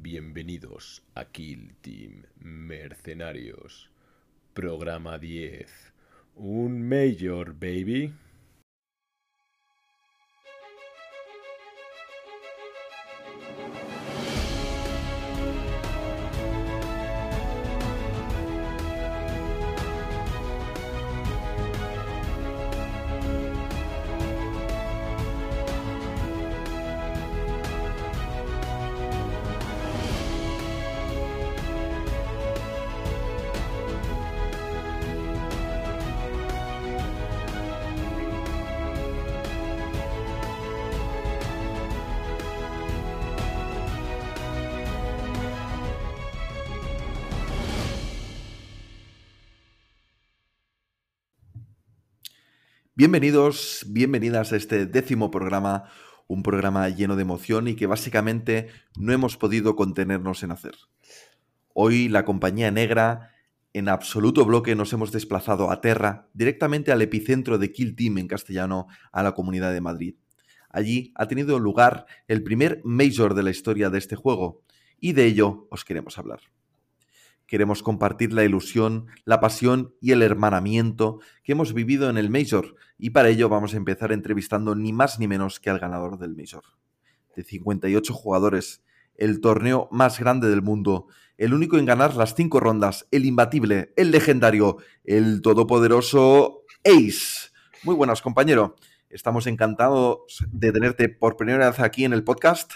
Bienvenidos a Kill Team Mercenarios. Programa 10. Un Major, baby. Bienvenidos, bienvenidas a este décimo programa, un programa lleno de emoción y que básicamente no hemos podido contenernos en hacer. Hoy la compañía negra, en absoluto bloque, nos hemos desplazado a Terra, directamente al epicentro de Kill Team en castellano, a la Comunidad de Madrid. Allí ha tenido lugar el primer Major de la historia de este juego, y de ello os queremos hablar. Queremos compartir la ilusión, la pasión y el hermanamiento que hemos vivido en el Major y para ello vamos a empezar entrevistando ni más ni menos que al ganador del Major. De 58 jugadores, el torneo más grande del mundo, el único en ganar las cinco rondas, el imbatible, el legendario, el todopoderoso Ace. Muy buenas, compañero. Estamos encantados de tenerte por primera vez aquí en el podcast.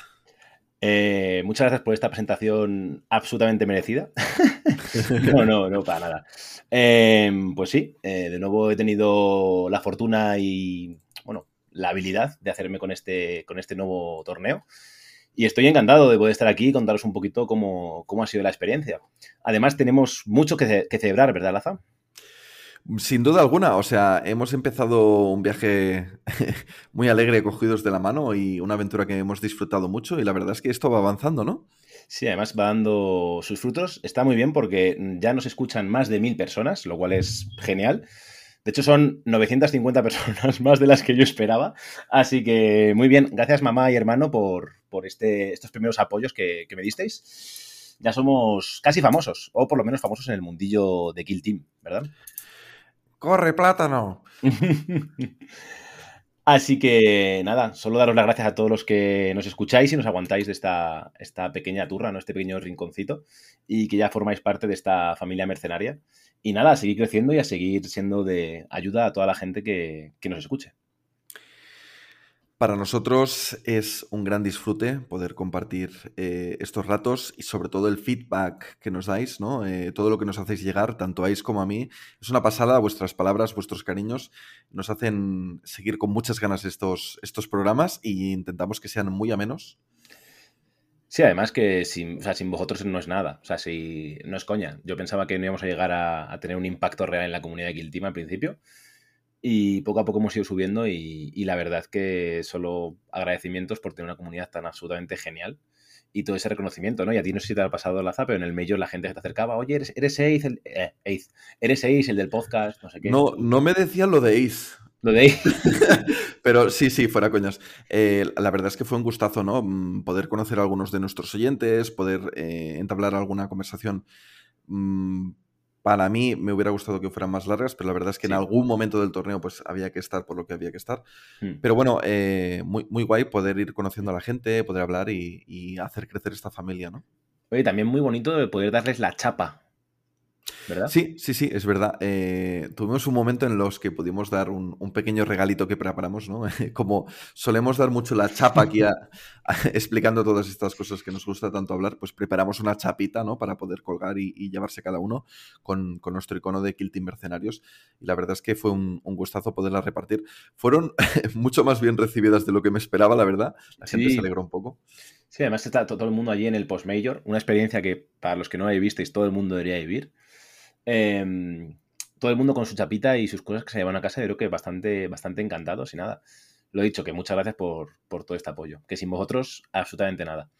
Eh, muchas gracias por esta presentación absolutamente merecida. no, no, no, para nada. Em, pues sí, eh, de nuevo he tenido la fortuna y, bueno, la habilidad de hacerme con este, con este nuevo torneo. Y estoy encantado de poder estar aquí y contaros un poquito cómo, ha sido la experiencia. Además, tenemos mucho que, que celebrar, ¿verdad, Laza? Sin duda alguna, o sea, hemos empezado un viaje muy alegre, cogidos de la mano y una aventura que hemos disfrutado mucho y la verdad es que esto va avanzando, ¿no? Sí, además va dando sus frutos. Está muy bien porque ya nos escuchan más de mil personas, lo cual es genial. De hecho, son 950 personas más de las que yo esperaba. Así que muy bien. Gracias, mamá y hermano, por, por este, estos primeros apoyos que, que me disteis. Ya somos casi famosos, o por lo menos famosos en el mundillo de Kill Team, ¿verdad? ¡Corre, plátano! Así que nada, solo daros las gracias a todos los que nos escucháis y nos aguantáis de esta, esta pequeña turra, ¿no? este pequeño rinconcito, y que ya formáis parte de esta familia mercenaria. Y nada, a seguir creciendo y a seguir siendo de ayuda a toda la gente que, que nos escuche. Para nosotros es un gran disfrute poder compartir eh, estos ratos y sobre todo el feedback que nos dais, ¿no? Eh, todo lo que nos hacéis llegar, tanto a Ais como a mí. Es una pasada, vuestras palabras, vuestros cariños nos hacen seguir con muchas ganas estos, estos programas e intentamos que sean muy amenos. Sí, además que sin, vosotros no es nada. O sea, si no es coña. Yo pensaba que no íbamos a llegar a, tener un impacto real en la comunidad de Team al principio. Y poco a poco hemos ido subiendo y, la verdad que solo agradecimientos por tener una comunidad tan absolutamente genial y todo ese reconocimiento, ¿no? Y a ti no sé si te ha pasado la pero en el medio la gente se te acercaba, oye, eres, eres Ace, el, eh, eres Ace, el del podcast, no sé qué. No, no me decían lo de Ace. Lo de Ace. Pero sí, sí, fuera coñas. Eh, la verdad es que fue un gustazo, ¿no? Mm, poder conocer a algunos de nuestros oyentes, poder eh, entablar alguna conversación mm, para mí me hubiera gustado que fueran más largas, pero la verdad es que en algún momento del torneo pues había que estar por lo que había que estar. Hmm. Pero bueno, eh, muy, muy guay poder ir conociendo a la gente, poder hablar y, y, hacer crecer esta familia, ¿no? Oye, también muy bonito poder darles la chapa ¿verdad? Sí, sí, sí, es verdad. Eh, tuvimos un momento en los que pudimos dar un, pequeño regalito que preparamos, ¿no? Como solemos dar mucho la chapa aquí explicando todas estas cosas que nos gusta tanto hablar, pues preparamos una chapita, ¿no? Para poder colgar y, llevarse cada uno con, nuestro icono de Kill Team Mercenarios. Y la verdad es que fue un, gustazo poderla repartir. Fueron mucho más bien recibidas de lo que me esperaba, la verdad. La gente se alegró un poco. Sí, además está todo el mundo allí en el Post-Major, una experiencia que para los que no la visteis, todo el mundo debería vivir. Em, todo el mundo con su chapita y sus cosas que se llevan a casa, yo creo que bastante, bastante encantados y nada. Lo he dicho, que muchas gracias por, por todo este apoyo. Que sin vosotros, absolutamente nada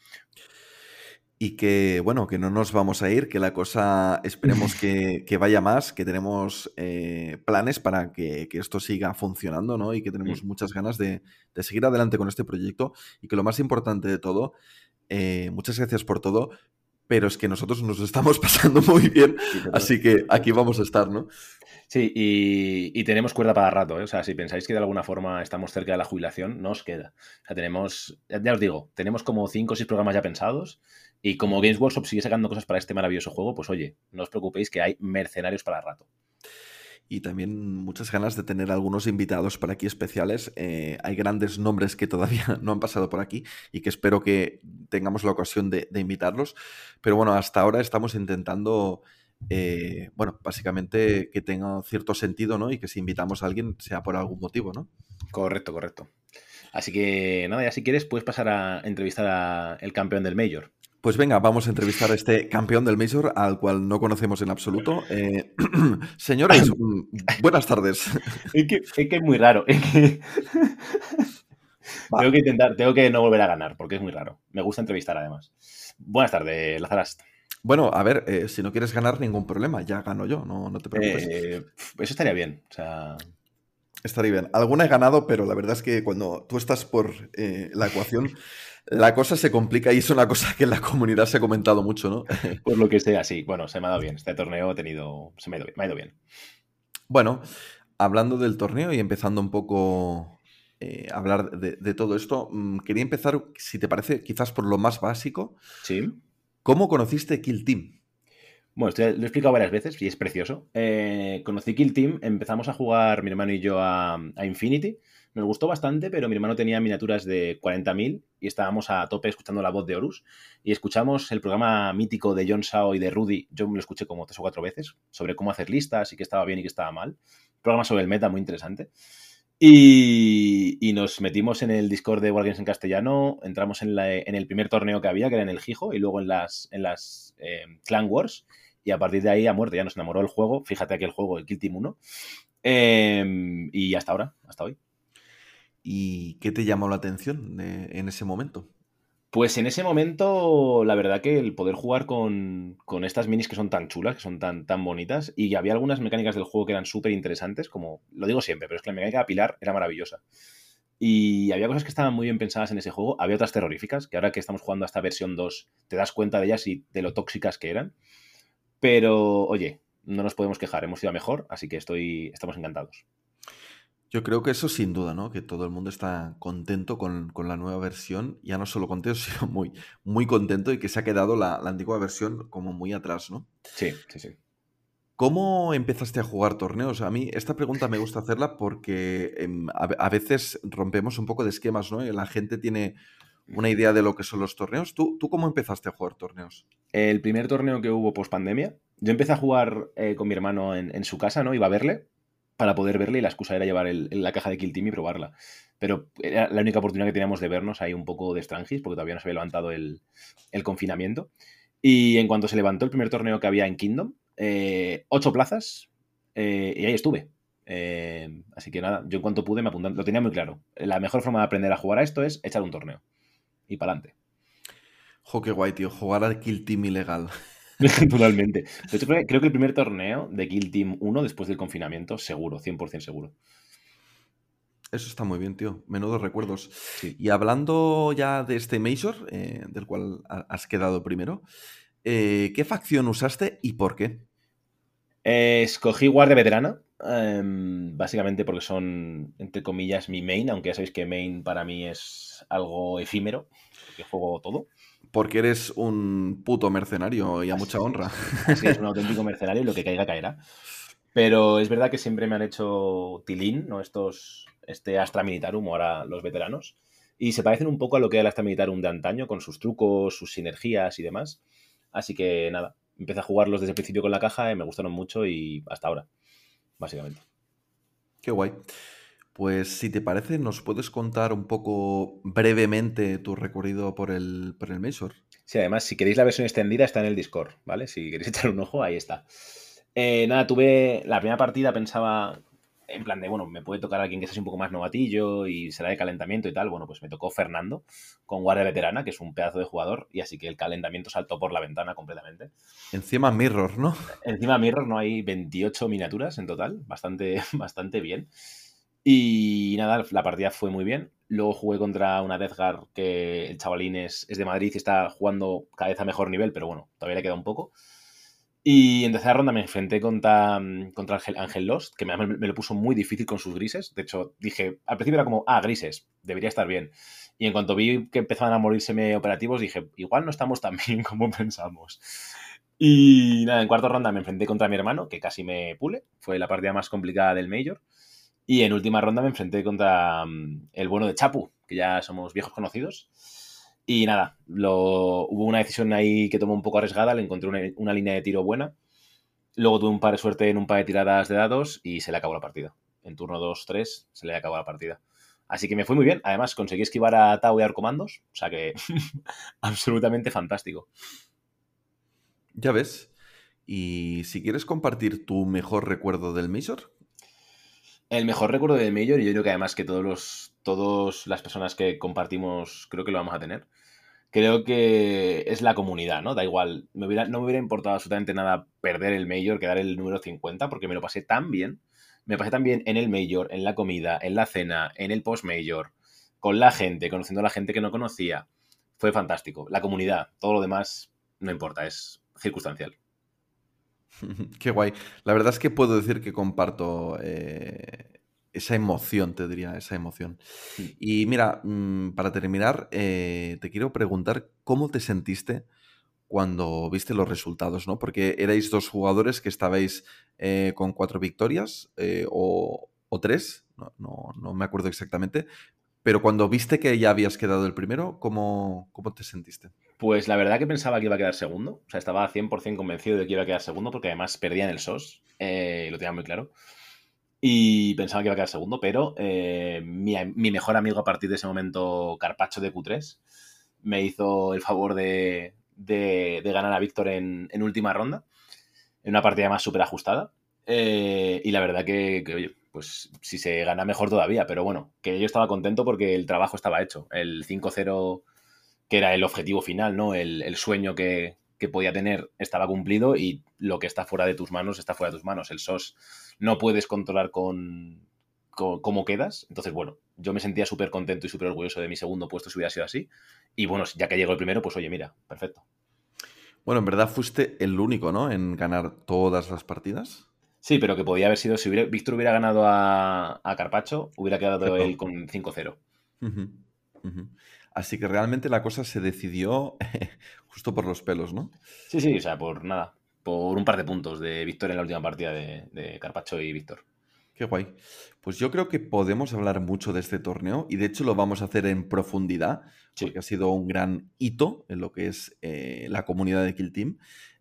y que, bueno, que no nos vamos a ir, que la cosa esperemos que, vaya más, que tenemos eh, planes para que, esto siga funcionando, ¿no? Y que tenemos muchas ganas de, de, seguir adelante con este proyecto y que lo más importante de todo eh, muchas gracias por todo, pero es que nosotros nos estamos pasando muy bien, así que aquí vamos a estar, ¿no? Sí, y, tenemos cuerda para rato, ¿eh? O sea, si pensáis que de alguna forma estamos cerca de la jubilación, no os queda. O sea, tenemos, ya os digo, tenemos como cinco o seis programas ya pensados y como Games Workshop sigue sacando cosas para este maravilloso juego, pues oye, no os preocupéis que hay mercenarios para rato y también muchas ganas de tener algunos invitados por aquí especiales. Eh, hay grandes nombres que todavía no han pasado por aquí y que espero que tengamos la ocasión de, invitarlos. Pero bueno, hasta ahora estamos intentando, eh, bueno, básicamente que tenga cierto sentido, ¿no? Y que si invitamos a alguien sea por algún motivo, ¿no? Correcto, correcto. Así que nada, ya si quieres puedes pasar a entrevistar al campeón del Major. Pues venga, vamos a entrevistar a este campeón del Major, al cual no conocemos en absoluto. Eh, señores, buenas tardes. Es que, es muy raro. tengo que intentar, tengo que no volver a ganar, porque es muy raro. Me gusta entrevistar además. Buenas tardes, Lazarast. Bueno, a ver, eh, si no quieres ganar, ningún problema. Ya gano yo, no, no te preocupes. Eh, eso estaría bien. O sea... Estaría bien. Alguna he ganado, pero la verdad es que cuando tú estás por la ecuación la cosa se complica y es una cosa que en la comunidad se ha comentado mucho, ¿no? Por lo que sea, sí. Bueno, se me ha dado bien. Este torneo ha tenido. Se me ha ido bien. Bueno, hablando del torneo y empezando un poco eh, a hablar de, todo esto, mm, quería empezar, si te parece, quizás por lo más básico. Sí. ¿Cómo conociste Kill Team? Bueno, esto lo he explicado varias veces y es precioso. Eh, conocí Kill Team, empezamos a jugar mi hermano y yo a, a Infinity. Nos gustó bastante, pero mi hermano tenía miniaturas de 40.000 y estábamos a tope escuchando la voz de Horus. Y escuchamos el programa mítico de John Sao y de Rudy. Yo me lo escuché como tres o cuatro veces sobre cómo hacer listas y qué estaba bien y qué estaba mal. programa sobre el meta muy interesante. Y, nos metimos en el Discord de Wargames en castellano, entramos en, el primer torneo que había, que era en el Gijo, y luego en las, en las eh, Clan Wars. Y a partir de ahí, a muerte, ya nos enamoró el juego. Fíjate aquí el juego, el Kill Team 1. Em, y hasta ahora, hasta hoy. ¿Y qué te llamó la atención en ese momento? Pues en ese momento, la verdad que el poder jugar con, estas minis que son tan chulas, que son tan, tan bonitas, y había algunas mecánicas del juego que eran súper interesantes, como lo digo siempre, pero es que la mecánica de Pilar era maravillosa. Y había cosas que estaban muy bien pensadas en ese juego, había otras terroríficas, que ahora que estamos jugando a esta versión 2, te das cuenta de ellas y de lo tóxicas que eran. Pero, oye, no nos podemos quejar, hemos ido mejor, así que estoy, estamos encantados. Yo creo que eso sin duda, ¿no? Que todo el mundo está contento con, la nueva versión. Ya no solo contento, sino muy, muy contento y que se ha quedado la, antigua versión como muy atrás, ¿no? Sí, sí, sí. ¿Cómo empezaste a jugar torneos? A mí esta pregunta me gusta hacerla porque em, a, veces rompemos un poco de esquemas, ¿no? La gente tiene una idea de lo que son los torneos. ¿Tú, tú cómo empezaste a jugar torneos? El primer torneo que hubo post pandemia, yo empecé a jugar eh, con mi hermano en, en, su casa, ¿no? Iba a verle para poder verle y la excusa era llevar la caja de Kill Team y probarla. Pero era la única oportunidad que teníamos de vernos ahí un poco de Strangis, porque todavía no se había levantado el, confinamiento. Y en cuanto se levantó el primer torneo que había en Kingdom, eh, ocho plazas, eh, y ahí estuve. Eh, así que nada, yo en cuanto pude me apunté, lo tenía muy claro. La mejor forma de aprender a jugar a esto es echar un torneo. Y para adelante. Jo, qué guay, tío. Jugar al Kill Team ilegal. Totalmente. De hecho, creo, que el primer torneo de Kill Team 1 después del confinamiento, seguro, 100% seguro. Eso está muy bien, tío. Menudos recuerdos. Y hablando ya de este Major, eh, del cual has quedado primero, eh, ¿qué facción usaste y por qué? Eh, escogí Guardia Veterana, em, básicamente porque son, entre comillas, mi main, aunque ya sabéis que main para mí es algo efímero, porque juego todo. Porque eres un puto mercenario y a mucha honra. Sí, es un auténtico mercenario y lo que caiga caerá. Pero es verdad que siempre me han hecho tilín, ¿no? Estos, este Astra Militarum, ahora los veteranos. Y se parecen un poco a lo que era el Astra Militarum de antaño, con sus trucos, sus sinergias y demás. Así que nada, empecé a jugarlos desde el principio con la caja y me gustaron mucho y hasta ahora, básicamente. Qué guay. Pues si te parece, ¿nos puedes contar un poco brevemente tu recorrido por el, por el Major? Sí, además, si queréis la versión extendida está en el Discord, ¿vale? Si queréis echar un ojo, ahí está. Eh, nada, tuve la primera partida, pensaba en plan de, bueno, me puede tocar alguien que sea un poco más novatillo y será de calentamiento y tal. Bueno, pues me tocó Fernando con Guardia Veterana, que es un pedazo de jugador, y así que el calentamiento saltó por la ventana completamente. Encima Mirror, ¿no? Encima Mirror no hay 28 miniaturas en total, bastante, bastante bien. Y nada, la partida fue muy bien. Luego jugué contra una Deathguard que el chavalín es, de Madrid y está jugando cada vez a mejor nivel, pero bueno, todavía le queda un poco. Y en tercera ronda me enfrenté contra, contra Ángel Lost, que me, me, lo puso muy difícil con sus grises. De hecho, dije, al principio era como, ah, grises, debería estar bien. Y en cuanto vi que empezaban a morirse operativos, dije, igual no estamos tan bien como pensamos. Y nada, en cuarta ronda me enfrenté contra mi hermano, que casi me pule. Fue la partida más complicada del Major. Y en última ronda me enfrenté contra mm, el bueno de Chapu, que ya somos viejos conocidos. Y nada, lo, hubo una decisión ahí que tomó un poco arriesgada, le encontré una, línea de tiro buena. Luego tuve un par de suerte en un par de tiradas de dados y se le acabó la partida. En turno 2-3 se le acabó la partida. Así que me fue muy bien. Además, conseguí esquivar a Tau y a comandos. O sea que absolutamente fantástico. Ya ves. Y si quieres compartir tu mejor recuerdo del Major. El mejor recuerdo del Major, y yo creo que además que todos los, todas las personas que compartimos, creo que lo vamos a tener. Creo que es la comunidad, ¿no? Da igual. Me hubiera, no me hubiera importado absolutamente nada perder el Major, quedar el número 50, porque me lo pasé tan bien. Me pasé tan bien en el Major, en la comida, en la cena, en el post-Major, con la gente, conociendo a la gente que no conocía. Fue fantástico. La comunidad, todo lo demás no importa, es circunstancial. Qué guay. La verdad es que puedo decir que comparto eh, esa emoción, te diría, esa emoción. Y mira, mm, para terminar, eh, te quiero preguntar cómo te sentiste cuando viste los resultados, ¿no? Porque erais dos jugadores que estabais eh, con cuatro victorias o, tres, no, no, me acuerdo exactamente, pero cuando viste que ya habías quedado el primero, ¿cómo, cómo te sentiste? Pues la verdad que pensaba que iba a quedar segundo. O sea, estaba 100% convencido de que iba a quedar segundo porque además perdía en el SOS. Eh, lo tenía muy claro. Y pensaba que iba a quedar segundo, pero eh, mi, mejor amigo a partir de ese momento, Carpacho de Q3, me hizo el favor de, ganar a Víctor en, última ronda, en una partida más súper ajustada. Eh, y la verdad que, que, oye, pues si se gana mejor todavía, pero bueno, que yo estaba contento porque el trabajo estaba hecho. El 5-0, que era el objetivo final, ¿no? El, sueño que, podía tener estaba cumplido y lo que está fuera de tus manos está fuera de tus manos. El SOS no puedes controlar con, cómo quedas. Entonces, bueno, yo me sentía súper contento y súper orgulloso de mi segundo puesto si hubiera sido así. Y bueno, ya que llegó el primero, pues oye, mira, perfecto. Bueno, en verdad fuiste el único, ¿no? En ganar todas las partidas. Sí, pero que podía haber sido, si hubiera, Víctor hubiera ganado a, a Carpacho, hubiera quedado él con 5-0. Así que realmente la cosa se decidió justo por los pelos, ¿no? Sí, sí, o sea, por nada. Por un par de puntos de Víctor en la última partida de, Carpacho y Víctor. Qué guay. Pues yo creo que podemos hablar mucho de este torneo y de hecho lo vamos a hacer en profundidad, porque ha sido un gran hito en lo que es eh, la comunidad de Kill Team.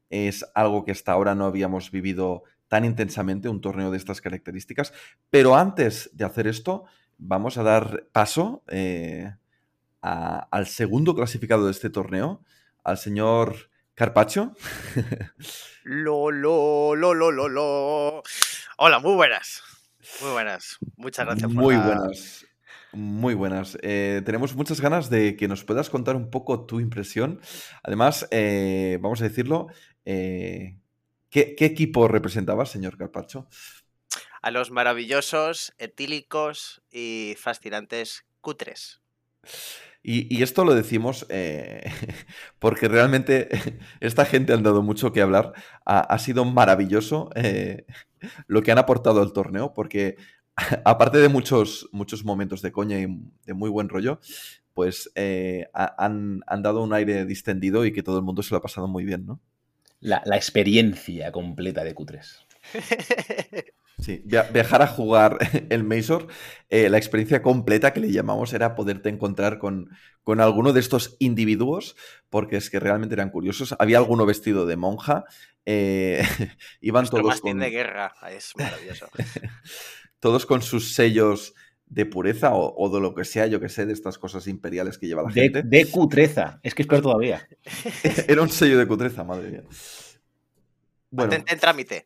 Es algo que hasta ahora no habíamos vivido tan intensamente un torneo de estas características. Pero antes de hacer esto, vamos a dar paso eh, al segundo clasificado de este torneo, al señor Carpacho. lo, lo, lo, lo, lo, lo. Hola, muy buenas. Muy buenas. Muchas gracias por Muy buenas. Muy buenas. Eh, tenemos muchas ganas de que nos puedas contar un poco tu impresión. Además, eh, vamos a decirlo, ¿Qué, equipo representaba, señor Carpacho? A los maravillosos, etílicos y fascinantes Q3. Y, esto lo decimos eh, porque realmente esta gente ha dado mucho que hablar. Ha, sido maravilloso eh, lo que han aportado al torneo, porque aparte de muchos, muchos momentos de coña y de muy buen rollo, pues eh, han, han, dado un aire distendido y que todo el mundo se lo ha pasado muy bien, ¿no? la, experiencia completa de Q3. Sí, viajar a jugar el Mazor, eh, la experiencia completa que le llamamos era poderte encontrar con, con alguno de estos individuos, porque es que realmente eran curiosos. Había alguno vestido de monja, eh, iban todos con... de guerra, es maravilloso. todos con sus sellos de pureza o, de lo que sea, yo que sé, de estas cosas imperiales que lleva la gente. De cutreza, es que es peor todavía. Era un sello de cutreza, madre mía. Bueno. En, trámite.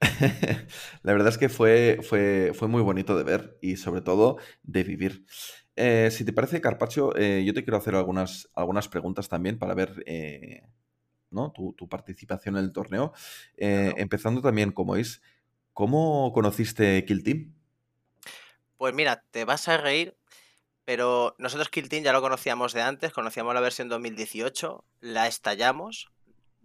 la verdad es que fue, fue, fue, muy bonito de ver y sobre todo de vivir. Eh, si te parece, Carpacho, eh, yo te quiero hacer algunas, algunas preguntas también para ver eh, ¿no? tu, participación en el torneo. Empezando también, como es, ¿cómo conociste Kill Team? Pues mira, te vas a reír, pero nosotros Kill Team ya lo conocíamos de antes, conocíamos la versión 2018, la estallamos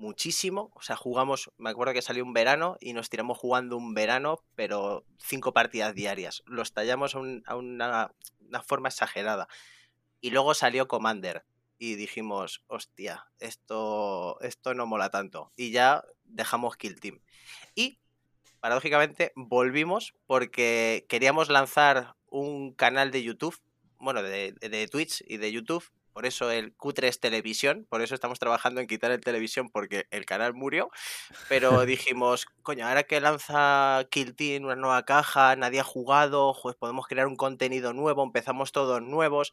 muchísimo, o sea, jugamos, me acuerdo que salió un verano y nos tiramos jugando un verano, pero cinco partidas diarias, lo estallamos a, una, una forma exagerada. Y luego salió Commander, y dijimos, hostia, esto, esto no mola tanto. Y ya dejamos Kill Team. Y, paradójicamente, volvimos porque queríamos lanzar un canal de YouTube, bueno, de, de Twitch y de YouTube. Por eso el Q3 Televisión, por eso estamos trabajando en quitar el televisión porque el canal murió. Pero dijimos, coño, ahora que lanza Kill Team una nueva caja, nadie ha jugado, pues podemos crear un contenido nuevo, empezamos todos nuevos.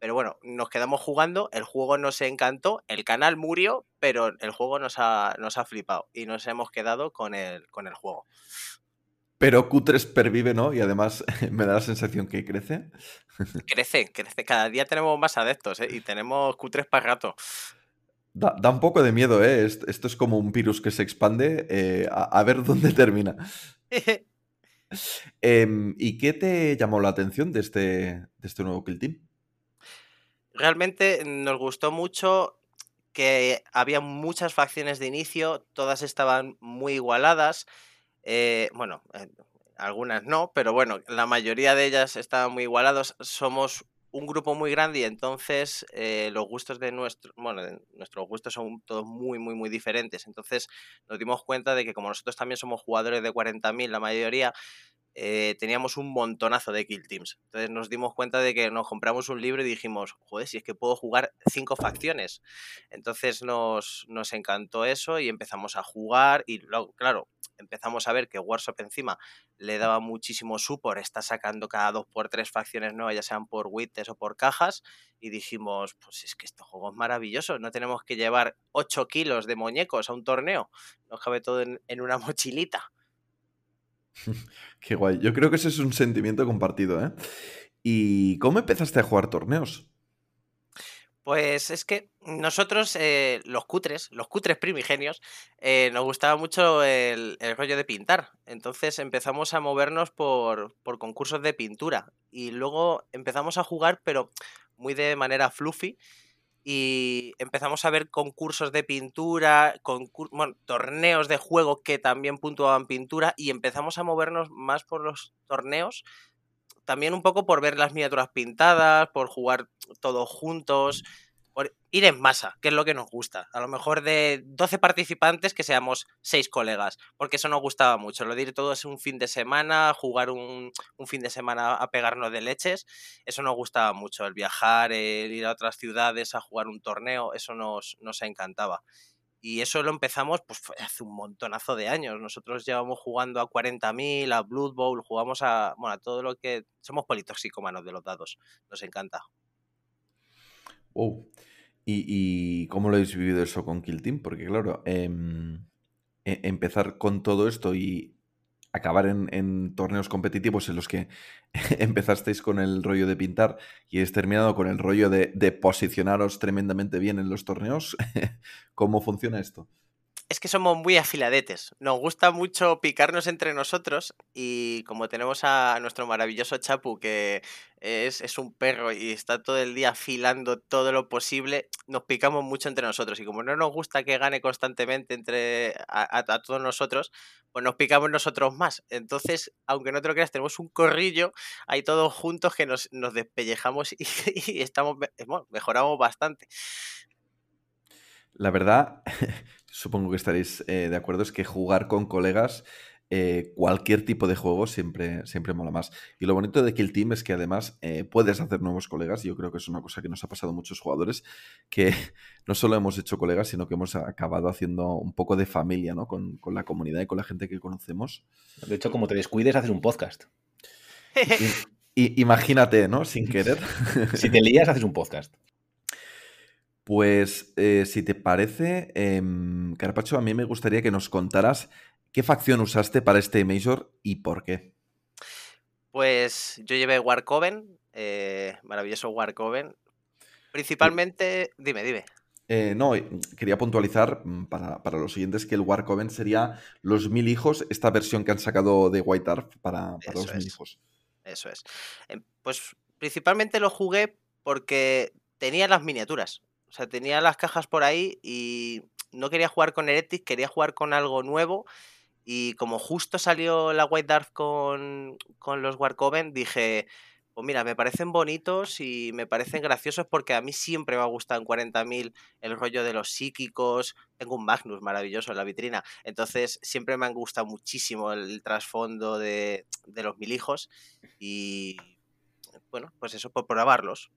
Pero bueno, nos quedamos jugando, el juego nos encantó, el canal murió, pero el juego nos ha, nos ha flipado y nos hemos quedado con el, con el juego. Pero Q3 pervive, ¿no? Y además me da la sensación que crece. Crece, crece. Cada día tenemos más adeptos ¿eh? y tenemos Q3 para rato. Da, un poco de miedo, ¿eh? Esto, es como un virus que se expande. Eh, a, ver dónde termina. Em, ¿Y qué te llamó la atención de este, de este nuevo Kill Team? realmente nos gustó mucho que había muchas facciones de inicio, todas estaban muy igualadas. Eh, bueno, eh, algunas no, pero bueno, la mayoría de ellas estaban muy igualados. Somos un grupo muy grande y entonces eh, los gustos de nuestro, bueno, nuestros gustos son todos muy, muy, muy diferentes. Entonces nos dimos cuenta de que como nosotros también somos jugadores de 40.000, la mayoría, eh, teníamos un montonazo de kill teams. Entonces nos dimos cuenta de que nos compramos un libro y dijimos, joder, si es que puedo jugar cinco facciones. Entonces nos, nos encantó eso y empezamos a jugar y luego, claro, empezamos a ver que Warsop encima le daba muchísimo support, está sacando cada dos por tres facciones nuevas, ya sean por wittes o por cajas, y dijimos, pues es que este juego es maravilloso, no tenemos que llevar 8 kilos de muñecos a un torneo, nos cabe todo en una mochilita. Qué guay. Yo creo que ese es un sentimiento compartido, ¿eh? ¿Y cómo empezaste a jugar torneos? Pues es que nosotros, eh, los cutres, los cutres primigenios, eh, nos gustaba mucho el, rollo de pintar. Entonces empezamos a movernos por, por, concursos de pintura. Y luego empezamos a jugar, pero muy de manera fluffy y empezamos a ver concursos de pintura, torneos de juego que también puntuaban pintura y empezamos a movernos más por los torneos, también un poco por ver las miniaturas pintadas, por jugar todos juntos ir en masa, que es lo que nos gusta. A lo mejor de 12 participantes que seamos 6 colegas, porque eso nos gustaba mucho. Lo de ir todos un fin de semana, jugar un, fin de semana a pegarnos de leches, eso nos gustaba mucho. El viajar, el ir a otras ciudades a jugar un torneo, eso nos, nos encantaba. Y eso lo empezamos pues, hace un montonazo de años. Nosotros llevamos jugando a 40.000, a Blood Bowl, jugamos a, bueno, a todo lo que... Somos politoxicómanos de los dados. Nos encanta. Oh. ¿Y, cómo lo habéis vivido eso con Kill Team? Porque claro, em, e, empezar con todo esto y acabar en, torneos competitivos en los que empezasteis con el rollo de pintar y habéis terminado con el rollo de, de posicionaros tremendamente bien en los torneos, ¿cómo funciona esto? Es que somos muy afiladetes. Nos gusta mucho picarnos entre nosotros y como tenemos a nuestro maravilloso Chapu que es, un perro y está todo el día afilando todo lo posible, nos picamos mucho entre nosotros y como no nos gusta que gane constantemente entre a, todos nosotros, pues nos picamos nosotros más. Entonces, aunque no te lo creas, tenemos un corrillo ahí todos juntos que nos, despellejamos y, estamos, mejoramos bastante. La verdad, supongo que estaréis eh, de acuerdo, es que jugar con colegas, eh, cualquier tipo de juego siempre, siempre mola más. Y lo bonito de Kill Team es que además eh, puedes hacer nuevos colegas. Yo creo que es una cosa que nos ha pasado a muchos jugadores, que no solo hemos hecho colegas, sino que hemos acabado haciendo un poco de familia ¿no? con, la comunidad y con la gente que conocemos. De hecho, como te descuides, haces un podcast. Y, imagínate, ¿no? Sin querer. si te lías, haces un podcast. Pues eh, si te parece, eh, Carpacho, a mí me gustaría que nos contaras qué facción usaste para este Major y por qué. Pues yo llevé Warcoven, eh, maravilloso Warcoven. Principalmente, dime, dime. Eh, no, quería puntualizar mm, para, los siguientes que el Warcoven sería los mil hijos, esta versión que han sacado de White Arf para, los mil hijos. Eso es. Em, pues principalmente lo jugué porque tenía las miniaturas. O sea, tenía las cajas por ahí y no quería jugar con Heretic, quería jugar con algo nuevo. Y como justo salió la White Dwarf con, con los Warcoven, dije, pues mira, me parecen bonitos y me parecen graciosos porque a mí siempre me ha gustado en 40.000 el rollo de los psíquicos. Tengo un Magnus maravilloso en la vitrina. Entonces siempre me han gustado muchísimo el trasfondo de, de los mil hijos. Y bueno, pues eso por probarlos.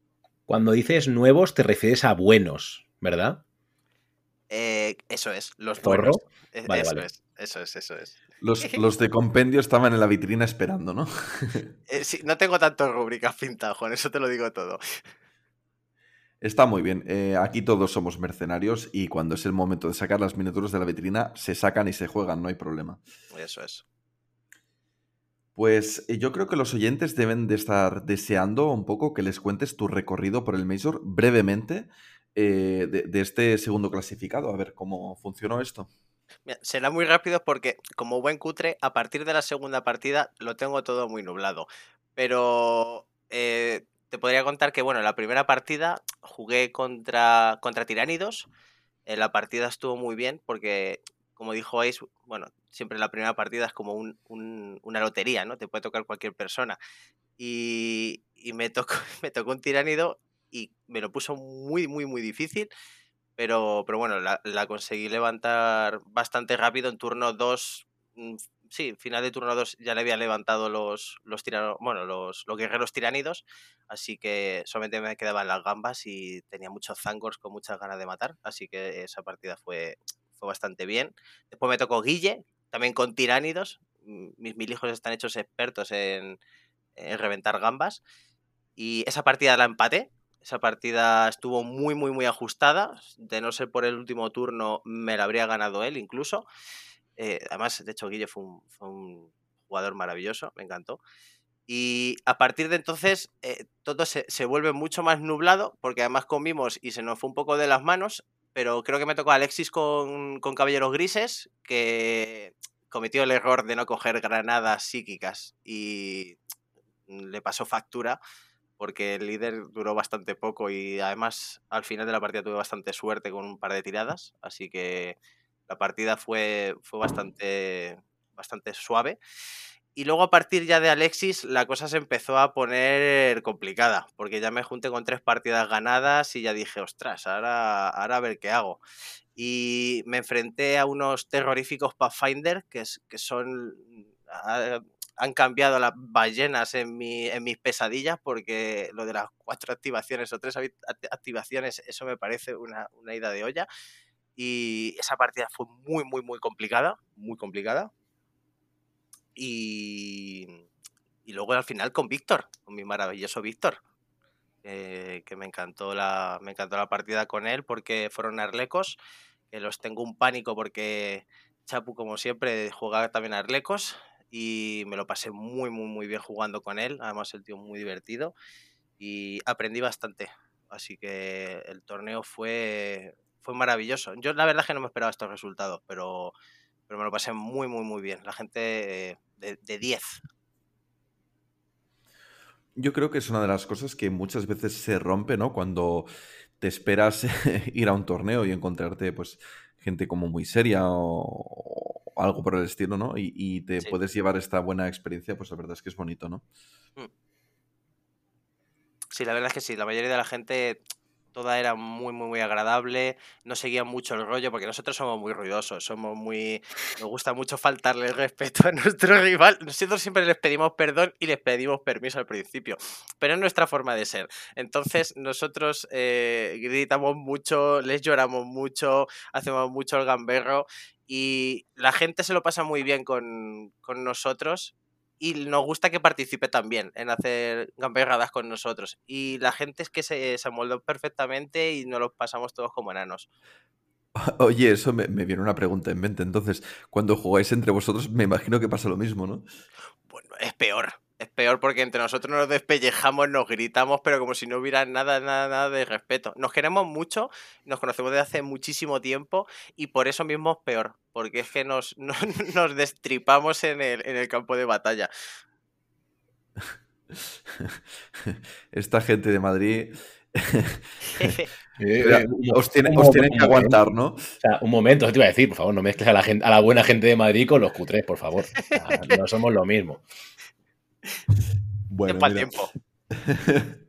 Cuando dices nuevos te refieres a buenos, ¿verdad? Eh, eso es, los ¿Zorro? buenos. E- Vale, eso vale. es, eso es, eso es. Los, los de compendio estaban en la vitrina esperando, ¿no? Eh, sí, no tengo tantas rúbricas pintadas, Juan, eso te lo digo todo. Está muy bien. Eh, aquí todos somos mercenarios y cuando es el momento de sacar las miniaturas de la vitrina, se sacan y se juegan, no hay problema. Eso es. Pues eh, yo creo que los oyentes deben de estar deseando un poco que les cuentes tu recorrido por el Major brevemente eh, de, este segundo clasificado. A ver cómo funcionó esto. Será muy rápido porque, como buen cutre, a partir de la segunda partida lo tengo todo muy nublado. Pero eh, te podría contar que, bueno, en la primera partida jugué contra, contra Tiránidos. La partida estuvo muy bien porque, como dijo Ace, bueno, siempre la primera partida es como un- un- una lotería, ¿no? Te puede tocar cualquier persona. Y, y me, tocó, me tocó un tiránido y me lo puso muy, muy, muy difícil. Pero, pero bueno, la, conseguí levantar bastante rápido en turno 2. Sí, final de turno 2 ya le había levantado los, los, tirano- bueno, los, los guerreros tiránidos. Así que solamente me quedaban las gambas y tenía muchos zangors con muchas ganas de matar. Así que esa partida fue, fue bastante bien. Después me tocó Guille, también con tiránidos. Mm, Mis mil hijos están hechos expertos en, en reventar gambas. Y esa partida la empaté. Esa partida estuvo muy, muy, muy ajustada. De no ser por el último turno, me la habría ganado él incluso. Eh, además, de hecho, Guille fue un, fue un jugador maravilloso, me encantó. Y a partir de entonces, eh, todo se, se vuelve mucho más nublado, porque además comimos y se nos fue un poco de las manos. Pero creo que me tocó Alexis con, con Caballeros Grises, que cometió el error de no coger granadas psíquicas y le pasó factura porque el líder duró bastante poco y además al final de la partida tuve bastante suerte con un par de tiradas, así que la partida fue, fue bastante, bastante suave. Y luego a partir ya de Alexis la cosa se empezó a poner complicada, porque ya me junté con tres partidas ganadas y ya dije, ostras, ahora, ahora a ver qué hago. Y me enfrenté a unos terroríficos Pathfinder, que, que son... ah, han cambiado las ballenas en, mi, en mis pesadillas porque lo de las cuatro activaciones o tres activaciones, eso me parece una, una ida de olla. Y esa partida fue muy, muy, muy complicada, muy complicada. Y, y luego al final con Víctor, con mi maravilloso Víctor, eh, que me encantó, la, me encantó la partida con él porque fueron arlecos, que los tengo un pánico porque Chapu, como siempre, juega también arlecos y me lo pasé muy, muy, muy bien jugando con él. Además, el tío muy divertido y aprendí bastante. Así que el torneo fue, fue maravilloso. Yo la verdad que no me esperaba estos resultados, pero, pero me lo pasé muy, muy, muy bien. La gente eh, de, de 10. Yo creo que es una de las cosas que muchas veces se rompe, ¿no? Cuando te esperas ir a un torneo y encontrarte, pues, gente como muy seria o, o algo por el estilo, ¿no? Y, y te Sí. puedes llevar esta buena experiencia, pues la verdad es que es bonito, ¿no? Sí, la verdad es que sí. La mayoría de la gente, toda era muy, muy, muy agradable. No seguían mucho el rollo, porque nosotros somos muy ruidosos, somos muy. Nos gusta mucho faltarle el respeto a nuestro rival. Nosotros siempre les pedimos perdón y les pedimos permiso al principio, pero es nuestra forma de ser. Entonces, nosotros eh, gritamos mucho, les lloramos mucho, hacemos mucho el gamberro y la gente se lo pasa muy bien con, con nosotros y nos gusta que participe también en hacer gamberradas con nosotros. Y la gente es que se, se amoldó perfectamente y nos los pasamos todos como enanos. Oye, eso me, me viene una pregunta en mente. Entonces, cuando jugáis entre vosotros, me imagino que pasa lo mismo, ¿no? Bueno, es peor. Es peor porque entre nosotros nos despellejamos, nos gritamos, pero como si no hubiera nada, nada, nada de respeto. Nos queremos mucho, nos conocemos desde hace muchísimo tiempo y por eso mismo es peor, porque es que nos, nos, nos destripamos en el, en el campo de batalla. Esta gente de Madrid Eh, Mira, eh, un- os, tiene- un os tienen que momento. aguantar, ¿no? O sea, un momento, te iba a decir, por favor, no mezcles a la, gente, a la buena gente de Madrid con los cutres, por favor. O sea, no somos lo mismo. Bueno, tiempo al mira. tiempo.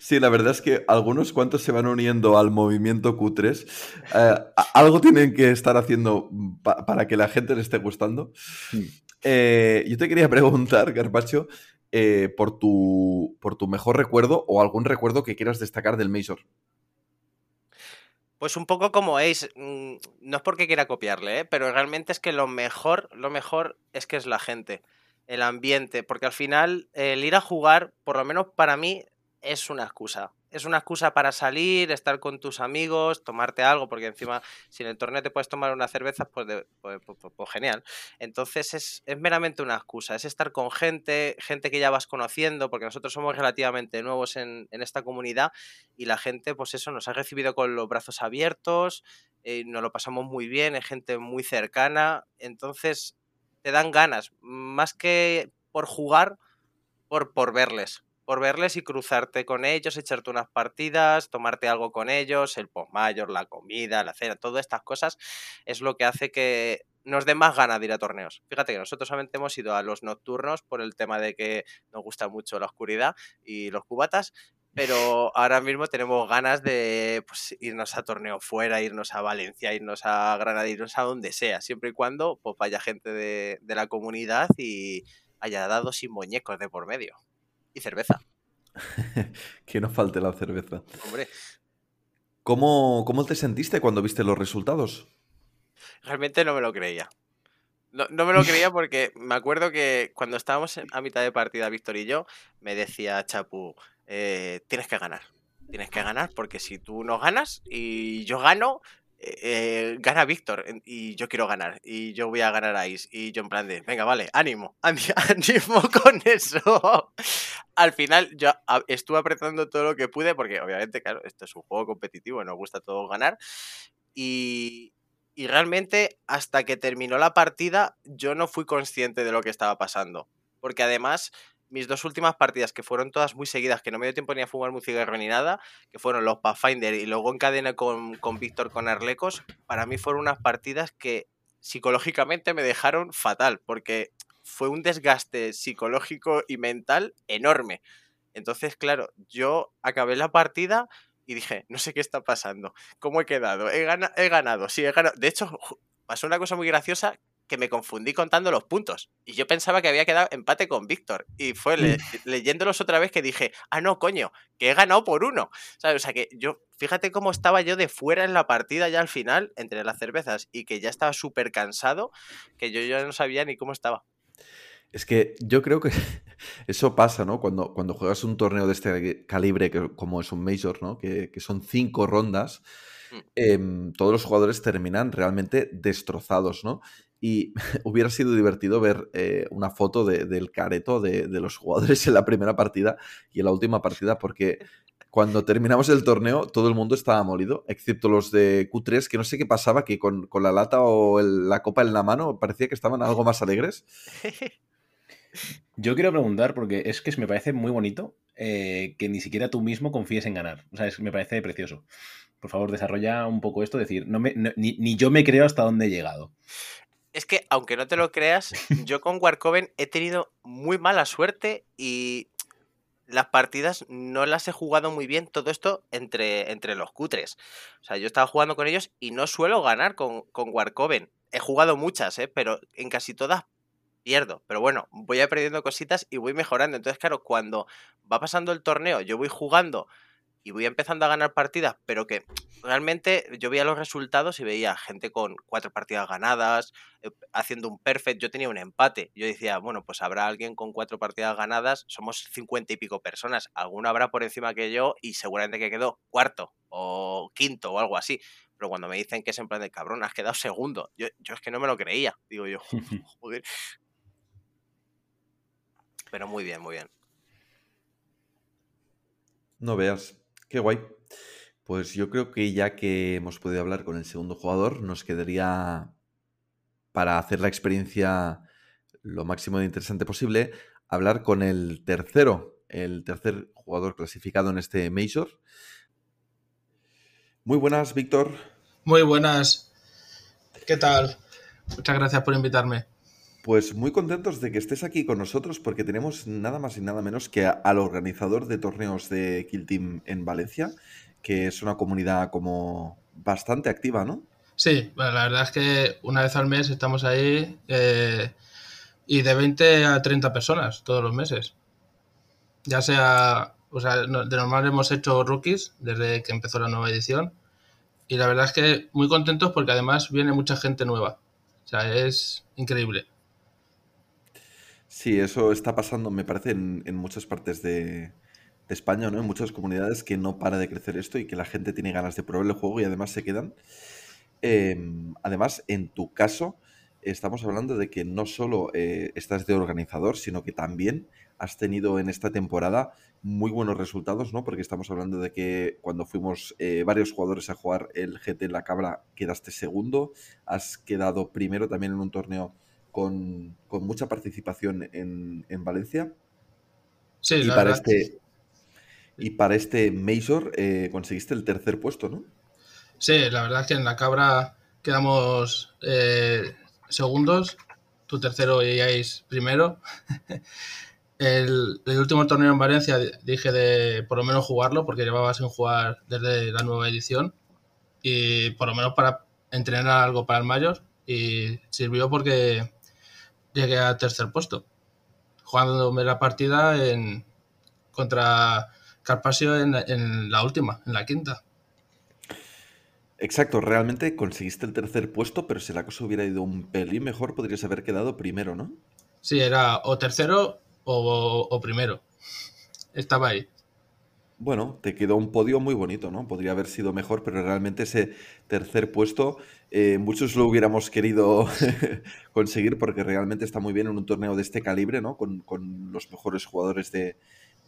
Sí, la verdad es que algunos cuantos se van uniendo al movimiento Q3. Eh, algo tienen que estar haciendo pa- para que la gente le esté gustando. Hmm. Eh, yo te quería preguntar, Carpacho, eh, por, tu, por tu mejor recuerdo o algún recuerdo que quieras destacar del Major. Pues un poco como Ace, mm, no es porque quiera copiarle, ¿eh? pero realmente es que lo mejor, lo mejor es que es la gente, el ambiente, porque al final el ir a jugar, por lo menos para mí, es una excusa. Es una excusa para salir, estar con tus amigos, tomarte algo, porque encima si en el torneo te puedes tomar una cerveza, pues, pues- pues- pues genial. Entonces es, es meramente una excusa, es estar con gente, gente que ya vas conociendo, porque nosotros somos relativamente nuevos en, en esta comunidad y la gente, pues eso, nos ha recibido con los brazos abiertos, eh, nos lo pasamos muy bien, es gente muy cercana, entonces te dan ganas, más que por jugar, por, por verles, por verles y cruzarte con ellos, echarte unas partidas, tomarte algo con ellos, el post-mayor, la comida, la cena, todas estas cosas es lo que hace que nos dé más ganas de ir a torneos. Fíjate que nosotros solamente hemos ido a los nocturnos por el tema de que nos gusta mucho la oscuridad y los cubatas, pero ahora mismo tenemos ganas de pues, irnos a torneo fuera, irnos a Valencia, irnos a Granada, irnos a donde sea, siempre y cuando pues, vaya gente de, de la comunidad y haya dados sin muñecos de por medio. Y cerveza, que no falte la cerveza. hombre. ¿Cómo, ¿Cómo te sentiste cuando viste los resultados? Realmente no me lo creía. No, no me lo creía porque me acuerdo que cuando estábamos a mitad de partida, Víctor y yo, me decía Chapu, eh, tienes que ganar. Tienes que ganar porque si tú no ganas y yo gano, eh, gana Víctor y yo quiero ganar y yo voy a ganar a Is. Y yo en plan de, venga, vale, ánimo, ánimo con eso. Al final yo estuve apretando todo lo que pude porque obviamente, claro, esto es un juego competitivo nos gusta todo ganar. Y, y realmente hasta que terminó la partida yo no fui consciente de lo que estaba pasando. Porque además mis dos últimas partidas, que fueron todas muy seguidas, que no me dio tiempo ni a fumar un cigarro ni nada, que fueron los Pathfinder y luego encadené con, con Víctor con Arlecos, para mí fueron unas partidas que psicológicamente me dejaron fatal, porque fue un desgaste psicológico y mental enorme. Entonces, claro, yo acabé la partida y dije, no sé qué está pasando. ¿Cómo he quedado? He, he ganado, sí, he ganado. De hecho, pasó una cosa muy graciosa que me confundí contando los puntos. Y yo pensaba que había quedado empate con Víctor. Y fue le- leyéndolos otra vez que dije, ah, no, coño, que he ganado por uno. ¿Sabes? O sea que yo, fíjate cómo estaba yo de fuera en la partida ya al final, entre las cervezas, y que ya estaba súper cansado, que yo ya no sabía ni cómo estaba. Es que yo creo que eso pasa, ¿no? Cuando, cuando juegas un torneo de este calibre, que, como es un Major, ¿no? Que, que son cinco rondas, Mm. em, todos los jugadores terminan realmente destrozados, ¿no? Y hubiera sido divertido ver eh, una foto de- del careto de, de los jugadores en la primera partida y en la última partida, porque cuando terminamos el torneo todo el mundo estaba molido, excepto los de Q3, que no sé qué pasaba, que con, con la lata o el- la copa en la mano parecía que estaban algo más alegres. Yo quiero preguntar, porque es que me parece muy bonito eh, que ni siquiera tú mismo confíes en ganar. O sea, es- me parece precioso. Por favor, desarrolla un poco esto, decir, no me, no- ni, ni yo me creo hasta dónde he llegado. Es que, aunque no te lo creas, yo con Warcoven he tenido muy mala suerte y las partidas no las he jugado muy bien. Todo esto entre, entre los cutres. O sea, yo estaba jugando con ellos y no suelo ganar con, con Warcoven. He jugado muchas, ¿eh? pero en casi todas pierdo. Pero bueno, voy aprendiendo cositas y voy mejorando. Entonces, claro, cuando va pasando el torneo, yo voy jugando y voy empezando a ganar partidas, pero que realmente yo veía los resultados y veía gente con cuatro partidas ganadas, eh, haciendo un perfect, yo tenía un empate. Yo decía, bueno, pues habrá alguien con cuatro partidas ganadas, somos cincuenta y pico personas, alguno habrá por encima que yo y seguramente que quedó cuarto o quinto o algo así. Pero cuando me dicen que es en plan de cabrón, has quedado segundo, yo, yo es que no me lo creía. Digo yo, joder. Pero muy bien, muy bien. No veas. Qué guay. Pues yo creo que ya que hemos podido hablar con el segundo jugador, nos quedaría para hacer la experiencia lo máximo de interesante posible, hablar con el tercero. el tercer jugador clasificado en este Major. Muy buenas, Víctor. Muy buenas. ¿Qué tal? Muchas gracias por invitarme. Pues muy contentos de que estés aquí con nosotros porque tenemos nada más y nada menos que al organizador de torneos de Kill Team en Valencia, que es una comunidad como bastante activa, ¿no? Sí, la verdad es que una vez al mes estamos ahí eh, y de 20 a 30 personas todos los meses. Ya sea, o sea, de normal hemos hecho rookies desde que empezó la nueva edición y la verdad es que muy contentos porque además viene mucha gente nueva. O sea, es increíble. Sí, eso está pasando, me parece, en, muchas partes de, España, ¿no? En muchas comunidades que no para de crecer esto y que la gente tiene ganas de probar el juego y además se quedan. Em, además, en tu caso, estamos hablando de que no solo eh, estás de organizador, sino que también has tenido en esta temporada muy buenos resultados, ¿no? Porque estamos hablando de que cuando fuimos eh, varios jugadores a jugar el GT en la Cabra, quedaste segundo, has quedado primero también en un torneo con, mucha participación en, Valencia. Sí, y para este Y para este Major eh, conseguiste el tercer puesto, ¿no? Sí, la verdad es que en la cabra quedamos eh, segundos, tu tercero y Ais primero. el, último torneo en Valencia dije de por lo menos jugarlo porque llevaba sin jugar desde la nueva edición y por lo menos para entrenar algo para el mayor y sirvió porque llegué a tercer puesto, jugándome la partida en, contra Carpasio en, la última, en la quinta. Exacto, realmente conseguiste el tercer puesto, pero si la cosa hubiera ido un pelín mejor, podrías haber quedado primero, ¿no? Sí, era o tercero o, o primero. Estaba ahí bueno, te quedó un podio muy bonito, ¿no? Podría haber sido mejor, pero realmente ese tercer puesto eh, muchos lo hubiéramos querido conseguir porque realmente está muy bien en un torneo de este calibre, ¿no? Con, los mejores jugadores de,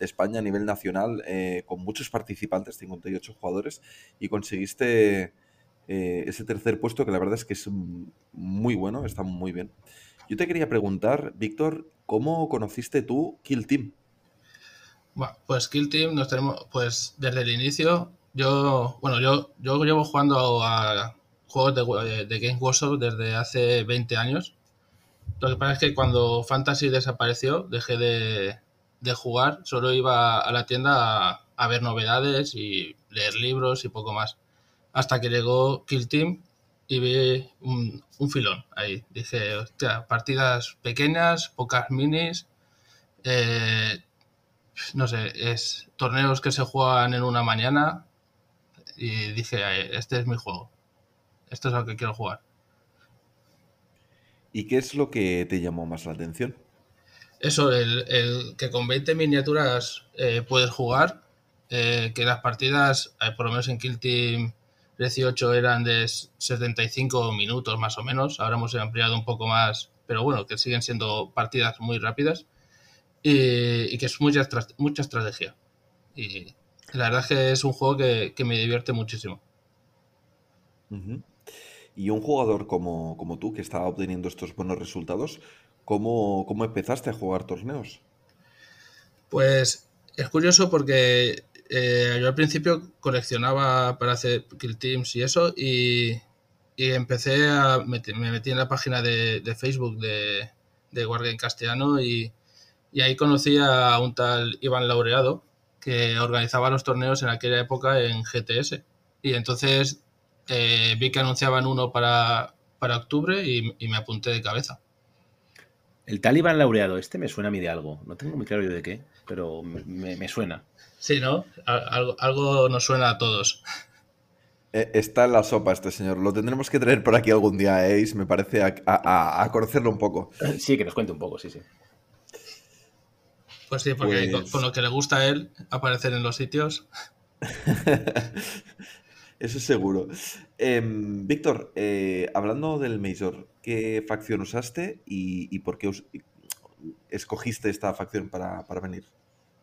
España a nivel nacional, eh, con muchos participantes, 58 jugadores, y conseguiste eh, ese tercer puesto que la verdad es que es muy bueno, está muy bien. Yo te quería preguntar, Víctor, ¿cómo conociste tú Kill Team? Bueno, pues Kill Team nos tenemos, pues desde el inicio, yo, bueno, yo, yo llevo jugando a, juegos de, de, Game Workshop desde hace 20 años. Lo que pasa es que cuando Fantasy desapareció, dejé de, de jugar, solo iba a la tienda a, ver novedades y leer libros y poco más. Hasta que llegó Kill Team y vi un, un filón ahí. Dije, hostia, partidas pequeñas, pocas minis, eh, no sé, es torneos que se juegan en una mañana y dije, este es mi juego. Esto es lo que quiero jugar. ¿Y qué es lo que te llamó más la atención? Eso, el, que con 20 miniaturas eh, puedes jugar, eh, que las partidas, eh, por lo menos en Kill Team 18 eran de 75 minutos más o menos, ahora hemos ampliado un poco más, pero bueno, que siguen siendo partidas muy rápidas y, que es mucha, mucha estrategia. Y la verdad es que es un juego que, me divierte muchísimo. Y un jugador como, tú, que estaba obteniendo estos buenos resultados, ¿cómo, empezaste a jugar torneos? Pues es curioso porque eh, yo al principio coleccionaba para hacer kill teams y eso y, empecé a me metí en la página de, Facebook de, de Wargame Castellano y, y ahí conocí a un tal Iván Laureado que organizaba los torneos en aquella época en GTS. Y entonces eh, vi que anunciaban uno para, para octubre y, me apunté de cabeza. El tal Iván Laureado, este me suena a mí de algo. No tengo muy claro yo de qué, pero me, suena. Sí, ¿no? Algo, algo, nos suena a todos. Eh, está en la sopa este señor. Lo tendremos que traer por aquí algún día, ¿eh? Me parece a, a conocerlo un poco. Sí, que nos cuente un poco, sí, sí. Pues sí, porque con, pues lo que le gusta a él, aparecer en los sitios. Eso es seguro. Em, Víctor, eh, hablando del Major, ¿qué facción usaste y, por qué escogiste esta facción para, venir?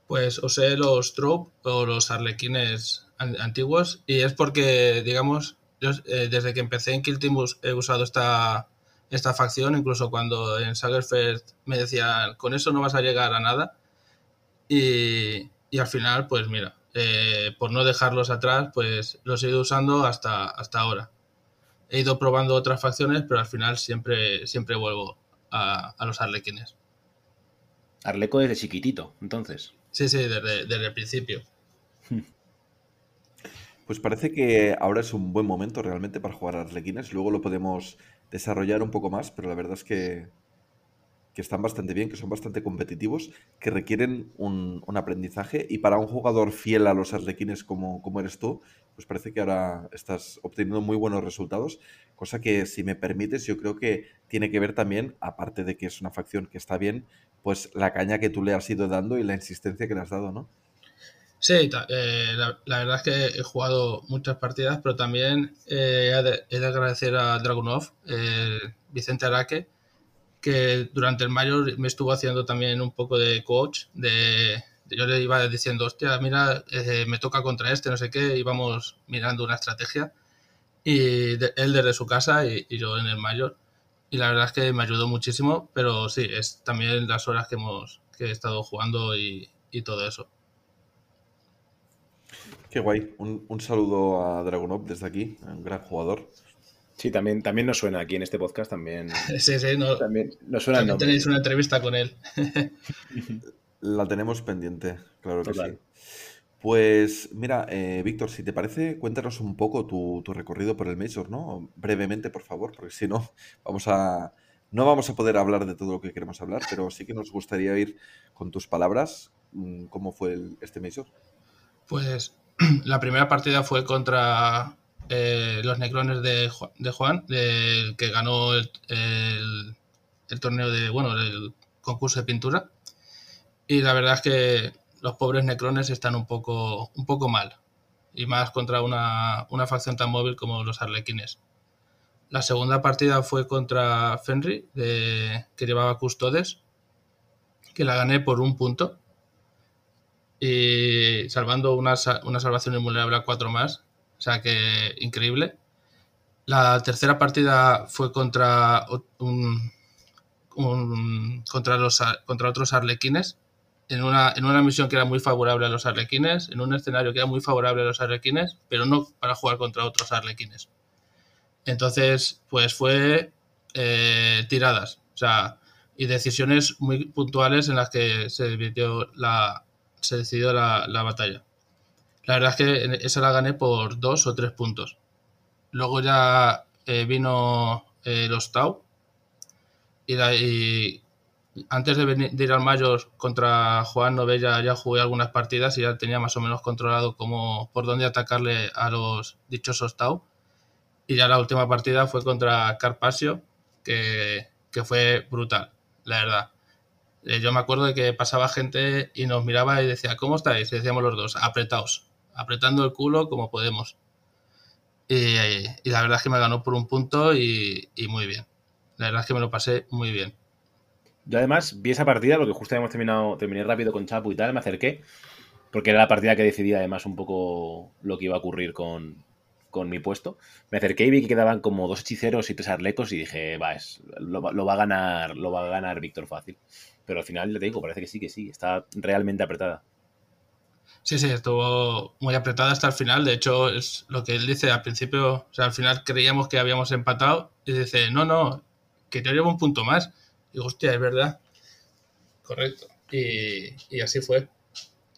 Pues usé los Trope o los Arlequines antiguos y es porque, digamos, yo, eh, desde que empecé en Kill Team he usado esta, esta facción, incluso cuando en Sagerfest me decían, con eso no vas a llegar a nada, Y, y al final, pues mira, eh, por no dejarlos atrás, pues los he ido usando hasta, hasta ahora. He ido probando otras facciones, pero al final siempre, siempre vuelvo a, a los arlequines. Arleco desde chiquitito, entonces. Sí, sí, desde, desde el principio. Pues parece que ahora es un buen momento realmente para jugar a Arlequines. Luego lo podemos desarrollar un poco más, pero la verdad es que, que están bastante bien, que son bastante competitivos, que requieren un, un aprendizaje. Y para un jugador fiel a los Arlequines como, como eres tú, pues parece que ahora estás obteniendo muy buenos resultados. Cosa que, si me permites, yo creo que tiene que ver también, aparte de que es una facción que está bien, pues la caña que tú le has ido dando y la insistencia que le has dado, ¿no? Sí, eh, la, verdad es que he jugado muchas partidas, pero también eh, he, de, he de agradecer a Dragunov, eh, Vicente Araque, que durante el mayo me estuvo haciendo también un poco de coach, de, yo le iba diciendo, hostia, mira, eh, me toca contra este, no sé qué, íbamos mirando una estrategia, y de- él desde su casa y, y yo en el mayor, y la verdad es que me ayudó muchísimo, pero sí, es también las horas que hemos que he estado jugando y, y todo eso. Qué guay. Un, un saludo a Dragunov desde aquí, un gran jugador. Sí, también, también nos suena aquí en este podcast, también, Sí, sí, no, también nos suena también tenéis una entrevista con él. La tenemos pendiente, claro que Total. sí. Pues mira, eh, Víctor, si te parece, cuéntanos un poco tu, tu recorrido por el Major, ¿no? Brevemente, por favor, porque si no, vamos a, no vamos a poder hablar de todo lo que queremos hablar, pero sí que nos gustaría oír con tus palabras mm, cómo fue el- este Major. Pues la primera partida fue contra eh, los Necrones de, Ju- de Juan, que ganó el, el- torneo de, bueno, el concurso de pintura. Y la verdad es que los pobres Necrones están un poco, un poco mal. Y más contra una, una facción tan móvil como los Arlequines. La segunda partida fue contra Fenry, que llevaba Custodes, que la gané por un punto y salvando una, una salvación invulnerable a cuatro más. O sea que increíble. La tercera partida fue contra un, contra los contra otros arlequines en una, en una misión que era muy favorable a los arlequines, en un escenario que era muy favorable a los arlequines, pero no para jugar contra otros arlequines. Entonces, pues fue eh, tiradas, o sea, y decisiones muy puntuales en las que se la, se decidió la, la batalla. La verdad es que esa la gané por dos o tres puntos. Luego ya eh, vino eh, los Tau. Y, antes de, venir- ir al Mayor contra Juan Novella ya jugué algunas partidas y ya tenía más o menos controlado cómo, por dónde atacarle a los dichosos Tau. Y ya la última partida fue contra Carpasio, que, que fue brutal, la verdad. Eh, Yo me acuerdo de que pasaba gente y nos miraba y decía, ¿cómo estáis? Y decíamos los dos, apretaos, apretando el culo como podemos. Y, la verdad es que me ganó por un punto y, muy bien. La verdad es que me lo pasé muy bien. Yo además vi esa partida porque justo habíamos terminado, terminé rápido con Chapu y tal, me acerqué, porque era la partida que decidía además un poco lo que iba a ocurrir con, con mi puesto. Me acerqué y vi que quedaban como dos hechiceros y tres arlecos y dije, va, es, lo va a ganar, lo va a ganar Víctor fácil. Pero al final, le digo, parece que sí, que sí, está realmente apretada. Sí, sí, estuvo muy apretada hasta el final. De hecho, es lo que él dice al principio. O sea, al final creíamos que habíamos empatado y dice, no, no, que yo llevo un punto más. Digo, hostia, es verdad. Correcto. Y, y así fue.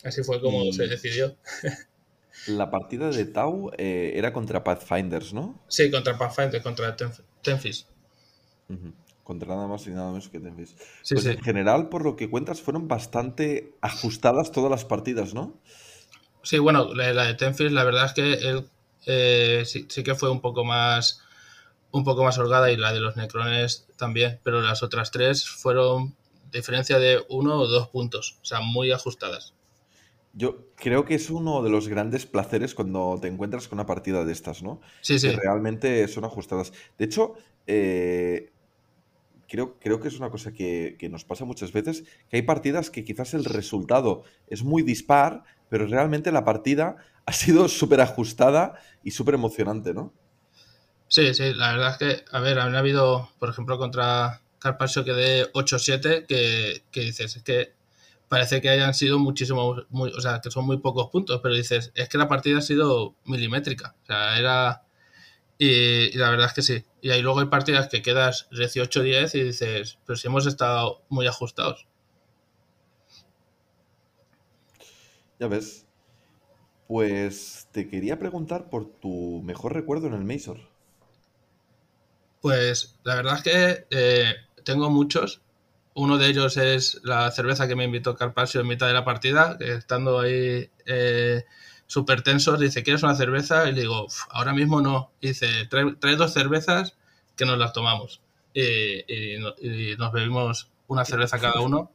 Así fue como Y- se decidió. La partida de Tau eh, era contra Pathfinders, ¿no? Sí, contra Pathfinder, contra Tenf- Tenfis. Contra nada más y nada menos que Tenfis. Sí, Pues sí. en general, por lo que cuentas, fueron bastante ajustadas todas las partidas, ¿no? Sí, bueno, la, de Tenfis, la verdad es que él eh, sí, sí que fue un poco más un poco más holgada y la de los Necrones también, pero las otras tres fueron diferencia de uno o dos puntos, o sea, muy ajustadas. Yo creo que es uno de los grandes placeres cuando te encuentras con una partida de estas, ¿no? Sí, sí, Que realmente son ajustadas. De hecho, eh, creo, creo que es una cosa que, que nos pasa muchas veces, que hay partidas que quizás el resultado es muy dispar, pero realmente la partida ha sido súper ajustada y súper emocionante, ¿no? sí, sí, la verdad es que, a ver, han habido, por ejemplo, contra Carpaccio que de 8-7, que, que dices, es que parece que hayan sido muchísimos, o sea, que son muy pocos puntos, pero dices, es que la partida ha sido milimétrica, o sea, era... Y, la verdad es que sí. Y ahí luego hay partidas que quedas 18-10 y dices, pero si hemos estado muy ajustados. Ya ves. Pues te quería preguntar por tu mejor recuerdo en el Mazor. Pues la verdad es que eh, tengo muchos. Uno de ellos es la cerveza que me invitó Carpasio en mitad de la partida, que estando ahí eh, súper tensos, dice, ¿quieres una cerveza? Y le digo, ahora mismo no. dice, trae, dos cervezas que nos las tomamos. Y, nos bebimos una cerveza cada uno.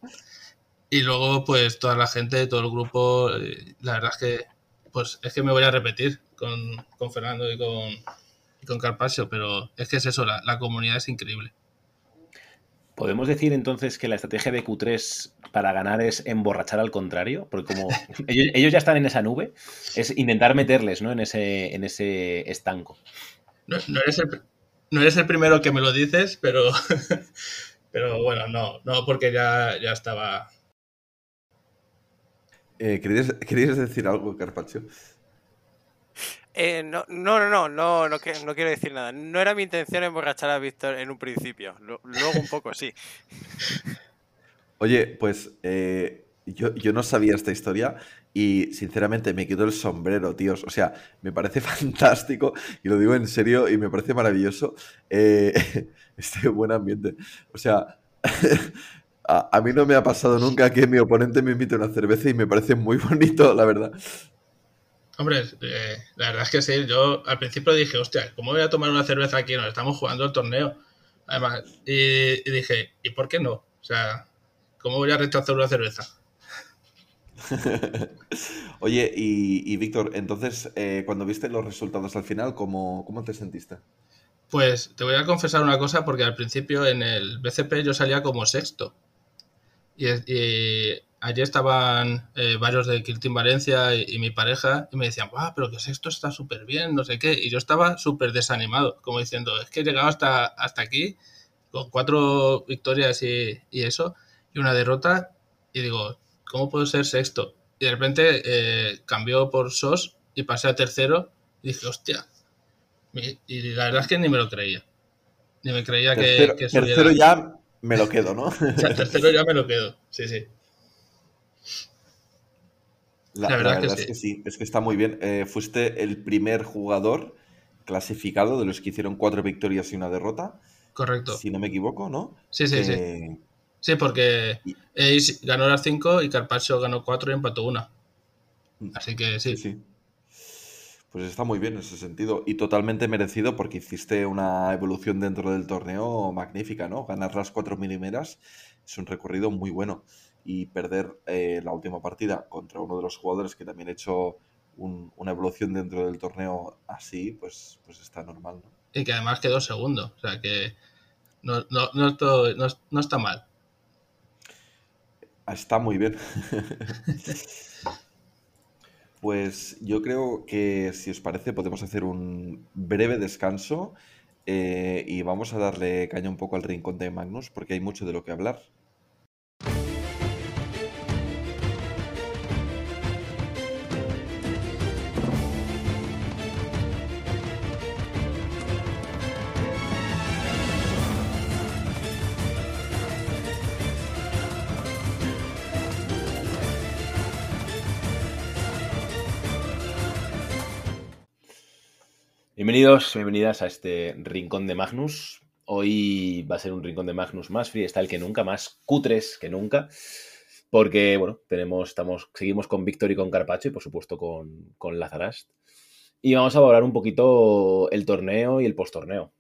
Y luego, pues toda la gente, todo el grupo, eh, la verdad es que, pues es que me voy a repetir con, Fernando y con, con Carpasio, pero es que es eso, la comunidad es increíble. ¿Podemos decir entonces que la estrategia de Q3 para ganar es emborrachar al contrario? Porque como ellos, ya están en esa nube, es intentar meterles ¿no? en, ese, en ese estanco. No, eres el, primero que me lo dices, pero, pero bueno, no, no, porque ya, ya estaba. Eh, ¿querías, decir algo, Carpaccio? Eh, no, no, no, no, no, quiero decir nada. No era mi intención emborrachar a Víctor en un principio. Luego un poco, sí. Oye, pues eh, yo, no sabía esta historia y sinceramente me quedo el sombrero, tíos. O sea, me parece fantástico y lo digo en serio y me parece maravilloso eh, este buen ambiente. O sea, a, a, mí no me ha pasado nunca que mi oponente me invite una cerveza y me parece muy bonito, la verdad. Hombre, eh, la verdad es que sí, yo al principio dije, hostia, ¿cómo voy a tomar una cerveza aquí? Nos estamos jugando el torneo. Además, y, dije, ¿y por qué no? O sea, ¿cómo voy a rechazar una cerveza? Oye, y, Víctor, entonces, eh, cuando viste los resultados al final, ¿cómo, ¿cómo te sentiste? Pues te voy a confesar una cosa, porque al principio en el BCP yo salía como sexto. Y, y Allí estaban eh, varios de Kill Valencia y, mi pareja y me decían, ¡guau! Pero que esto está súper bien, no sé qué. Y yo estaba súper desanimado, como diciendo, es que he llegado hasta, hasta aquí con cuatro victorias y, eso, y una derrota, y digo, ¿cómo puedo ser sexto? Y de repente eh, cambió por SOS y pasé a tercero y dije, hostia. Y la verdad es que ni me lo creía. Ni me creía que, que Tercero ya me lo quedo, ¿no? tercero ya me lo quedo, sí, sí. La, verdad, es que sí, es que está muy bien. Eh, fuiste el primer jugador clasificado de los que hicieron cuatro victorias y una derrota. Correcto. Si no me equivoco, ¿no? Sí, sí, sí. Sí, porque Ace ganó las cinco y Carpaccio ganó cuatro y empató una. Mm. Así que sí. sí. Pues está muy bien en ese sentido y totalmente merecido porque hiciste una evolución dentro del torneo magnífica, ¿no? Ganar las cuatro milimeras es un recorrido muy bueno y perder eh, la última partida contra uno de los jugadores que también ha hecho una evolución dentro del torneo así, pues, pues está normal. ¿no? Y que además quedó segundo, o sea que no, no, no, está mal. Está muy bien. pues yo creo que si os parece podemos hacer un breve descanso eh, y vamos a darle caña un poco al rincón de Magnus porque hay mucho de lo que hablar. Bienvenidos, bienvenidas a este rincón de Magnus. Hoy va a ser un rincón de Magnus más freestyle que nunca, más cutres que nunca. Porque, bueno, tenemos, estamos, seguimos con Víctor y con Carpacho y, por supuesto, con, con Lazarast. Y vamos a hablar un poquito el torneo y el postorneo.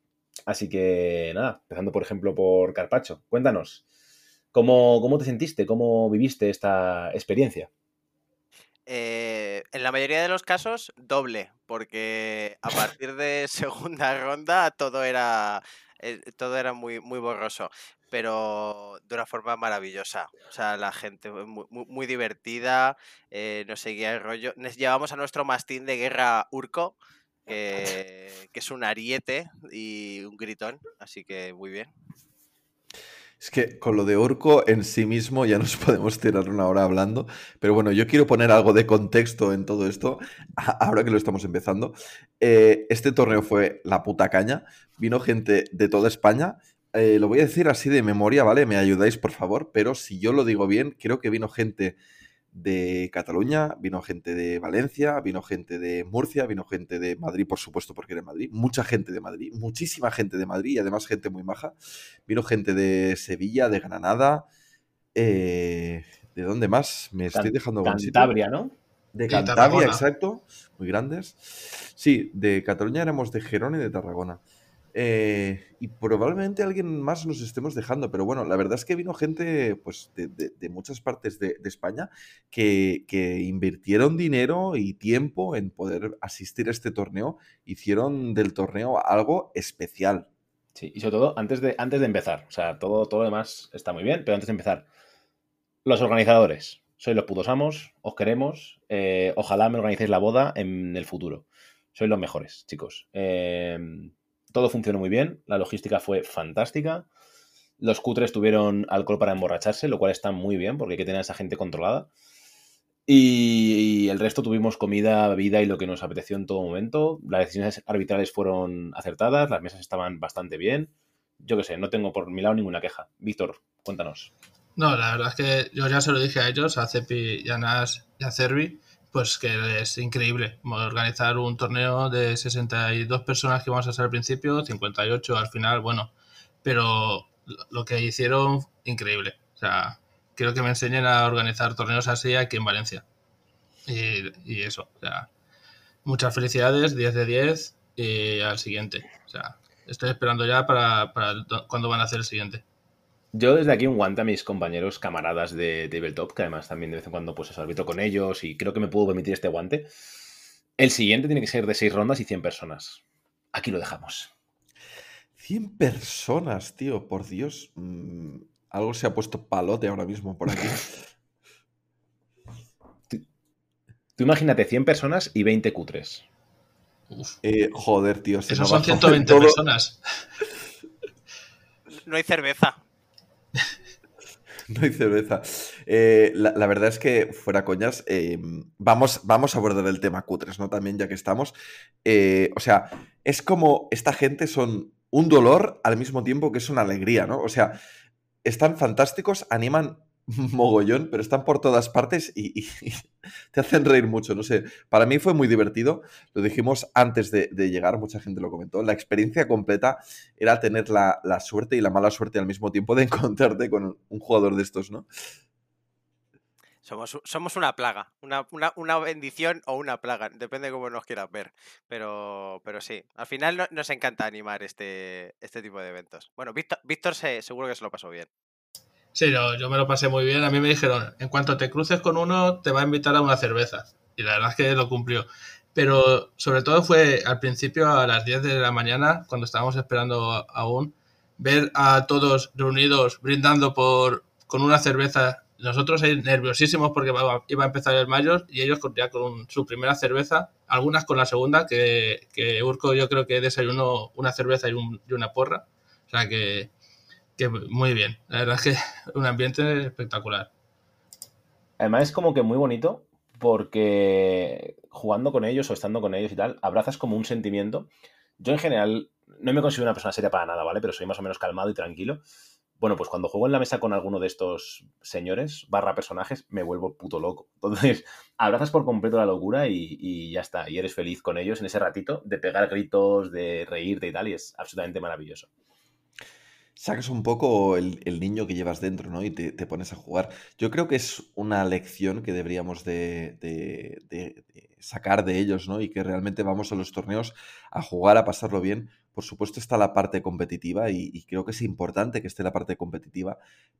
Así que, nada, empezando, por ejemplo, por Carpacho. Cuéntanos, ¿cómo, cómo te sentiste? ¿Cómo viviste esta experiencia? Eh, en la mayoría de los casos, doble, porque a partir de segunda ronda todo era, eh, todo era muy, muy borroso, pero de una forma maravillosa. O sea, la gente muy, muy divertida, eh, nos seguía el rollo. llevamos a nuestro mastín de guerra Urco, que, que es un ariete y un gritón, así que muy bien. Es que con lo de Urco en sí mismo ya nos podemos tirar una hora hablando, pero bueno, yo quiero poner algo de contexto en todo esto, ahora que lo estamos empezando. Eh, este torneo fue la puta caña, vino gente de toda España, eh, lo voy a decir así de memoria, ¿vale? Me ayudáis por favor, pero si yo lo digo bien, creo que vino gente de Cataluña, vino gente de Valencia, vino gente de Murcia, vino gente de Madrid, por supuesto, porque era Madrid, mucha gente de Madrid, muchísima gente de Madrid y además gente muy maja. Vino gente de Sevilla, de Granada. Eh, ¿De dónde más? Me estoy dejando Cantabria, ¿no? De Cantabria, exacto. Muy grandes. Sí, de Cataluña éramos de Gerona y de Tarragona. Eh, y probablemente alguien más nos estemos dejando, pero bueno, la verdad es que vino gente pues, de, muchas partes de, España que, invirtieron dinero y tiempo en poder asistir a este torneo, hicieron del torneo algo especial. Sí, y sobre todo antes de, antes de empezar, o sea, todo, todo lo demás está muy bien, pero antes de empezar, los organizadores, sois los putos amos, os queremos, eh, ojalá me organicéis la boda en el futuro. Sois los mejores, chicos. Eh, todo funcionó muy bien, la logística fue fantástica. Los cutres tuvieron alcohol para emborracharse, lo cual está muy bien porque hay que tener a esa gente controlada. Y, el resto tuvimos comida, bebida y lo que nos apeteció en todo momento. Las decisiones arbitrales fueron acertadas, las mesas estaban bastante bien. Yo qué sé, no tengo por mi lado ninguna queja. Víctor, cuéntanos. No, la verdad es que yo ya se lo dije a ellos, a Cepi y a Nas y a Cervi, pues que es increíble organizar un torneo de 62 personas que vamos a ser al principio, 58 al final, bueno, pero lo que hicieron, increíble. O sea, quiero que me enseñen a organizar torneos así aquí en Valencia. Y, eso, o sea, muchas felicidades, 10 de 10 y al siguiente. O sea, estoy esperando ya para, para cuando van a hacer el siguiente. Yo desde aquí un guante a mis compañeros camaradas de Tabletop, que además también de vez en cuando pues arbitro con ellos y creo que me puedo permitir este guante. El siguiente tiene que ser de 6 rondas y 100 personas. Aquí lo dejamos. 100 personas, tío, por Dios. Mm, algo se ha puesto palote ahora mismo por aquí. tú, imagínate 100 personas y 20 cutres. Eh, joder, tío. Eso son 120 personas. No hay cerveza. No hay cerveza. Eh, la, verdad es que, fuera coñas, em, vamos, vamos a abordar el tema cutres, ¿no? También, ya que estamos. Eh, o sea, es como esta gente son un dolor al mismo tiempo que es una alegría, ¿no? O sea, están fantásticos, animan mogollón, pero están por todas partes y, te hacen reír mucho. No sé, para mí fue muy divertido. Lo dijimos antes de, llegar, mucha gente lo comentó. La experiencia completa era tener la, suerte y la mala suerte al mismo tiempo de encontrarte con un jugador de estos, ¿no? Somos, somos una plaga, una, una, bendición o una plaga, depende de cómo nos quieras ver. Pero, pero sí, al final nos encanta animar este, este tipo de eventos. Bueno, Víctor, Víctor seguro que se lo pasó bien. Sí, yo, me lo pasé muy bien. A mí me dijeron, en cuanto te cruces con uno, te va a invitar a una cerveza. Y la verdad es que lo cumplió. Pero sobre todo fue al principio, a las 10 de la mañana, cuando estábamos esperando aún, ver a todos reunidos brindando por con una cerveza. Nosotros ahí nerviosísimos porque iba a empezar el mayor y ellos ya con su primera cerveza, algunas con la segunda, que, que Urco yo creo que desayunó una cerveza y, y una porra. O sea que, muy bien. La verdad es que un ambiente espectacular. Además es como que muy bonito porque jugando con ellos o estando con ellos y tal, abrazas como un sentimiento. Yo en general no me considero una persona seria para nada, ¿vale? Pero soy más o menos calmado y tranquilo. Bueno, pues cuando juego en la mesa con alguno de estos señores, barra personajes, me vuelvo puto loco. Entonces, abrazas por completo la locura y, y, ya está. Y eres feliz con ellos en ese ratito de pegar gritos, de reírte y tal, y es absolutamente maravilloso sacas un poco el, niño que llevas dentro, ¿no? Y te, pones a jugar. Yo creo que es una lección que deberíamos de, sacar de ellos, ¿no? Y que realmente vamos a los torneos a jugar, a pasarlo bien. Por supuesto está la parte competitiva y, creo que es importante que esté la parte competitiva,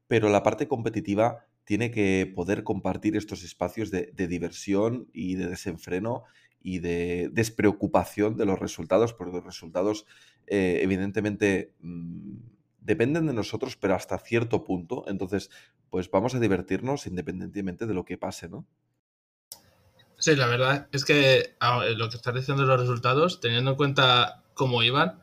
pero la parte competitiva tiene que poder compartir estos espacios de, diversión y de desenfreno y de despreocupación de los resultados, porque los resultados eh, evidentemente... Mm, dependen de nosotros, pero hasta cierto punto. Entonces, pues vamos a divertirnos independientemente de lo que pase, ¿no? Sí, la verdad es que ah, lo que estás diciendo de los resultados, teniendo en cuenta cómo iban,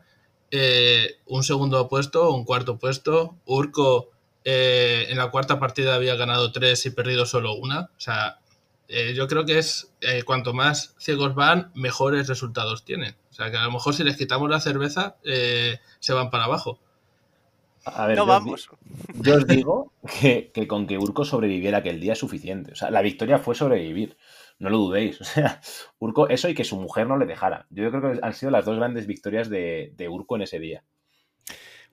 eh, un segundo puesto, un cuarto puesto, Urco eh, en la cuarta partida había ganado tres y perdido solo una. O sea, eh, yo creo que es eh, cuanto más ciegos van, mejores resultados tienen. O sea, que a lo mejor si les quitamos la cerveza, se van para abajo. A ver, no yo vamos. Os, yo os digo que, que con que Urco sobreviviera aquel día es suficiente. O sea, la victoria fue sobrevivir. No lo dudéis. O sea, Urco, eso y que su mujer no le dejara. Yo creo que han sido las dos grandes victorias de, de Urco en ese día.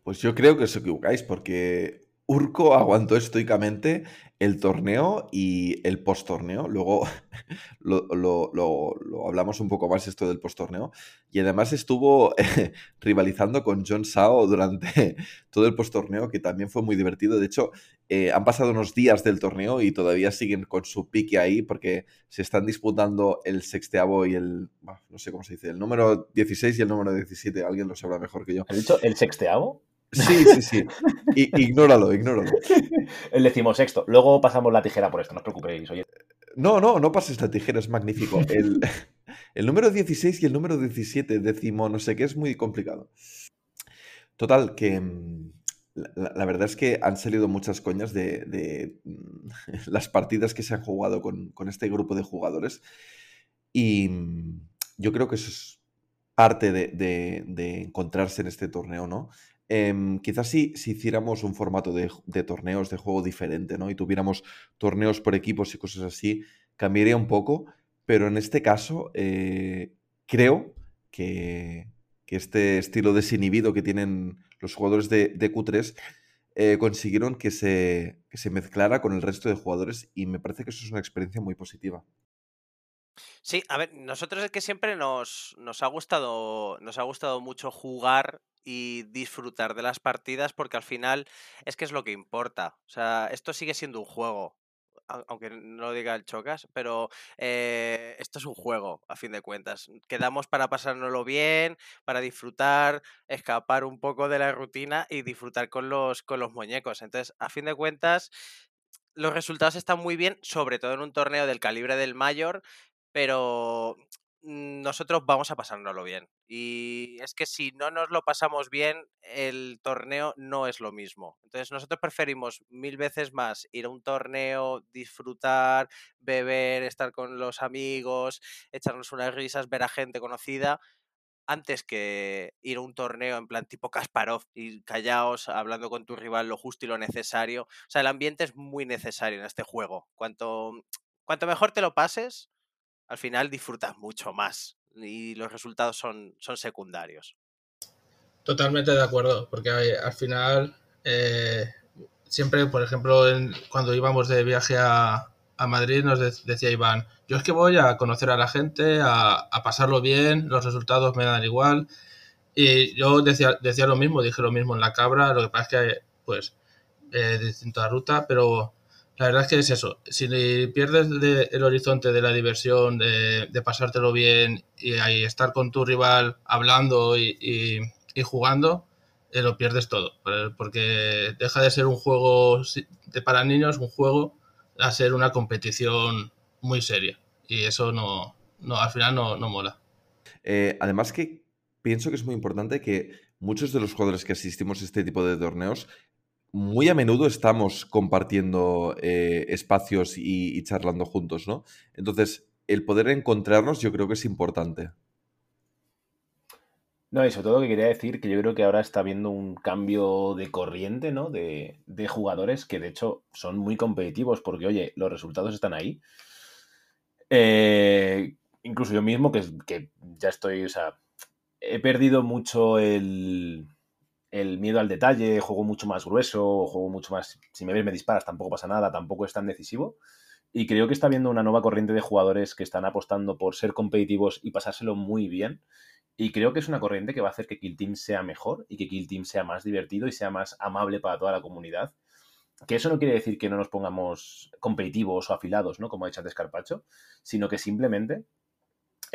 Pues yo creo que os equivocáis porque Urco aguantó estoicamente el torneo y el post-torneo. Luego lo, lo- hablamos un poco más esto del post-torneo. Y además estuvo rivalizando con John Sao durante todo el post-torneo, que también fue muy divertido. De hecho, eh, han pasado unos días del torneo y todavía siguen con su pique ahí porque se están disputando el sexteavo y el, no sé cómo se dice, el número 16 y el número 17. Alguien lo sabrá mejor que yo. ¿Has dicho el sexteavo? Sí, sí, sí. I- ignóralo, ignóralo. El decimosexto. Luego pasamos la tijera por esto, no os preocupéis. Oye, No, no, no pases la tijera, es magnífico. El, el número 16 y el número 17, décimo, no sé qué, es muy complicado. Total, que mm, la, verdad es que han salido muchas coñas de, de, mm, las partidas que se han jugado con, con este grupo de jugadores. Y mm, yo creo que eso es parte de, de- de encontrarse en este torneo, ¿no? Em, quizás si, si hiciéramos un formato de, de torneos de juego diferente, ¿no? Y tuviéramos torneos por equipos y cosas así, cambiaría un poco, pero en este caso eh, creo que, que este estilo desinhibido que tienen los jugadores de, de Q3 eh, consiguieron que se, que se mezclara con el resto de jugadores y me parece que eso es una experiencia muy positiva. Sí, a ver, nosotros es que siempre nos, nos ha gustado, nos ha gustado mucho jugar y disfrutar de las partidas porque al final es que es lo que importa. O sea, esto sigue siendo un juego. au- Aunque no lo diga el Chocas, pero eh, esto es un juego, a fin de cuentas. Quedamos para pasárnoslo bien, para disfrutar, escapar un poco de la rutina y disfrutar con los, con los muñecos. Entonces, a fin de cuentas, los resultados están muy bien, sobre todo en un torneo del calibre del Mayor, pero nosotros vamos a pasárnoslo bien. Y es que si no nos lo pasamos bien, el torneo no es lo mismo. Entonces nosotros preferimos mil veces más ir a un torneo, disfrutar, beber, estar con los amigos, echarnos unas risas, ver a gente conocida, antes que ir a un torneo en plan tipo Kasparov y callaos, hablando con tu rival lo justo y lo necesario. O sea, el ambiente es muy necesario en este juego. Cuanto, cuanto mejor te lo pases, al final disfrutas mucho más y los resultados son, son secundarios. Totalmente de acuerdo, porque al final eh, siempre, por ejemplo, cuando íbamos de viaje a, a Madrid nos de- decía Iván, yo es que voy a conocer a la gente, a, a pasarlo bien, los resultados me dan igual. Y yo decía, decía lo mismo, dije lo mismo en la cabra, lo que pasa es que, pues, eh, distinta ruta, pero la verdad es que es eso. Si pierdes de- el horizonte de la diversión, de, pasártelo bien y ahí estar con tu rival hablando y, y- y jugando, eh, lo pierdes todo. por- Porque deja de ser un juego para niños, un juego, a ser una competición muy seria. Y eso no, no al final no, no mola. Eh, además que pienso que es muy importante que muchos de los jugadores que asistimos a este tipo de torneos, muy a menudo estamos compartiendo eh, espacios y, charlando juntos, ¿no? Entonces, el poder encontrarnos yo creo que es importante. No, y sobre todo que quería decir que yo creo que ahora está habiendo un cambio de corriente, ¿no? De, de jugadores que de hecho son muy competitivos porque, oye, los resultados están ahí. Eh, incluso yo mismo, que, que ya estoy, o sea, he perdido mucho el, el miedo al detalle, juego mucho más grueso, juego mucho más, si me ves me disparas, tampoco pasa nada, tampoco es tan decisivo. Y creo que está habiendo una nueva corriente de jugadores que están apostando por ser competitivos y pasárselo muy bien. Y creo que es una corriente que va a hacer que Kill Team sea mejor y que Kill Team sea más divertido y sea más amable para toda la comunidad. Que eso no quiere decir que no nos pongamos competitivos o afilados, ¿no? Como ha dicho antes sino que simplemente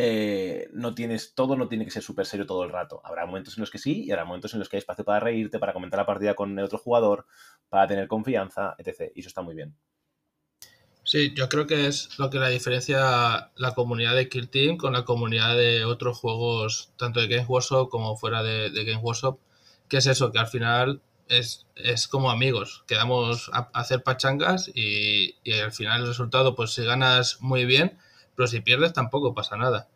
eh, no tienes, todo no tiene que ser súper serio todo el rato. Habrá momentos en los que sí y habrá momentos en los que hay espacio para reírte, para comentar la partida con el otro jugador, para tener confianza, etc. Y eso está muy bien. Sí, yo creo que es lo que la diferencia la comunidad de Kill Team con la comunidad de otros juegos, tanto de Games Workshop como fuera de, Games Workshop, que es eso, que al final es, es como amigos. Quedamos a, hacer pachangas y, y, al final el resultado, pues si ganas muy bien, pero si pierdes tampoco pasa nada.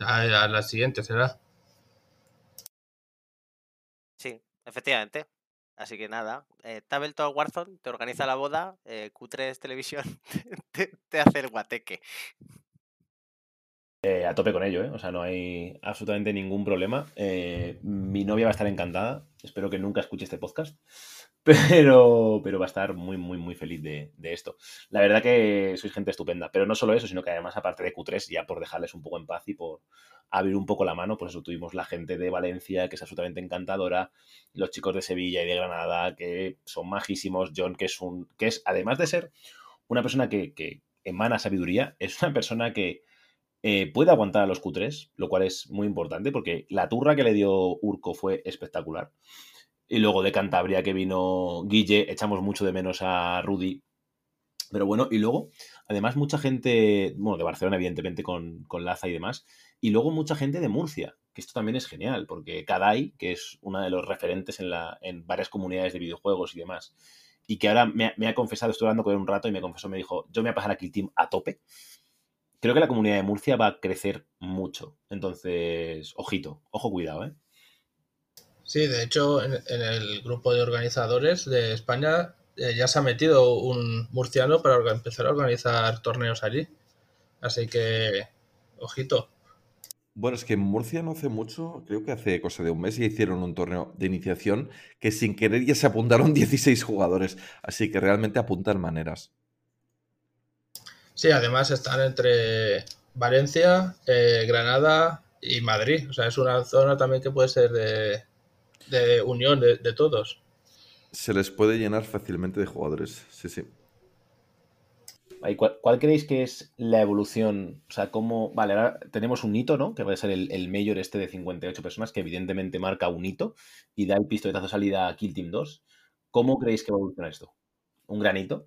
A, a la siguiente será. Sí, efectivamente. Así que nada, eh, Tabletop Warzone te organiza la boda, eh, Q3 Televisión te, te, hace el guateque. Eh, a tope con ello, ¿eh? O sea, no hay absolutamente ningún problema. Eh, mi novia va a estar encantada. Espero que nunca escuche este podcast. Pero, pero va a estar muy, muy, muy feliz de, de, esto. La verdad que sois gente estupenda. Pero no solo eso, sino que además, aparte de Q3, ya por dejarles un poco en paz y por abrir un poco la mano, pues eso tuvimos la gente de Valencia, que es absolutamente encantadora, los chicos de Sevilla y de Granada, que son majísimos, John, que es un. que es, además de ser una persona que, emana sabiduría, es una persona que eh, puede aguantar a los Q3, lo cual es muy importante porque la turra que le dio Urco fue espectacular. Y luego de Cantabria que vino Guille, echamos mucho de menos a Rudy. Pero bueno, y luego, además, mucha gente, bueno, de Barcelona, evidentemente, con, con Laza y demás. Y luego mucha gente de Murcia, que esto también es genial, porque Kadai, que es una de los referentes en, la, en varias comunidades de videojuegos y demás, y que ahora me, ha confesado, estuve hablando con él un rato y me confesó, me dijo, yo me voy a pasar aquí el team a tope creo que la comunidad de Murcia va a crecer mucho. Entonces, ojito, ojo, cuidado, ¿eh? Sí, de hecho, en, en el grupo de organizadores de España eh, ya se ha metido un murciano para empezar a organizar torneos allí. Así que, ojito. Bueno, es que en Murcia no hace mucho, creo que hace cosa de un mes, ya hicieron un torneo de iniciación que sin querer ya se apuntaron 16 jugadores. Así que realmente apuntan maneras. Sí, además están entre Valencia, eh, Granada y Madrid. O sea, es una zona también que puede ser de, de unión de, de, todos. Se les puede llenar fácilmente de jugadores, sí, sí. ¿Cuál, ¿Cuál, creéis que es la evolución? O sea, cómo. Vale, ahora tenemos un hito, ¿no? Que va a ser el, el mayor este de 58 personas, que evidentemente marca un hito y da el pistoletazo de salida a Kill Team 2. ¿Cómo creéis que va a evolucionar esto? ¿Un granito?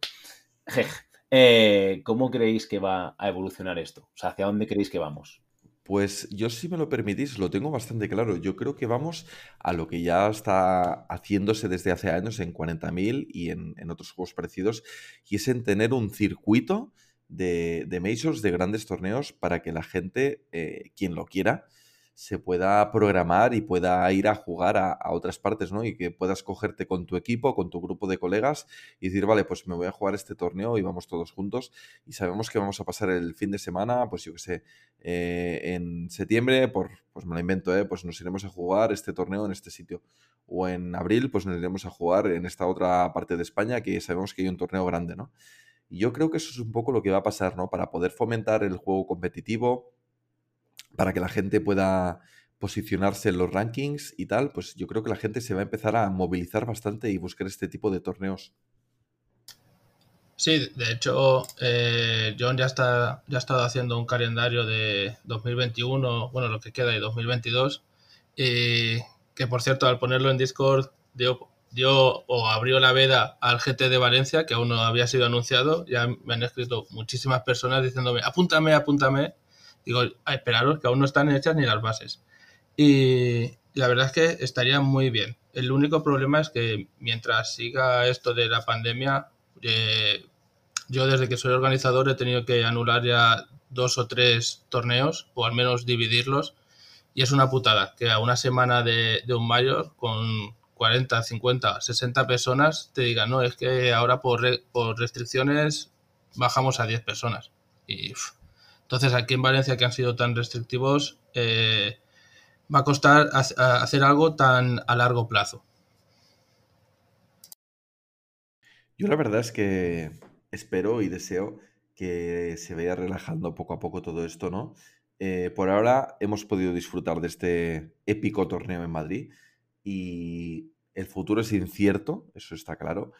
Jej. Eh, ¿Cómo creéis que va a evolucionar esto? O sea, ¿hacia dónde creéis que vamos? Pues yo, si me lo permitís, lo tengo bastante claro. Yo creo que vamos a lo que ya está haciéndose desde hace años en 40.000 y en, otros juegos parecidos, y es en tener un circuito de, de majors, de grandes torneos, para que la gente, eh, quien lo quiera, se pueda programar y pueda ir a jugar a, otras partes, ¿no? Y que puedas cogerte con tu equipo, con tu grupo de colegas y decir, vale, pues me voy a jugar este torneo y vamos todos juntos y sabemos que vamos a pasar el fin de semana, pues yo que sé, eh, en septiembre, por, pues me lo invento, ¿eh? Pues nos iremos a jugar este torneo en este sitio. O en abril, pues nos iremos a jugar en esta otra parte de España que sabemos que hay un torneo grande, ¿no? Y yo creo que eso es un poco lo que va a pasar, ¿no? Para poder fomentar el juego competitivo, para que la gente pueda posicionarse en los rankings y tal, pues yo creo que la gente se va a empezar a movilizar bastante y buscar este tipo de torneos. Sí, de hecho, eh, John ya está ya ha estado haciendo un calendario de 2021, bueno, lo que queda de 2022, y que por cierto, al ponerlo en Discord, dio, dio o abrió la veda al GT de Valencia, que aún no había sido anunciado. Ya me han escrito muchísimas personas diciéndome, apúntame, apúntame. Digo, esperaros que aún no están hechas ni las bases. Y la verdad es que estaría muy bien. El único problema es que mientras siga esto de la pandemia, eh, yo desde que soy organizador he tenido que anular ya dos o tres torneos, o al menos dividirlos, y es una putada que a una semana de, de un mayor con 40, 50, 60 personas te digan, no, es que ahora por, re, por restricciones bajamos a 10 personas. Y entonces, aquí en Valencia, que han sido tan restrictivos, eh, va a costar hacer algo tan a largo plazo. Yo la verdad es que espero y deseo que se vaya relajando poco a poco todo esto, ¿no? Eh, por ahora hemos podido disfrutar de este épico torneo en Madrid y el futuro es incierto, eso está claro,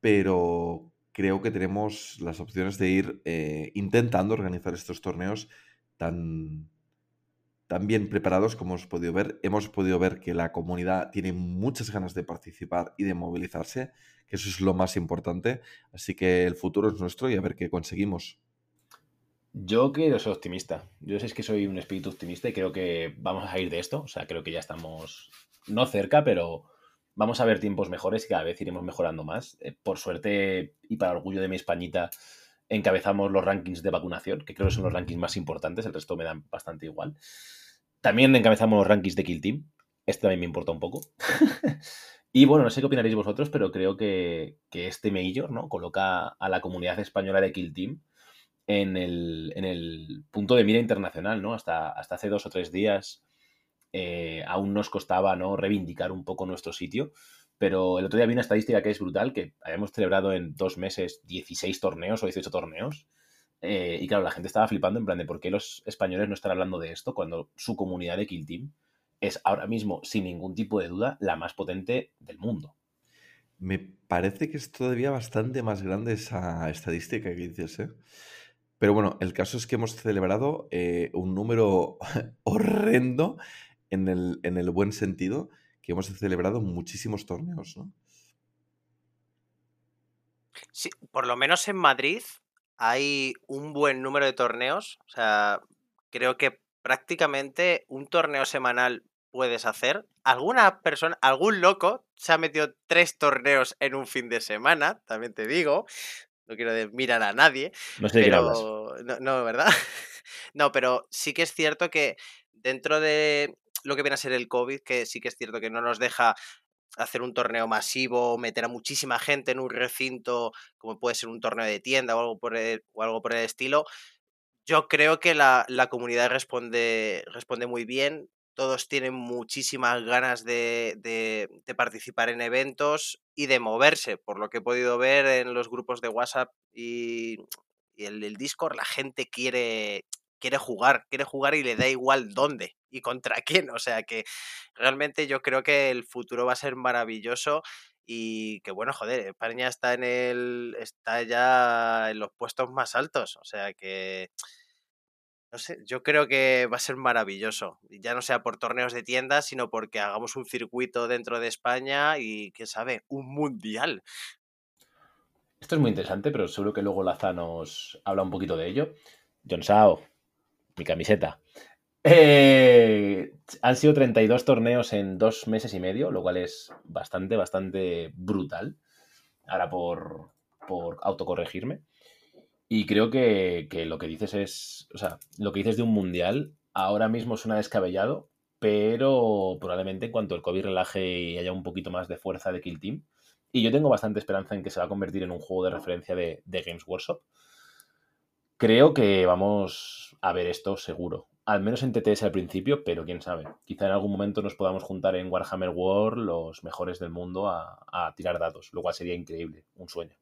pero creo que tenemos las opciones de ir eh, intentando organizar estos torneos tan, tan bien preparados como hemos podido ver. Hemos podido ver que la comunidad tiene muchas ganas de participar y de movilizarse, que eso es lo más importante. Así que el futuro es nuestro y a ver qué conseguimos. Yo quiero ser optimista. Yo sé que soy un espíritu optimista y creo que vamos a ir de esto. O sea, creo que ya estamos no cerca, pero vamos a ver tiempos mejores y cada vez iremos mejorando más. Eh, por suerte y para orgullo de mi Españita, encabezamos los rankings de vacunación, que creo que son los rankings más importantes, el resto me dan bastante igual. También encabezamos los rankings de Kill Team, este también me importa un poco. y bueno, no sé qué opinaréis vosotros, pero creo que, este Major ¿no? coloca a la comunidad española de Kill Team en el, punto de mira internacional, ¿no? Hasta, hasta hace dos o tres días eh, aún nos costaba ¿no? reivindicar un poco nuestro sitio. Pero el otro día vi una estadística que es brutal, que habíamos celebrado en dos meses 16 torneos o 18 torneos. Eh, y claro, la gente estaba flipando en plan de por qué los españoles no están hablando de esto cuando su comunidad de Kill Team es ahora mismo, sin ningún tipo de duda, la más potente del mundo. Me parece que es todavía bastante más grande esa estadística que dices, ¿eh? Pero bueno, el caso es que hemos celebrado un número horrendo en el, en el buen sentido que hemos celebrado muchísimos torneos, ¿no? Sí, por lo menos en Madrid hay un buen número de torneos. O sea, creo que prácticamente un torneo semanal puedes hacer. Alguna persona, algún loco se ha metido tres torneos en un fin de semana, también te digo. No quiero mirar a nadie. No sé pero... no, no, ¿verdad? no, pero sí que es cierto que dentro de lo que viene a ser el COVID, que sí que es cierto que no nos deja hacer un torneo masivo, meter a muchísima gente en un recinto, como puede ser un torneo de tienda o algo por el, o algo por el estilo, yo creo que la, comunidad responde, responde muy bien. Todos tienen muchísimas ganas de, de, participar en eventos y de moverse. Por lo que he podido ver en los grupos de WhatsApp y, el Discord, la gente quiere, quiere jugar, quiere jugar y le da igual dónde y contra quién. O sea que realmente yo creo que el futuro va a ser maravilloso y que bueno, joder, España está en el. está ya en los puestos más altos. O sea que. No sé, yo creo que va a ser maravilloso. Ya no sea por torneos de tiendas, sino porque hagamos un circuito dentro de España y, quién sabe, un mundial. Esto es muy interesante, pero seguro que luego Laza nos habla un poquito de ello. John Sao, mi camiseta. Eh, han sido 32 torneos en dos meses y medio, lo cual es bastante, bastante brutal. Ahora por, por autocorregirme. Y creo que, que, lo que dices es, o sea, lo que dices de un mundial ahora mismo suena descabellado, pero probablemente en cuanto el COVID relaje y haya un poquito más de fuerza de Kill Team, y yo tengo bastante esperanza en que se va a convertir en un juego de referencia de, de Games Workshop, Creo que vamos a ver esto seguro. Al menos en TTS al principio, pero quién sabe. Quizá en algún momento nos podamos juntar en Warhammer World los mejores del mundo a, tirar datos, lo cual sería increíble, un sueño.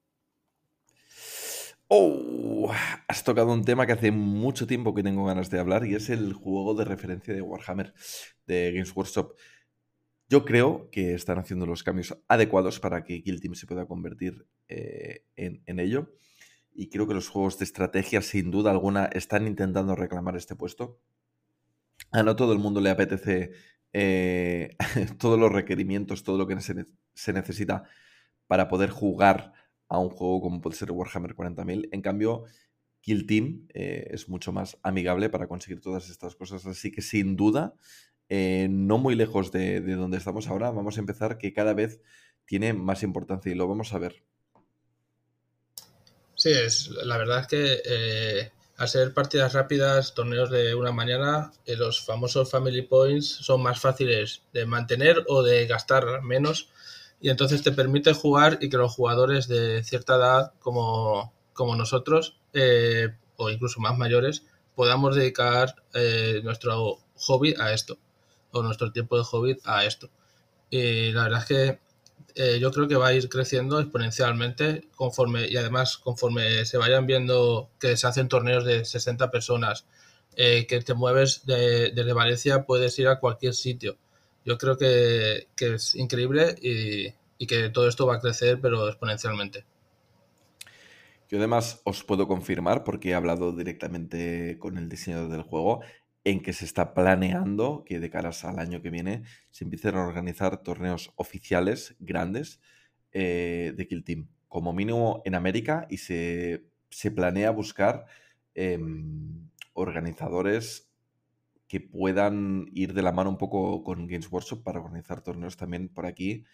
Oh, has tocado un tema que hace mucho tiempo que tengo ganas de hablar y es el juego de referencia de Warhammer de Games Workshop. Yo creo que están haciendo los cambios adecuados para que Kill Team se pueda convertir eh, en, en ello y creo que los juegos de estrategia sin duda alguna están intentando reclamar este puesto. A no todo el mundo le apetece eh, todos los requerimientos, todo lo que se, necesita para poder jugar a un juego como puede ser Warhammer 40.000. En cambio, Kill Team eh, es mucho más amigable para conseguir todas estas cosas. Así que sin duda, eh, no muy lejos de, de donde estamos ahora, vamos a empezar que cada vez tiene más importancia y lo vamos a ver. Sí, es, la verdad es que eh, al ser partidas rápidas, torneos de una mañana, eh, los famosos Family Points son más fáciles de mantener o de gastar menos y entonces te permite jugar y que los jugadores de cierta edad como, como nosotros eh, o incluso más mayores podamos dedicar nuestro hobby a esto o nuestro tiempo de hobby a esto. Y la verdad es que eh, yo creo que va a ir creciendo exponencialmente conforme y además conforme se vayan viendo que se hacen torneos de 60 personas, eh, que te mueves desde Valencia, puedes ir a cualquier sitio. Yo creo que, es increíble y, y que todo esto va a crecer, pero exponencialmente. Yo además os puedo confirmar, porque he hablado directamente con el diseñador del juego, en que se está planeando que de caras al año que viene se empiecen a organizar torneos oficiales grandes eh, de Kill Team, como mínimo en América, y se, planea buscar em, organizadores que puedan ir de la mano un poco con Games Workshop para organizar torneos también por aquí,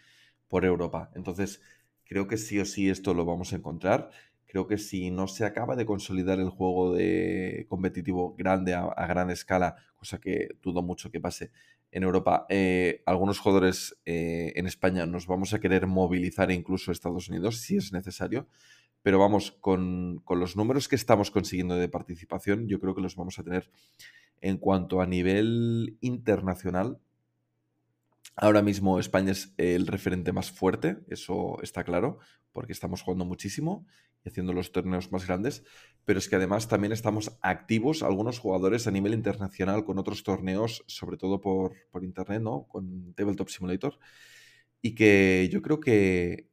por Europa. Entonces, creo que sí o sí esto lo vamos a encontrar. Creo que si no se acaba de consolidar el juego de competitivo grande a, gran escala, cosa que dudo mucho que pase en Europa, eh, algunos jugadores eh, en España nos vamos a querer movilizar incluso Estados Unidos si es necesario. Pero vamos, con, con los números que estamos consiguiendo de participación, yo creo que los vamos a tener en cuanto a nivel internacional Ahora mismo España es el referente más fuerte, eso está claro, porque estamos jugando muchísimo y haciendo los torneos más grandes, pero es que además también estamos activos algunos jugadores a nivel internacional con otros torneos, sobre todo por, internet, ¿no? Con Tabletop Simulator, y que yo creo que,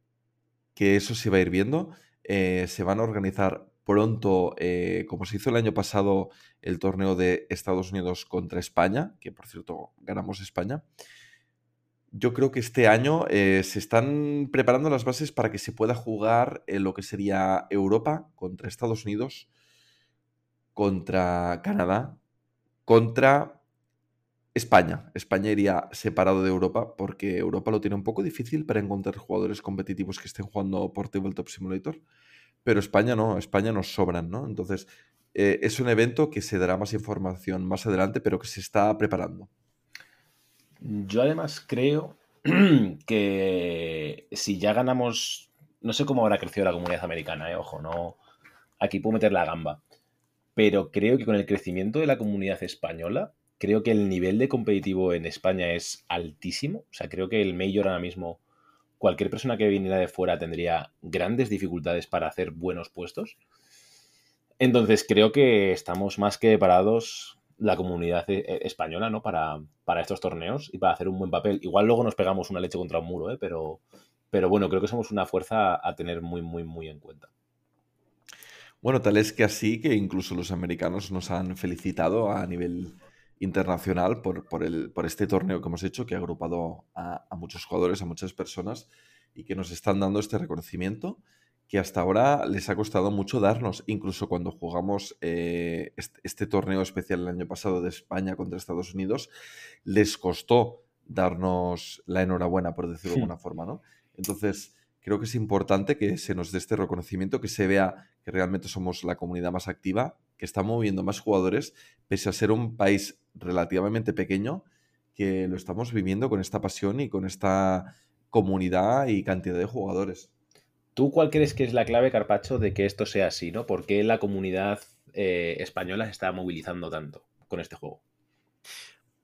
que eso se va a ir viendo. Eh, se van a organizar pronto, eh, como se hizo el año pasado, el torneo de Estados Unidos contra España, que por cierto ganamos España yo creo que este año eh, se están preparando las bases para que se pueda jugar en lo que sería Europa contra Estados Unidos, contra Canadá, contra España. España iría separado de Europa porque Europa lo tiene un poco difícil para encontrar jugadores competitivos que estén jugando por Tabletop Simulator, pero España no, España nos sobran, ¿no? Entonces, eh, es un evento que se dará más información más adelante, pero que se está preparando. Yo además creo que si ya ganamos, no sé cómo habrá crecido la comunidad americana, eh, ojo, no, aquí puedo meter la gamba, pero creo que con el crecimiento de la comunidad española, creo que el nivel de competitivo en España es altísimo, o sea, creo que el mayor ahora mismo, cualquier persona que viniera de fuera tendría grandes dificultades para hacer buenos puestos. Entonces creo que estamos más que preparados la comunidad e, e, española, ¿no? Para, para, estos torneos y para hacer un buen papel. Igual luego nos pegamos una leche contra un muro, ¿eh? Pero, pero bueno, creo que somos una fuerza a tener muy, muy, muy en cuenta. Bueno, tal es que así que incluso los americanos nos han felicitado a nivel internacional por, por, el, por este torneo que hemos hecho, que ha agrupado a, a muchos jugadores, a muchas personas y que nos están dando este reconocimiento que hasta ahora les ha costado mucho darnos, incluso cuando jugamos eh, este, torneo especial el año pasado de España contra Estados Unidos, les costó darnos la enhorabuena, por decirlo de alguna forma, ¿no? Entonces, creo que es importante que se nos dé este reconocimiento, que se vea que realmente somos la comunidad más activa, que está moviendo más jugadores, pese a ser un país relativamente pequeño, que lo estamos viviendo con esta pasión y con esta comunidad y cantidad de jugadores. ¿Tú cuál crees que es la clave, Carpacho, de que esto sea así, ¿no? ¿Por qué la comunidad eh, española se está movilizando tanto con este juego?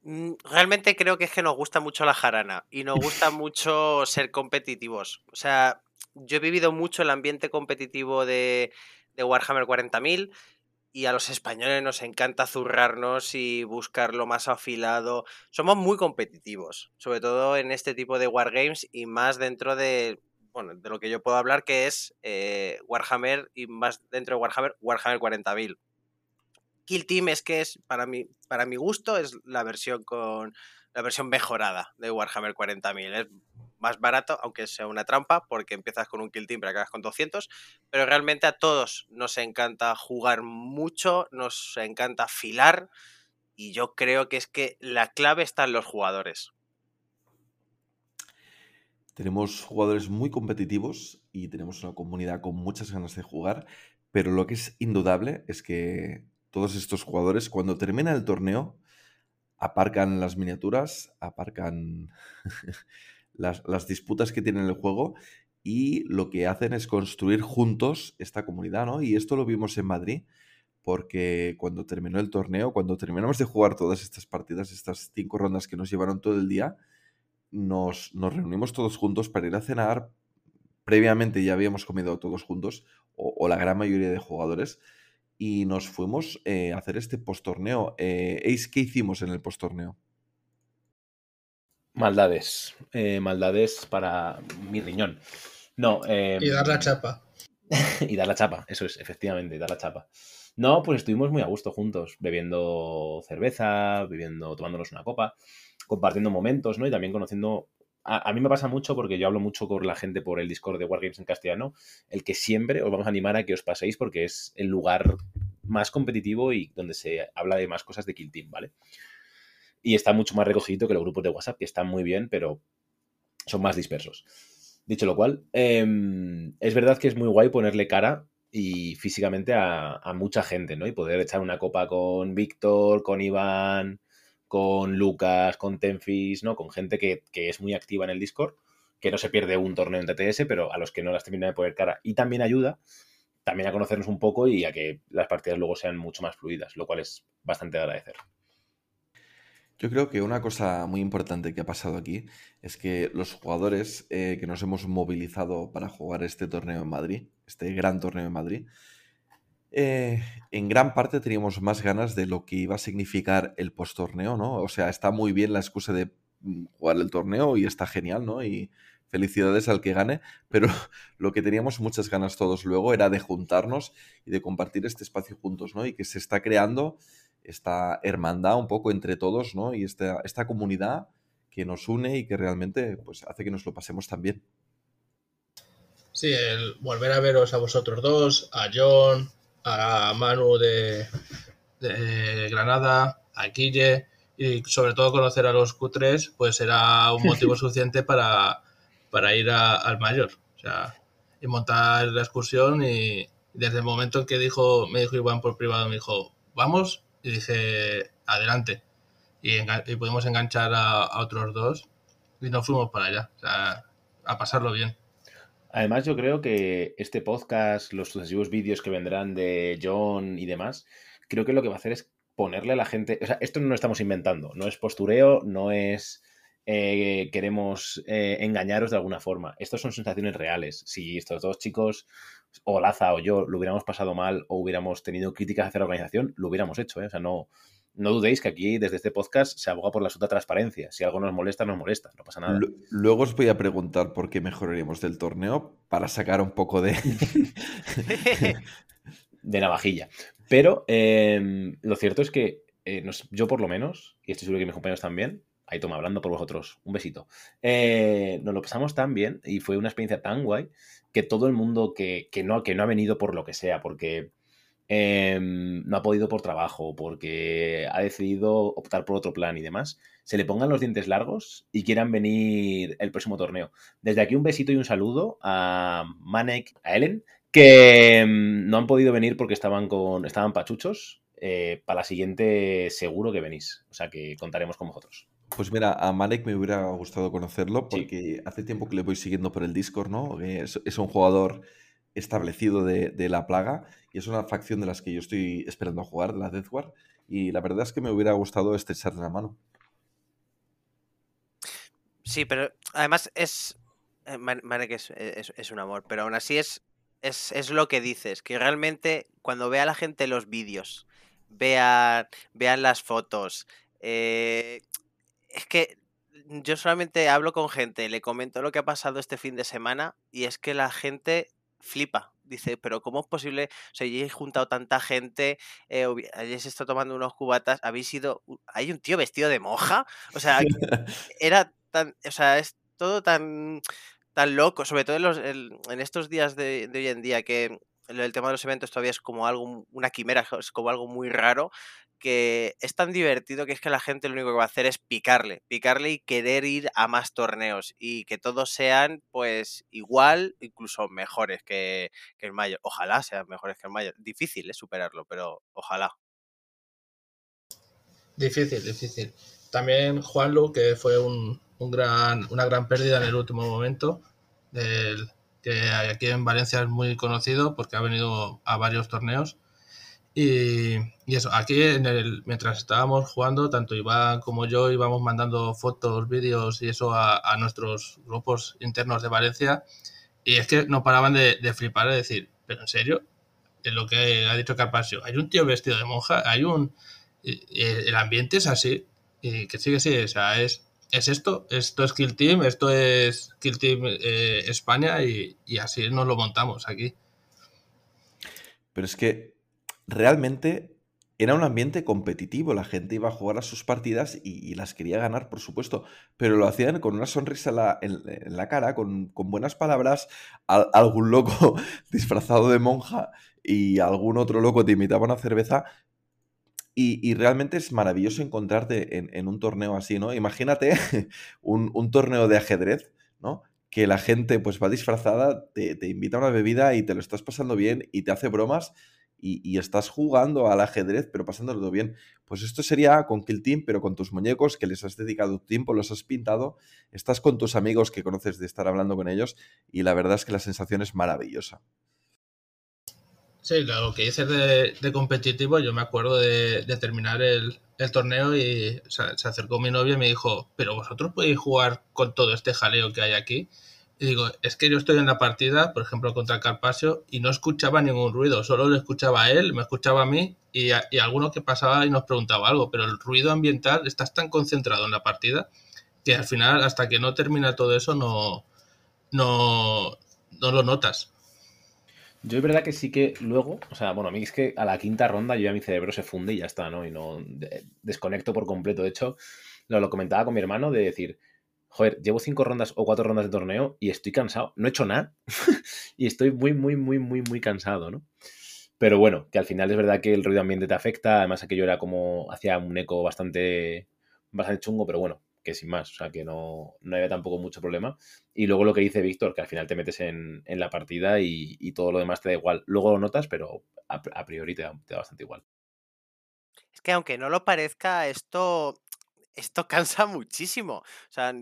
Mm, realmente creo que es que nos gusta mucho la jarana y nos gusta mucho ser competitivos. O sea, yo he vivido mucho el ambiente competitivo de, de Warhammer 40.000 y a los españoles nos encanta zurrarnos y buscar lo más afilado. Somos muy competitivos, sobre todo en este tipo de wargames y más dentro de bueno, de lo que yo puedo hablar, que es eh, Warhammer y más dentro de Warhammer, Warhammer 40.000. Kill Team es que es, para mi, para mi gusto, es la versión con la versión mejorada de Warhammer 40.000. Es más barato, aunque sea una trampa, porque empiezas con un Kill Team pero acabas con 200, pero realmente a todos nos encanta jugar mucho, nos encanta afilar, y yo creo que es que la clave está en los jugadores. Tenemos jugadores muy competitivos y tenemos una comunidad con muchas ganas de jugar, pero lo que es indudable es que todos estos jugadores, cuando termina el torneo, aparcan las miniaturas, aparcan las, disputas que tienen el juego y lo que hacen es construir juntos esta comunidad, ¿no? Y esto lo vimos en Madrid, porque cuando terminó el torneo, cuando terminamos de jugar todas estas partidas, estas cinco rondas que nos llevaron todo el día, nos, reunimos todos juntos para ir a cenar. Previamente ya habíamos comido todos juntos, o, la gran mayoría de jugadores, y nos fuimos eh, a hacer este postorneo. Eh, ¿qué hicimos en el postorneo? Maldades. Eh, maldades para mi riñón. No. Em, y dar la chapa. y dar la chapa, eso es, efectivamente, dar la chapa. No, pues estuvimos muy a gusto juntos, bebiendo cerveza, bebiendo, tomándonos una copa compartiendo momentos, ¿no? Y también conociendo a, mí me pasa mucho porque yo hablo mucho con la gente por el Discord de Wargames en castellano, el que siempre os vamos a animar a que os paséis porque es el lugar más competitivo y donde se habla de más cosas de Kill Team, ¿vale? Y está mucho más recogido que los grupos de WhatsApp, que están muy bien, pero son más dispersos. Dicho lo cual, em, es verdad que es muy guay ponerle cara y físicamente a, mucha gente, ¿no? Y poder echar una copa con Víctor, con Iván, con Lucas, con Tenfis, ¿no? Con gente que, es muy activa en el Discord, que no se pierde un torneo en TTS, pero a los que no las terminan de poner cara. Y también ayuda también a conocernos un poco y a que las partidas luego sean mucho más fluidas, lo cual es bastante agradecer. Yo creo que una cosa muy importante que ha pasado aquí es que los jugadores eh, que nos hemos movilizado para jugar este torneo en Madrid, este gran torneo en Madrid, eh, en gran parte teníamos más ganas de lo que iba a significar el post-torneo, ¿no? O sea, está muy bien la excusa de mm, jugar el torneo y está genial, ¿no? Y felicidades al que gane, pero lo que teníamos muchas ganas todos luego era de juntarnos y de compartir este espacio juntos, ¿no? Y que se está creando esta hermandad un poco entre todos, ¿no? Y esta, esta comunidad que nos une y que realmente pues, hace que nos lo pasemos tan bien. Sí, el volver a veros a vosotros dos, a John, a Manu de, Granada, a Guille y sobre todo conocer a los Q3, pues será un motivo suficiente para, para ir al mayor. O sea, y montar la excursión y desde el momento en que dijo, me dijo Iván por privado, me dijo, vamos, y dije, adelante. Y, pudimos enganchar a, otros dos y nos fuimos para allá, o sea, a pasarlo bien. Además, yo creo que este podcast, los sucesivos vídeos que vendrán de John y demás, creo que lo que va a hacer es ponerle a la gente. O sea, esto no lo estamos inventando, no es postureo, no es eh, queremos eh, engañaros de alguna forma. Estas son sensaciones reales. Si estos dos chicos o Laza o yo lo hubiéramos pasado mal o hubiéramos tenido críticas hacia la organización, lo hubiéramos hecho. ¿eh? O sea, no, no dudéis que aquí, desde este podcast, se aboga por la absoluta transparencia. Si algo nos molesta, nos molesta, no pasa nada. Luego os voy a preguntar por qué mejoraríamos del torneo para sacar un poco de. de navajilla. Pero em, lo cierto es que eh, yo, por lo menos, y estoy seguro que mis compañeros también, ahí toma hablando por vosotros, un besito. Eh, nos lo pasamos tan bien y fue una experiencia tan guay que todo el mundo que, no, que no ha venido por lo que sea, porque em, no ha podido por trabajo, porque ha decidido optar por otro plan y demás, se le pongan los dientes largos y quieran venir el próximo torneo. Desde aquí un besito y un saludo a Manek, a Ellen, que em, no han podido venir porque estaban, con, estaban pachuchos. Eh, para la siguiente seguro que venís, o sea que contaremos con vosotros. Pues mira, a Malek me hubiera gustado conocerlo porque hace tiempo que le voy siguiendo por el Discord, ¿no? Es, es un jugador establecido de, la plaga y es una facción de las que yo estoy esperando a jugar, de la Death War, y la verdad es que me hubiera gustado estrecharle la mano. Sí, pero además es... Eh, Malek es, es, un amor, pero aún así es, es, es lo que dices, que realmente cuando vea la gente los vídeos, vean, vean las fotos, eh, es que yo solamente hablo con gente, le comento lo que ha pasado este fin de semana y es que la gente flipa. Dice, pero ¿cómo es posible? O sea, he juntado tanta gente, eh, se está tomando unos cubatas, habéis sido... ¿Hay un tío vestido de monja? O sea, era tan... O sea, es todo tan, tan loco, sobre todo en, los, en, estos días de, de hoy en día que el tema de los eventos todavía es como algo, una quimera, es como algo muy raro que es tan divertido que es que la gente lo único que va a hacer es picarle, picarle y querer ir a más torneos y que todos sean pues igual, incluso mejores que, el Mayor. Ojalá sean mejores que el Mayor. Difícil es superarlo, pero ojalá. Difícil, difícil. También Juanlu, que fue un, gran, una gran pérdida en el último momento, del, que aquí en Valencia es muy conocido porque ha venido a varios torneos y, eso, aquí en el, mientras estábamos jugando, tanto Iván como yo íbamos mandando fotos, vídeos y eso a, nuestros grupos internos de Valencia. Y es que no paraban de, flipar, de decir, ¿pero en serio? Es lo que ha dicho Carpasio. Hay un tío vestido de monja, hay un. el ambiente es así. Y que sí, que sí, o sea, es, es esto, esto es Kill Team, esto es Kill Team eh, España y, y así nos lo montamos aquí. Pero es que realmente era un ambiente competitivo, la gente iba a jugar a sus partidas y, las quería ganar, por supuesto, pero lo hacían con una sonrisa en la, cara, con, buenas palabras, algún loco disfrazado de monja y algún otro loco te imitaba una cerveza. Y, realmente es maravilloso encontrarte en, un torneo así, ¿no? Imagínate un, torneo de ajedrez, ¿no? que la gente pues va disfrazada, te, invita a una bebida y te lo estás pasando bien y te hace bromas y, estás jugando al ajedrez, pero pasándolo bien. Pues esto sería con Kill Team, pero con tus muñecos que les has dedicado tiempo, los has pintado, estás con tus amigos que conoces de estar hablando con ellos y la verdad es que la sensación es maravillosa. Sí, lo que dices de, competitivo, yo me acuerdo de, terminar el, torneo y se acercó mi novia y me dijo, pero vosotros podéis jugar con todo este jaleo que hay aquí. Y digo, es que yo estoy en la partida, por ejemplo, contra Carpasio, y no escuchaba ningún ruido, solo lo escuchaba a él, me escuchaba a mí y, a, alguno que pasaba y nos preguntaba algo, pero el ruido ambiental estás tan concentrado en la partida que al final, hasta que no termina todo eso, no, no, no lo notas. Yo es verdad que sí que luego, o sea, bueno, a mí es que a la quinta ronda yo ya mi cerebro se funde y ya está, ¿no? Y no desconecto por completo. De hecho, lo, lo comentaba con mi hermano de decir, joder, llevo cinco rondas o cuatro rondas de torneo y estoy cansado. No he hecho nada y estoy muy, muy, muy, muy, muy cansado, ¿no? Pero bueno, que al final es verdad que el ruido ambiente te afecta. Además, aquello era como, hacía un eco bastante, bastante chungo, pero bueno, que sin más. O sea, que no, no había tampoco mucho problema. Y luego lo que dice Víctor, que al final te metes en, la partida y, todo lo demás te da igual. Luego lo notas, pero a, priori te da bastante igual. Es que aunque no lo parezca, esto esto cansa muchísimo. O sea,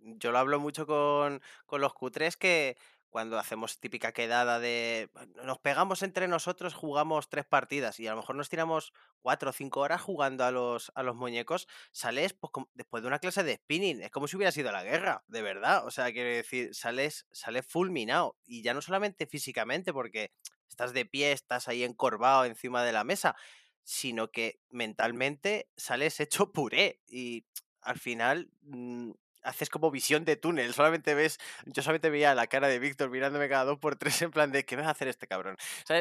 yo lo hablo mucho con, los cutres que cuando hacemos típica quedada de nos pegamos entre nosotros, jugamos tres partidas y a lo mejor nos tiramos cuatro o cinco horas jugando a los, a los muñecos, sales pues, después de una clase de spinning. Es como si hubiera sido la guerra, de verdad. O sea, quiero decir, sales, sales fulminado. Y ya no solamente físicamente, porque estás de pie, estás ahí encorvado encima de la mesa, sino que mentalmente sales hecho puré y al final mm, haces como visión de túnel, solamente ves, yo solamente veía la cara de Víctor mirándome cada dos por tres en plan de ¿qué vas a hacer este cabrón?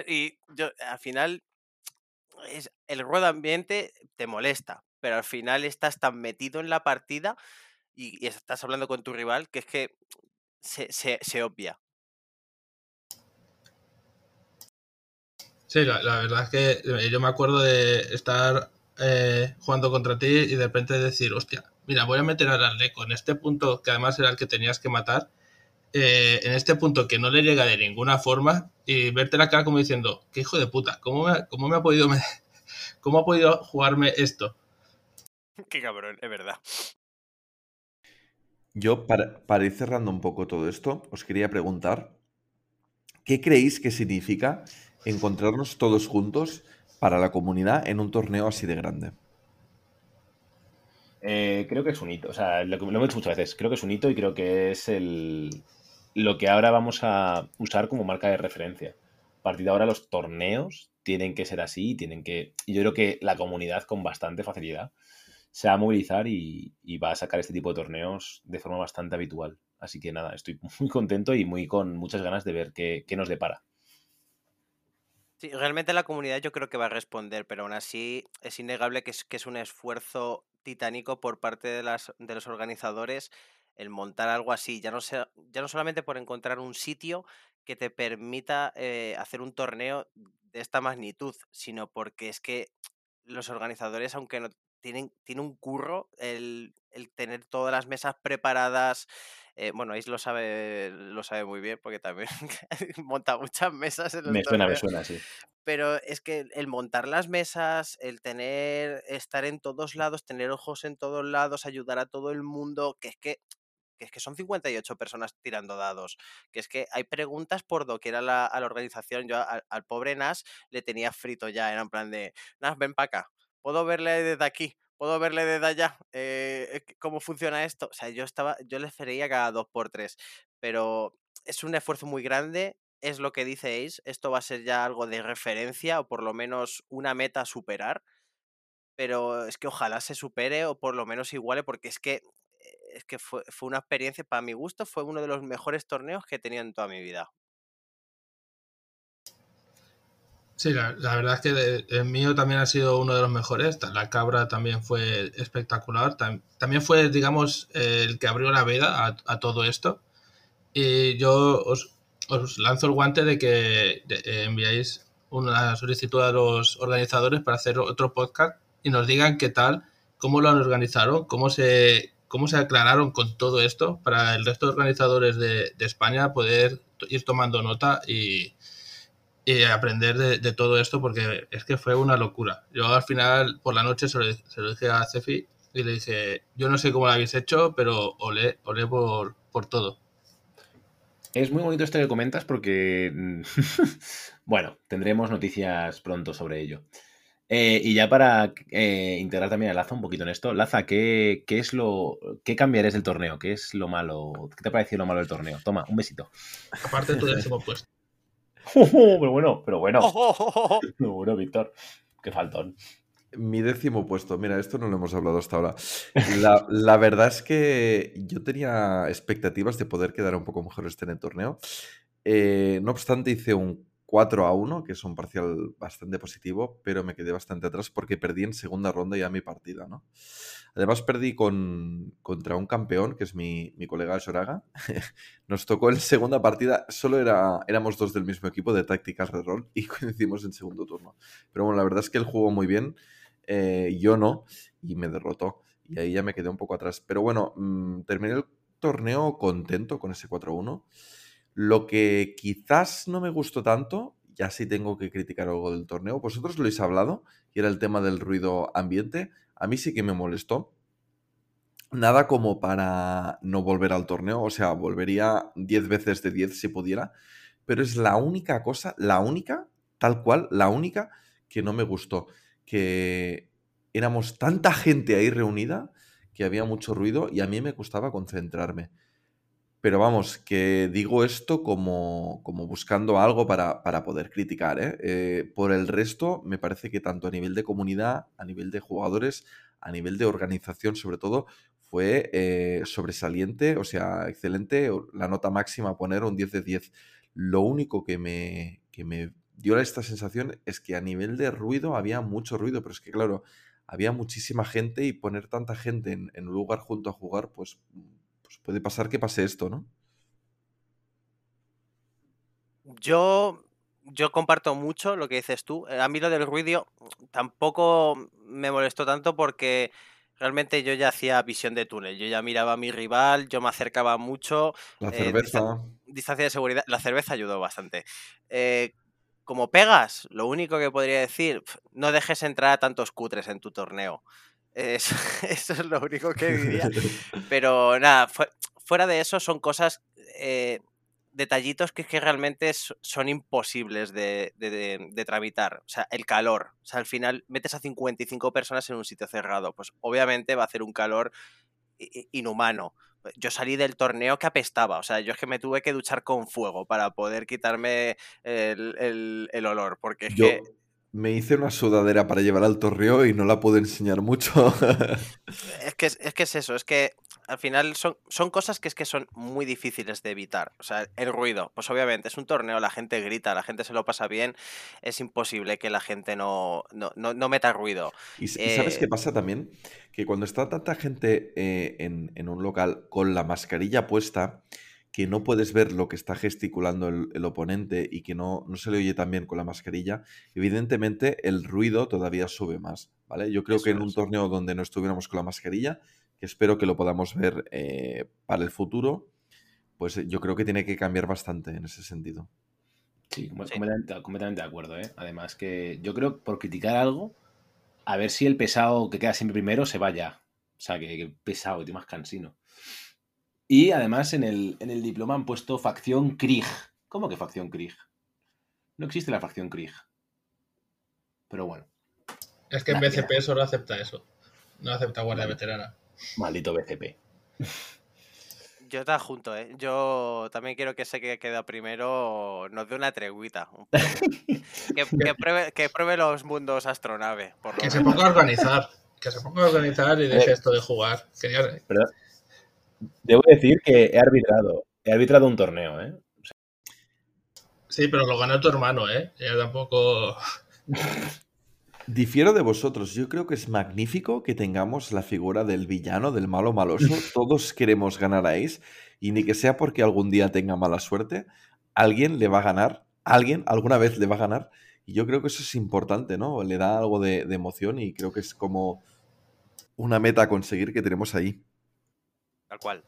Y yo al final el ruedo ambiente te molesta, pero al final estás tan metido en la partida y, estás hablando con tu rival que es que se, se obvia. Sí, la, verdad es que eh, yo me acuerdo de estar eh, jugando contra ti y de repente decir, hostia, mira, voy a meter a Arleco en este punto, que además era el que tenías que matar, eh, en este punto que no le llega de ninguna forma, y verte la cara como diciendo, qué hijo de puta, ¿cómo me, cómo me ha podido cómo ha podido jugarme esto? Qué cabrón, es verdad. Yo, para, para ir cerrando un poco todo esto, os quería preguntar, ¿qué creéis que significa encontrarnos todos juntos para la comunidad en un torneo así de grande? Eh, creo que es un hito, o sea, lo, lo, hemos dicho muchas veces, creo que es un hito y creo que es el, lo que ahora vamos a usar como marca de referencia. A partir de ahora los torneos tienen que ser así, tienen que... Y yo creo que la comunidad con bastante facilidad se va a movilizar y, va a sacar este tipo de torneos de forma bastante habitual. Así que nada, estoy muy contento y muy con muchas ganas de ver qué nos depara. Sí, realmente la comunidad yo creo que va a responder, pero aún así es innegable que es, que es un esfuerzo titánico por parte de, las, de los organizadores el montar algo así, ya no, sea, ya no solamente por encontrar un sitio que te permita eh, hacer un torneo de esta magnitud, sino porque es que los organizadores, aunque no tienen, tiene un curro el, el tener todas las mesas preparadas, eh, bueno, Ace lo sabe, lo sabe muy bien porque también monta muchas mesas. En me suena, me suena, sí. Pero es que el montar las mesas, el tener, estar en todos lados, tener ojos en todos lados, ayudar a todo el mundo, que es que que es que son 58 personas tirando dados, que es que hay preguntas por doquier a la, a la organización. Yo al, pobre Nas le tenía frito ya, era en plan de, Nas, ven para acá, puedo verle desde aquí, puedo verle desde allá eh, cómo funciona esto. O sea, yo estaba, yo le veía cada dos por tres, pero es un esfuerzo muy grande. Es lo que diceis, esto va a ser ya algo de referencia o por lo menos una meta a superar, pero es que ojalá se supere o por lo menos iguale porque es que es que fue, fue una experiencia, para mi gusto, fue uno de los mejores torneos que he tenido en toda mi vida. Sí, la, verdad es que el mío también ha sido uno de los mejores. La cabra también fue espectacular. también fue, digamos, el que abrió la veda a, todo esto. Y yo os, lanzo el guante de que enviáis una solicitud a los organizadores para hacer otro podcast y nos digan qué tal, cómo lo organizaron, cómo se, cómo se aclararon con todo esto para el resto de organizadores de, España poder ir tomando nota y, aprender de, todo esto porque es que fue una locura. Yo al final, por la noche, se lo, dije a Cefi y le dije, yo no sé cómo lo habéis hecho, pero olé, olé por, por todo. Es muy bonito esto que comentas porque, bueno, tendremos noticias pronto sobre ello. Eh, y ya para eh, integrar también a Laza un poquito en esto, Laza, ¿qué, es lo. ¿Qué cambiarías del torneo? ¿Qué es lo malo? ¿Qué te ha parecido lo malo del torneo? Toma, un besito. Aparte de tu décimo puesto. pero bueno, pero bueno. pero bueno, Víctor. Qué faltón. Mi décimo puesto, mira, esto no lo hemos hablado hasta ahora. La, verdad es que yo tenía expectativas de poder quedar un poco mejor este en el torneo. Eh, no obstante, hice un 4 a 1, que es un parcial bastante positivo, pero me quedé bastante atrás porque perdí en segunda ronda ya mi partida, ¿no? Además perdí con, contra un campeón, que es mi, colega Soraga. Nos tocó en segunda partida, solo era, éramos dos del mismo equipo de Tactical Reroll y coincidimos en segundo turno. Pero bueno, la verdad es que él jugó muy bien, eh, yo no, y me derrotó. Y ahí ya me quedé un poco atrás. Pero bueno, mm, terminé el torneo contento con ese 4-1. Lo que quizás no me gustó tanto, ya sí tengo que criticar algo del torneo, vosotros lo habéis hablado, y era el tema del ruido ambiente. A mí sí que me molestó. Nada como para no volver al torneo, o sea, volvería 10 veces de 10 si pudiera, pero es la única cosa, la única, tal cual, la única que no me gustó, que éramos tanta gente ahí reunida que había mucho ruido y a mí me costaba concentrarme. Pero vamos, que digo esto como, como buscando algo para, poder criticar. ¿eh? ¿eh? por el resto, me parece que tanto a nivel de comunidad, a nivel de jugadores, a nivel de organización sobre todo, fue eh, sobresaliente, o sea, excelente. La nota máxima a poner un 10 de 10. Lo único que me, que me dio esta sensación es que a nivel de ruido había mucho ruido, pero es que claro, había muchísima gente y poner tanta gente en, un lugar junto a jugar, pues puede pasar que pase esto, ¿no? Yo, yo comparto mucho lo que dices tú. A mí lo del ruido tampoco me molestó tanto porque realmente yo ya hacía visión de túnel. Yo ya miraba a mi rival, yo me acercaba mucho. La eh, cerveza. distancia de seguridad. La cerveza ayudó bastante. Eh, como pegas, lo único que podría decir, no dejes entrar a tantos cutres en tu torneo. Eso, es lo único que diría. Pero nada, fuera de eso son cosas, eh, detallitos que, que realmente son imposibles de, de, tramitar. O sea, el calor. O sea, al final metes a 55 personas en un sitio cerrado. Pues obviamente va a hacer un calor inhumano. Yo salí del torneo que apestaba, o sea, yo es que me tuve que duchar con fuego para poder quitarme el, el, olor, porque es que me hice una sudadera para llevar al torreo y no la puedo enseñar mucho. es, que, es que es eso, es que al final son, son cosas que es que son muy difíciles de evitar. O sea, el ruido, pues obviamente es un torneo, la gente grita, la gente se lo pasa bien, es imposible que la gente no, no, meta ruido. ¿Y, sabes qué eh, pasa también? Que cuando está tanta gente eh, en, en un local con la mascarilla puesta, que no puedes ver lo que está gesticulando el, oponente y que no, no, se le oye tan bien con la mascarilla, evidentemente el ruido todavía sube más, ¿vale? Yo creo que en un torneo donde no estuviéramos con la mascarilla, que espero que lo podamos ver eh, para el futuro, pues eh, yo creo que tiene que cambiar bastante en ese sentido. Sí, Completamente, de acuerdo, ¿eh? Además que yo creo por criticar algo, a ver si el pesado que queda siempre primero se vaya. O sea, que, que pesado, tío, más cansino. Y además en el, en el diploma han puesto facción Krieg. ¿Cómo que facción Krieg? No existe la facción Krieg. Pero bueno. Es que en BCP solo acepta eso. No acepta guardia veterana. Maldito BCP. Yo te junto, ¿eh? Yo también quiero que ese que queda primero nos dé una treguita. que, pruebe, que, pruebe, los mundos astronave. Por que se ponga a organizar. Que se ponga a organizar y deje eh, esto de jugar. Pero Debo decir que he arbitrado. He arbitrado un torneo, ¿eh? Sí, pero lo ganó tu hermano, ¿eh? Ya tampoco. Difiero de vosotros. Yo creo que es magnífico que tengamos la figura del villano, del malo maloso. Todos queremos ganar a Ace. Y ni que sea porque algún día tenga mala suerte, alguien le va a ganar. Alguien alguna vez le va a ganar. Y yo creo que eso es importante, ¿no? Le da algo de, de emoción y creo que es como una meta a conseguir que tenemos ahí. Tal cual.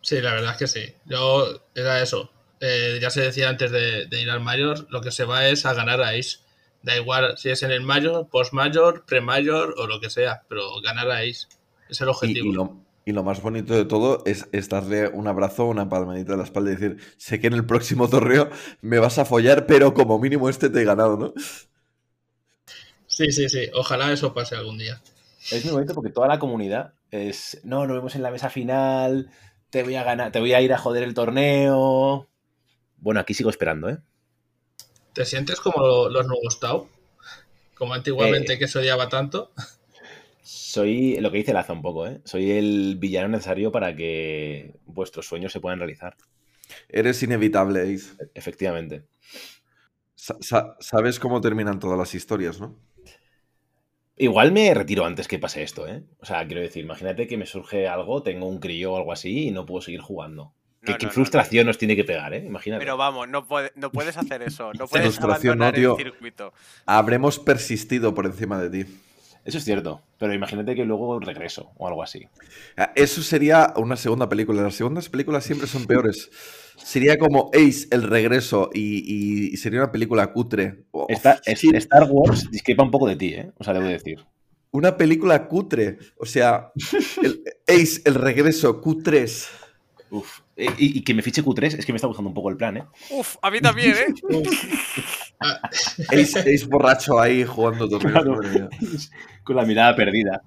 Sí, la verdad es que sí. Yo era eso. Eh, ya se decía antes de, ir al mayor, lo que se va es a ganar a Ace. Da igual si es en el mayor, post-mayor, pre-mayor o lo que sea, pero ganar a Ace. Es el objetivo. Y, lo, más bonito de todo es, darle un abrazo, una palmadita en la espalda y decir, sé que en el próximo torneo me vas a follar, pero como mínimo este te he ganado, ¿no? Sí, sí, sí. Ojalá eso pase algún día. Es muy bonito porque toda la comunidad es, no, nos vemos en la mesa final, te voy a ganar, te voy a ir a joder el torneo. Bueno, aquí sigo esperando, ¿eh? ¿Te sientes como los nuevos Tau? Como antiguamente eh, que se odiaba tanto. Soy lo que dice Laza un poco, ¿eh? Soy el villano necesario para que vuestros sueños se puedan realizar. Eres inevitable, Ace. Efectivamente. sabes cómo terminan todas las historias, ¿no? Igual me retiro antes que pase esto, ¿eh? O sea, quiero decir, imagínate que me surge algo, tengo un crío o algo así y no puedo seguir jugando. qué, frustración nos tiene que pegar, ¿eh? Imagínate. Pero vamos, no, no puedes hacer eso. No puedes abandonar el circuito. Habremos persistido por encima de ti. Eso es cierto, pero imagínate que luego regreso o algo así. Ah, eso sería una segunda película. Las segundas películas siempre son peores. Sería como Ace, el regreso, y, sería una película cutre. Star Wars discrepa un poco de ti, ¿eh? O sea, debo decir. Una película cutre. O sea, Ace, el regreso, Q3. Uf. Eh, y, que me fiche Q3 es que me está gustando un poco el plan, ¿eh? Uf, a mí también, ¿eh? Ace, borracho ahí jugando todo. Con la mirada perdida.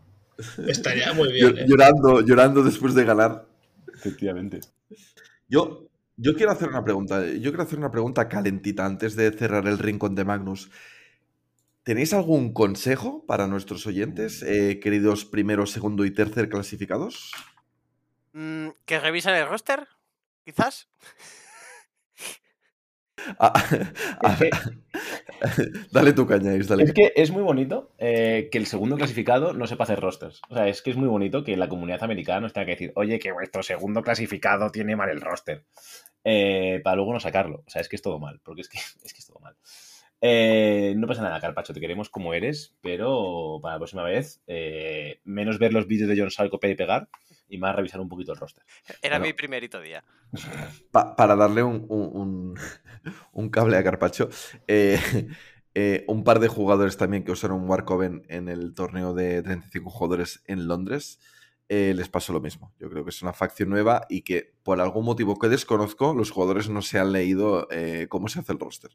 Estaría muy bien. ¿eh? Llorando, llorando después de ganar. Efectivamente. Yo, yo quiero hacer una pregunta. Yo quiero hacer una pregunta calentita antes de cerrar el rincón de Magnus. ¿Tenéis algún consejo para nuestros oyentes, eh, queridos primero, segundo y tercer clasificados? Mm, ¿Que revisen el roster? ¿Quizás? Ah, dale tu caña, dale. Es que es muy bonito eh, que el segundo clasificado no sepa hacer rosters. O sea, es que es muy bonito que la comunidad americana nos tenga que decir, oye, que vuestro segundo clasificado tiene mal el roster. Eh, para luego no sacarlo. O sea, es que es todo mal, porque es que es, que es todo mal. Eh, no pasa nada, Carpacho, te queremos como eres, pero para la próxima vez, menos ver los vídeos de John Sal copiar y pegar y más revisar un poquito el roster. Era mi primerito día. para darle un, cable a Carpacho, eh, eh, un par de jugadores también que usaron Warcoven en el torneo de 35 jugadores en Londres. Eh, les pasó lo mismo. Yo creo que es una facción nueva y que por algún motivo que desconozco, los jugadores no se han leído cómo se hace el roster.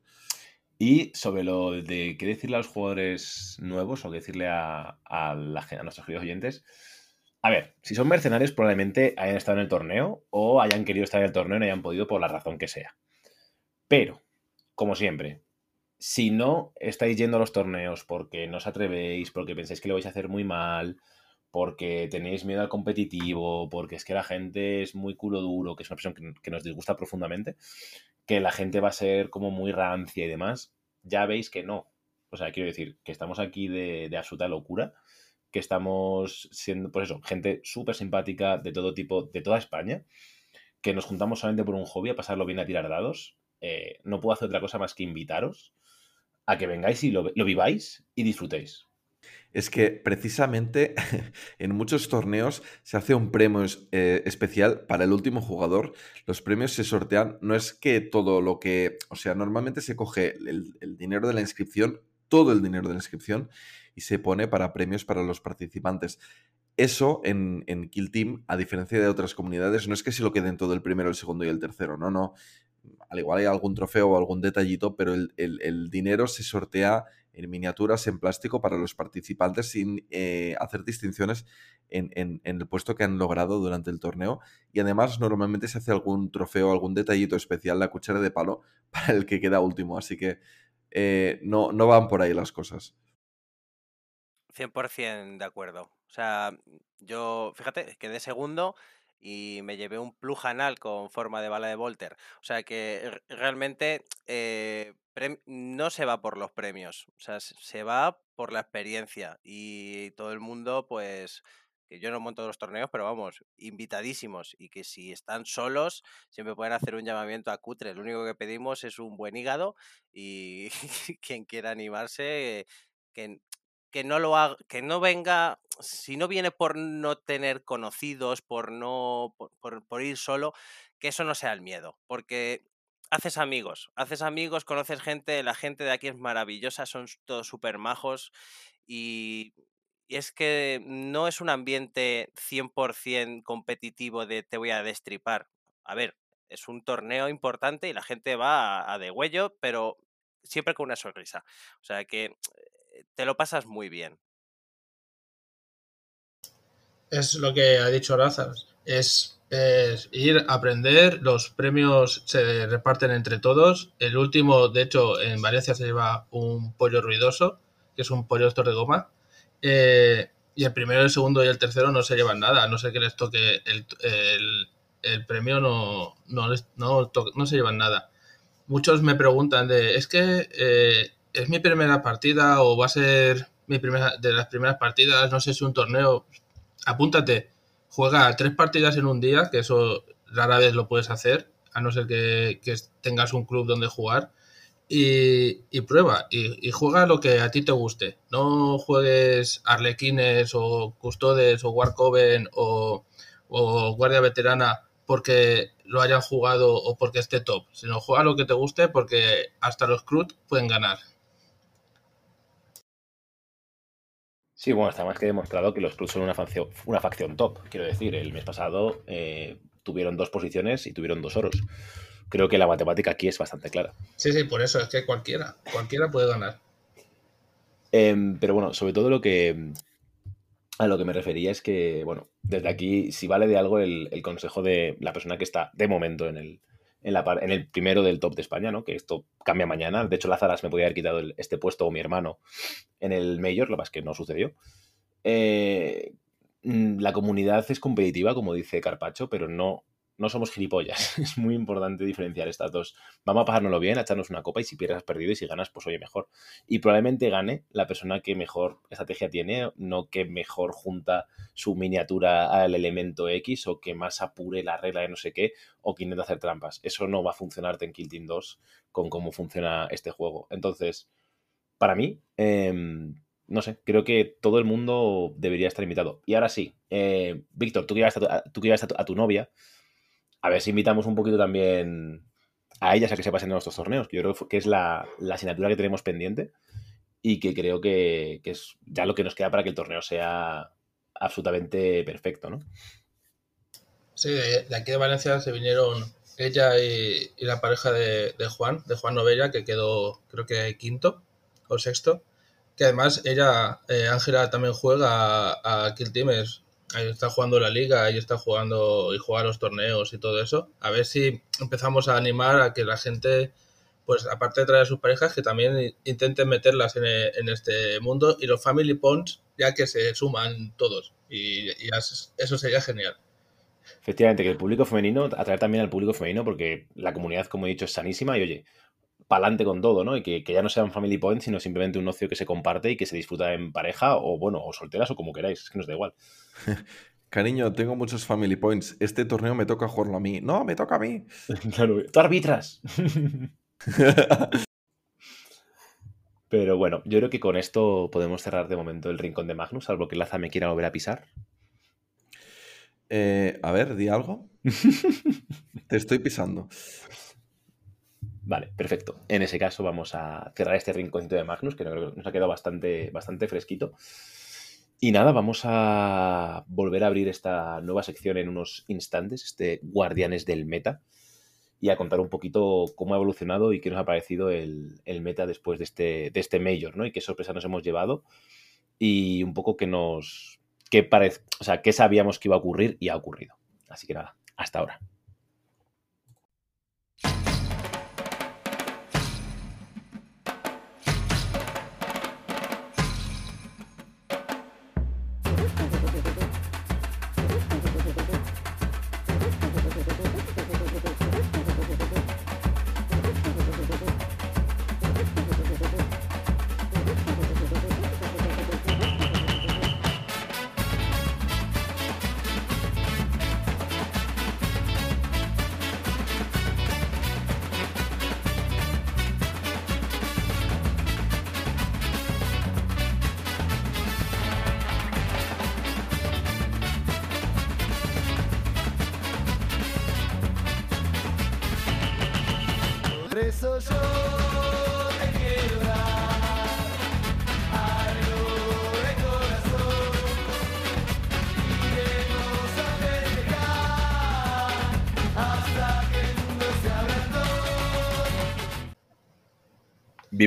Y sobre lo de qué decirle a los jugadores nuevos o qué decirle a, a, a nuestros queridos oyentes, a ver, si son mercenarios, probablemente hayan estado en el torneo o hayan querido estar en el torneo y no hayan podido por la razón que sea. Pero, como siempre, si no estáis yendo a los torneos porque no os atrevéis, porque pensáis que lo vais a hacer muy mal, porque tenéis miedo al competitivo, porque es que la gente es muy culo duro, que es una expresión que, nos disgusta profundamente, que la gente va a ser como muy rancia y demás, ya veis que no. O sea, quiero decir que estamos aquí de, de absoluta locura que estamos siendo, pues eso, gente súper simpática de todo tipo, de toda España, que nos juntamos solamente por un hobby, a pasarlo bien a tirar dados. Eh, no puedo hacer otra cosa más que invitaros a que vengáis y lo, viváis y disfrutéis. Es que precisamente en muchos torneos se hace un premio eh, especial para el último jugador. Los premios se sortean, no es que todo lo que, o sea, normalmente se coge el dinero de la inscripción, todo el dinero de la inscripción, y se pone para premios para los participantes. Eso en, Kill Team, a diferencia de otras comunidades, no es que se lo queden todo el primero, el segundo y el tercero, no, no. Al igual hay algún trofeo o algún detallito, pero el, dinero se sortea en miniaturas en plástico para los participantes sin eh, hacer distinciones en, el puesto que han logrado durante el torneo. Y además normalmente se hace algún trofeo, algún detallito especial, la cuchara de palo, para el que queda último. Así que eh, no, no van por ahí las cosas. 100% de acuerdo. O sea, yo, fíjate, quedé segundo y me llevé un plug anal con forma de bala de Volter. O sea que realmente eh, no se va por los premios, o sea, se va por la experiencia y todo el mundo, pues, que yo no monto los torneos, pero vamos, invitadísimos y que si están solos siempre pueden hacer un llamamiento a Cutre. Lo único que pedimos es un buen hígado y quien quiera animarse, que que no lo haga, que no venga, si no viene por no tener conocidos, por no, por, ir solo, que eso no sea el miedo, porque haces amigos, haces amigos, conoces gente, la gente de aquí es maravillosa, son todos súper majos y, es que no es un ambiente 100% competitivo de te voy a destripar. A ver, es un torneo importante y la gente va a, de huello, pero siempre con una sonrisa. O sea que te lo pasas muy bien. Es lo que ha dicho Lázaro. Es ir a aprender, los premios se reparten entre todos. El último, de hecho, en Valencia se lleva un pollo ruidoso, que es un pollo estos de goma. Eh, y el primero, el segundo y el tercero no se llevan nada, no sé que les toque el, el, premio, no, no, no, no, se llevan nada. Muchos me preguntan de, es que eh, es mi primera partida o va a ser mi primera, de las primeras partidas, no sé si un torneo. Apúntate juega tres partidas en un día, que eso rara vez lo puedes hacer, a no ser que, tengas un club donde jugar. Y, prueba, y, juega lo que a ti te guste. No juegues Arlequines o Custodes o Warcoven o, o Guardia Veterana porque lo hayan jugado o porque esté top, sino juega lo que te guste porque hasta los Crut pueden ganar. Sí, bueno, está más que demostrado que los Cruz son una facción, una facción top. Quiero decir, el mes pasado eh, tuvieron dos posiciones y tuvieron dos oros. Creo que la matemática aquí es bastante clara. Sí, sí, por eso es que cualquiera, cualquiera puede ganar. Eh, pero bueno, sobre todo lo que a lo que me refería es que, bueno, desde aquí, si vale de algo el, el consejo de la persona que está de momento en el, en, el primero del top de España, ¿no? Que esto cambia mañana. De hecho, Lázaras me podía haber quitado este puesto o mi hermano en el Mayor, lo que es que no sucedió. Eh, mm, la comunidad es competitiva, como dice Carpacho, pero no no somos gilipollas. Es muy importante diferenciar estas dos. Vamos a pasárnoslo bien, a echarnos una copa y si pierdes has perdido y si ganas, pues oye, mejor. Y probablemente gane la persona que mejor estrategia tiene, no que mejor junta su miniatura al elemento X o que más apure la regla de no sé qué o que intenta hacer trampas. Eso no va a funcionarte en Kill Team 2 con cómo funciona este juego. Entonces, para mí, eh, no sé, creo que todo el mundo debería estar invitado. Y ahora sí, eh, Víctor, tú que tu, a tu novia, a ver si invitamos un poquito también a ellas a que se pasen en nuestros torneos, yo creo que es la, la asignatura que tenemos pendiente y que creo que, que, es ya lo que nos queda para que el torneo sea absolutamente perfecto, ¿no? Sí, de, aquí de Valencia se vinieron ella y, la pareja de, Juan, de Juan Novella, que quedó creo que quinto o sexto, que además ella, eh, Ángela, también juega a, a Kill Team, es ahí está jugando la liga, ahí está jugando y juega los torneos y todo eso. A ver si empezamos a animar a que la gente, pues aparte de traer a sus parejas, que también intenten meterlas en, en este mundo y los family points, ya que se suman todos. Y, y, eso sería genial. Efectivamente, que el público femenino, atraer también al público femenino, porque la comunidad, como he dicho, es sanísima y oye, pa'lante con todo, ¿no? Y que, que, ya no sean family points, sino simplemente un ocio que se comparte y que se disfruta en pareja o, bueno, o solteras o como queráis, es que nos da igual. Cariño, tengo muchos family points. Este torneo me toca jugarlo a mí. No, me toca a mí. claro, tú arbitras. Pero bueno, yo creo que con esto podemos cerrar de momento el rincón de Magnus, salvo que Laza me quiera volver a pisar. Eh, a ver, di algo. Te estoy pisando. Vale, perfecto. En ese caso vamos a cerrar este rinconcito de Magnus, que nos ha quedado bastante, bastante fresquito. Y nada, vamos a volver a abrir esta nueva sección en unos instantes, este Guardianes del Meta, y a contar un poquito cómo ha evolucionado y qué nos ha parecido el, meta después de este, de este Major, ¿no? Y qué sorpresa nos hemos llevado y un poco qué nos... qué parece, o sea, qué sabíamos que iba a ocurrir y ha ocurrido. Así que nada, hasta ahora.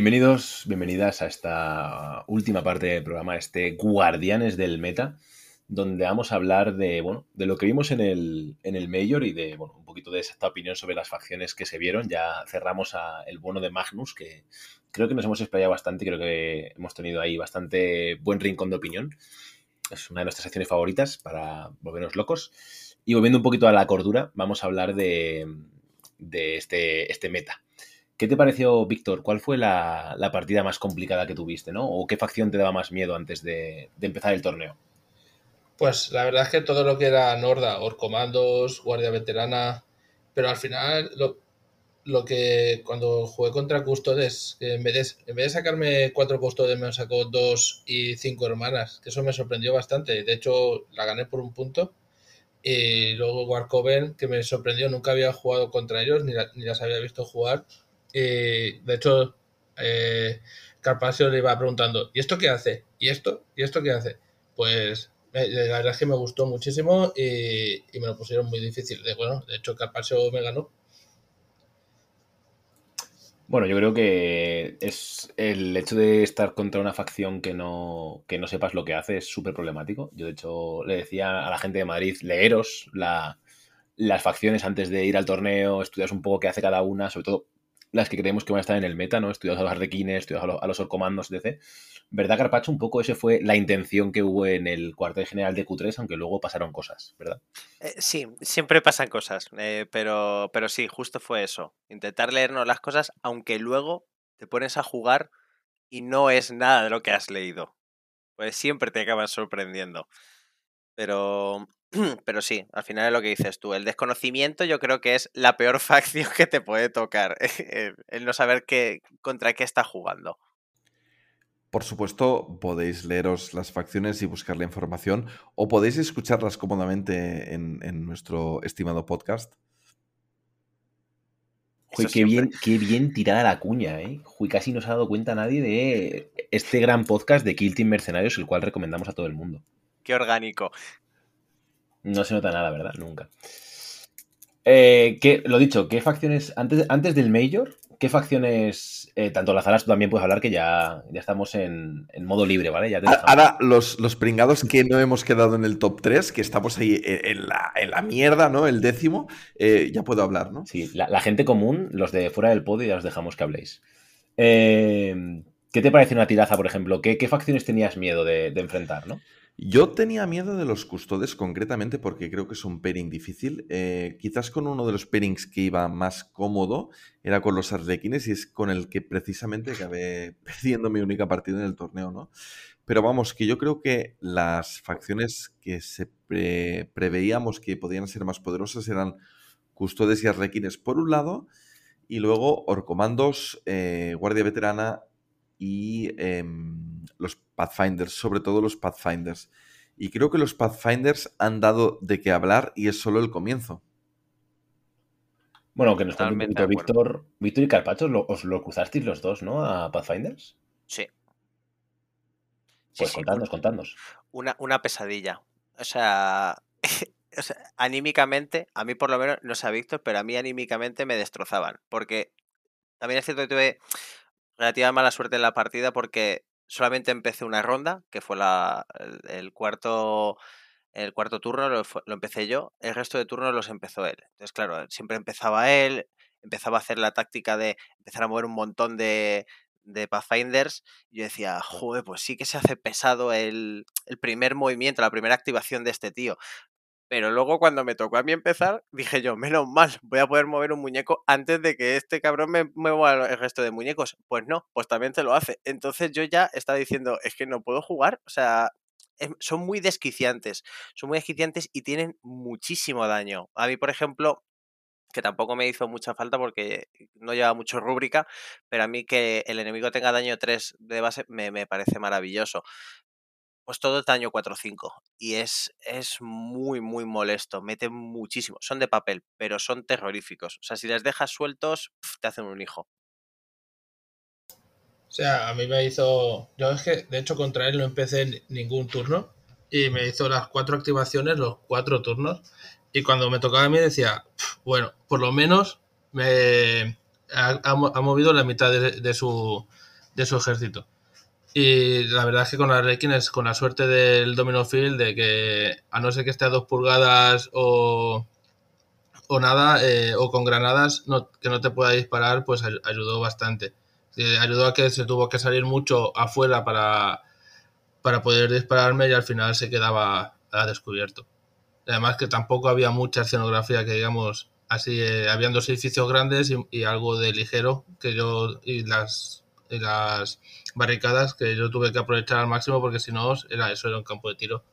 Bienvenidos, bienvenidas a esta última parte del programa, este Guardianes del Meta, donde vamos a hablar de, bueno, de lo que vimos en el, en el Major y de, bueno, un poquito de esta opinión sobre las facciones que se vieron. Ya cerramos a el bono de Magnus, que creo que nos hemos explayado bastante, creo que hemos tenido ahí bastante buen rincón de opinión. Es una de nuestras secciones favoritas para volvernos locos. Y volviendo un poquito a la cordura, vamos a hablar de, de este, este meta. ¿Qué te pareció, Víctor? ¿Cuál fue la, la, partida más complicada que tuviste, no? ¿O qué facción te daba más miedo antes de, de, empezar el torneo? Pues la verdad es que todo lo que era Norda, Orcomandos, Guardia Veterana, pero al final lo, lo que cuando jugué contra Custodes, que en vez, de, en vez de sacarme cuatro Custodes me sacó dos y cinco hermanas, que eso me sorprendió bastante. De hecho, la gané por un punto. Y luego Warcoven, que me sorprendió, nunca había jugado contra ellos, ni, ni las había visto jugar. Y de hecho, eh, Carpaccio le iba preguntando, ¿y esto qué hace? ¿Y esto? ¿Y esto qué hace? Pues eh, la verdad es que me gustó muchísimo y, me lo pusieron muy difícil. De, bueno, de hecho, Carpaccio me ganó. Bueno, yo creo que es el hecho de estar contra una facción que no, que no sepas lo que hace es súper problemático. Yo, de hecho, le decía a la gente de Madrid, leeros la, las facciones antes de ir al torneo, estudias un poco qué hace cada una, sobre todo las que creemos que van a estar en el meta, ¿no? Estudiados a los arlequines, estudiados a los, a orcomandos, etc. ¿Verdad, Carpacho? Un poco esa fue la intención que hubo en el cuartel general de Q3, aunque luego pasaron cosas, ¿verdad? Eh, sí, siempre pasan cosas, eh, pero, pero sí, justo fue eso. Intentar leernos las cosas, aunque luego te pones a jugar y no es nada de lo que has leído. Pues siempre te acaban sorprendiendo. Pero, pero sí, al final es lo que dices tú. El desconocimiento yo creo que es la peor facción que te puede tocar. El no saber qué, contra qué está jugando. Por supuesto, podéis leeros las facciones y buscar la información o podéis escucharlas cómodamente en, en nuestro estimado podcast. Uy, qué bien, qué bien tirada la cuña, ¿eh? Casi no se ha dado cuenta nadie de este gran podcast de Kill Team Mercenarios, el cual recomendamos a todo el mundo. Qué orgánico. No se nota nada, ¿verdad? Nunca. Eh, ¿qué, lo dicho, ¿qué facciones, antes, antes del Major, qué facciones, eh, tanto las alas tú también puedes hablar que ya, ya estamos en, en, modo libre, ¿vale? Ya Ahora, los, los, pringados que no hemos quedado en el top 3, que estamos ahí en la, en la mierda, ¿no? El décimo, eh, ya puedo hablar, ¿no? Sí, la, la, gente común, los de fuera del podio, ya os dejamos que habléis. Eh, ¿Qué te parece una tiraza, por ejemplo? ¿Qué, qué facciones tenías miedo de, de enfrentar, no? Yo tenía miedo de los custodes concretamente porque creo que es un pairing difícil. Eh, quizás con uno de los pairings que iba más cómodo era con los arlequines y es con el que precisamente acabé perdiendo mi única partida en el torneo, ¿no? Pero vamos, que yo creo que las facciones que se pre preveíamos que podían ser más poderosas eran custodes y arlequines por un lado y luego orcomandos, eh, guardia veterana y eh, los Pathfinders, sobre todo los Pathfinders. Y creo que los Pathfinders han dado de qué hablar y es solo el comienzo. Bueno, que nos cuente un poquito, Víctor, Víctor y Carpacho, lo, os lo cruzasteis los dos, ¿no? A Pathfinders. Sí. Pues sí, contadnos, sí. contadnos. Una, una pesadilla. O sea, o sea, anímicamente, a mí por lo menos, no sé a Víctor, pero a mí anímicamente me destrozaban. Porque también es cierto que tuve relativa mala suerte en la partida porque solamente empecé una ronda, que fue la, el, cuarto el cuarto turno lo, lo, empecé yo, el resto de turnos los empezó él. Entonces, claro, siempre empezaba él, empezaba a hacer la táctica de empezar a mover un montón de, de Pathfinders. Y yo decía, joder, pues sí que se hace pesado el, el primer movimiento, la primera activación de este tío. Pero luego cuando me tocó a mí empezar, dije yo, menos mal, voy a poder mover un muñeco antes de que este cabrón me mueva el resto de muñecos. Pues no, pues también te lo hace. Entonces yo ya estaba diciendo, es que no puedo jugar. O sea, son muy desquiciantes. Son muy desquiciantes y tienen muchísimo daño. A mí, por ejemplo, que tampoco me hizo mucha falta porque no lleva mucho rúbrica, pero a mí que el enemigo tenga daño 3 de base me, me parece maravilloso pues todo es daño 4-5. Y es, es muy, muy molesto. Mete muchísimo. Son de papel, pero son terroríficos. O sea, si les dejas sueltos, te hacen un hijo. sea, a mí me hizo. Yo es que, de hecho, contra él no empecé ni- ningún turno. Y me hizo las cuatro activaciones, los cuatro turnos. Y cuando me tocaba a mí decía, "Pf, bueno, por lo menos me ha, ha mo- ha movido la mitad de su, de su ejército. Y la verdad es que con Arlequín es con la suerte del Domino de que a no ser que esté a dos pulgadas o, o nada, eh, o con granadas no- que no te pueda disparar, pues ay- ayudó bastante. Ayudó a que se tuvo que salir mucho afuera para, para poder dispararme y al final se quedaba descubierto. Además que tampoco había mucha escenografía que digamos así, eh, habían dos edificios grandes y, y algo de ligero que yo y las, las barricadas que yo tuve que aprovechar al máximo porque si no era eso, era un campo de tiro.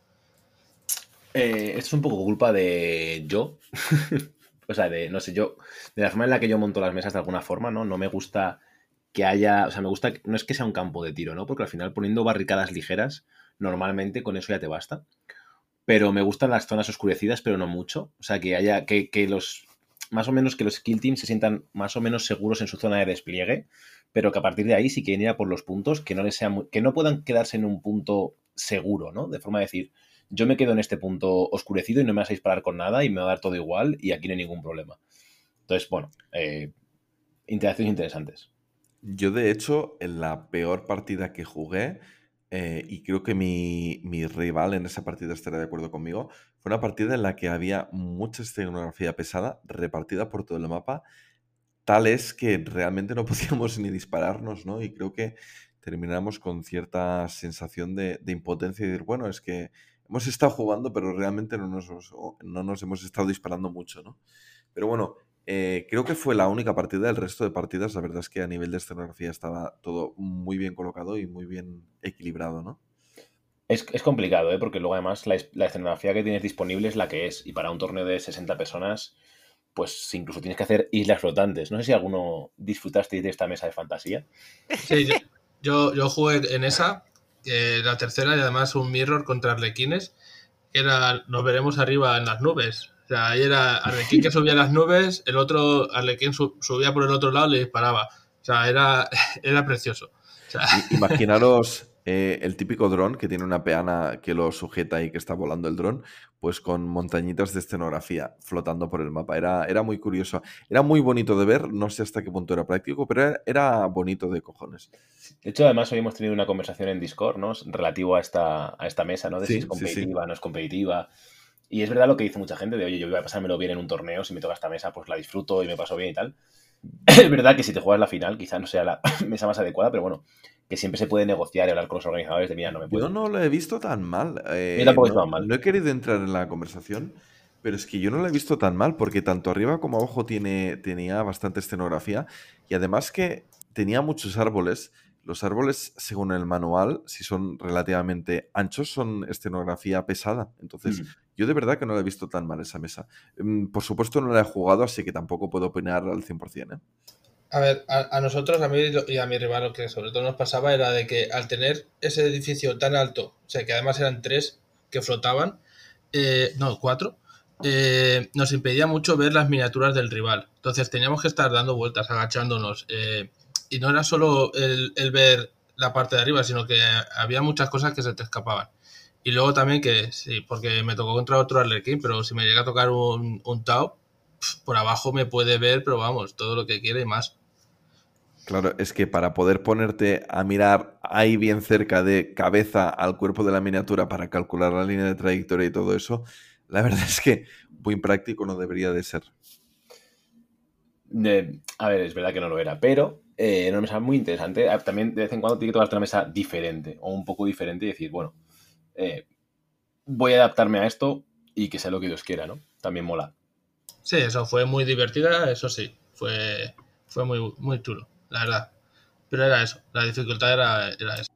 Eh, esto es un poco culpa de yo. o sea, de, no sé, yo, de la forma en la que yo monto las mesas de alguna forma, ¿no? No me gusta que haya, o sea, me gusta, no es que sea un campo de tiro, ¿no? Porque al final poniendo barricadas ligeras, normalmente con eso ya te basta. Pero me gustan las zonas oscurecidas, pero no mucho. O sea, que haya, que, que los, más o menos que los kill teams se sientan más o menos seguros en su zona de despliegue, pero que a partir de ahí si quieren ir a por los puntos, que no les sea muy- que no puedan quedarse en un punto seguro, ¿no? De forma de decir, yo me quedo en este punto oscurecido y no me vas a disparar con nada y me va a dar todo igual y aquí no hay ningún problema. Entonces, bueno, eh, interacciones interesantes. Yo, de hecho, en la peor partida que jugué, eh, y creo que mi, mi rival en esa partida estará de acuerdo conmigo, fue una partida en la que había mucha escenografía pesada repartida por todo el mapa, tal es que realmente no podíamos ni dispararnos, ¿no? Y creo que terminamos con cierta sensación de, impotencia y decir, bueno, es que hemos estado jugando, pero realmente no nos, no nos hemos estado disparando mucho, ¿no? Pero bueno, eh, creo que fue la única partida. El resto de partidas, la verdad es que a nivel de escenografía estaba todo muy bien colocado y muy bien equilibrado, ¿no? Es, es complicado, ¿eh? porque luego además la escenografía que tienes disponible es la que es. Y para un torneo de 60 personas, pues incluso tienes que hacer islas flotantes. No sé si alguno disfrutasteis de esta mesa de fantasía. Sí, yo, yo, yo jugué en esa, eh, la tercera, y además un mirror contra Arlequines, que era, nos veremos arriba en las nubes. O sea, ahí era Arlequín que subía a las nubes, el otro Arlequín su- subía por el otro lado y le disparaba. O sea, era, era precioso. O sea, I- Imaginaros eh, el típico dron que tiene una peana que lo sujeta y que está volando el dron, pues con montañitas de escenografía flotando por el mapa. Era, era muy curioso. Era muy bonito de ver, no sé hasta qué punto era práctico, pero era, era bonito de cojones. De hecho, además hoy hemos tenido una conversación en Discord, ¿no? Relativo a esta, a esta mesa, ¿no? De Sí, si es sí, sí. competitiva, no es competitiva. Y es verdad lo que dice mucha gente de, oye, yo voy a pasármelo bien en un torneo, si me toca esta mesa, pues la disfruto y me paso bien y tal. Es verdad que si te juegas la final, quizá no sea la mesa más adecuada, pero bueno, que siempre se puede negociar y hablar con los organizadores de, mira, no me puedo. Yo no lo he visto tan mal. eh, Yo tampoco he no, visto tan mal. no he querido entrar en la conversación, pero es que yo no lo he visto tan mal porque tanto arriba como abajo tiene, tenía bastante escenografía y además que tenía muchos árboles. Los árboles, según el manual, si son relativamente anchos, son escenografía pesada. Entonces, Mm. yo de verdad que no la he visto tan mal esa mesa. Mm, Por supuesto, no la he jugado, así que tampoco puedo opinar al 100%. ¿eh? A ver, a, a nosotros, a mí y a mi rival, lo que sobre todo nos pasaba era de que al tener ese edificio tan alto, o sea, que además eran tres que flotaban, eh, no, cuatro, eh, nos impedía mucho ver las miniaturas del rival. Entonces teníamos que estar dando vueltas, agachándonos. eh, y no era solo el, el ver la parte de arriba, sino que había muchas cosas que se te escapaban. Y luego también que, sí, porque me tocó contra otro Arlequín, pero si me llega a tocar un, un Tau, por abajo me puede ver, pero vamos, todo lo que quiere y más. Claro, es que para poder ponerte a mirar ahí bien cerca de cabeza al cuerpo de la miniatura para calcular la línea de trayectoria y todo eso, la verdad es que muy práctico no debería de ser. De- a ver, es verdad que no lo era, pero eh, era una mesa muy interesante. Ah, También de vez en cuando tiene que tocarte una mesa diferente o un poco diferente y decir, bueno, eh, voy a adaptarme a esto y que sea lo que Dios quiera, ¿no? También mola. Sí, eso fue muy divertida, eso sí, fue, fue muy, muy chulo, la verdad. Pero era eso, la dificultad era, era eso.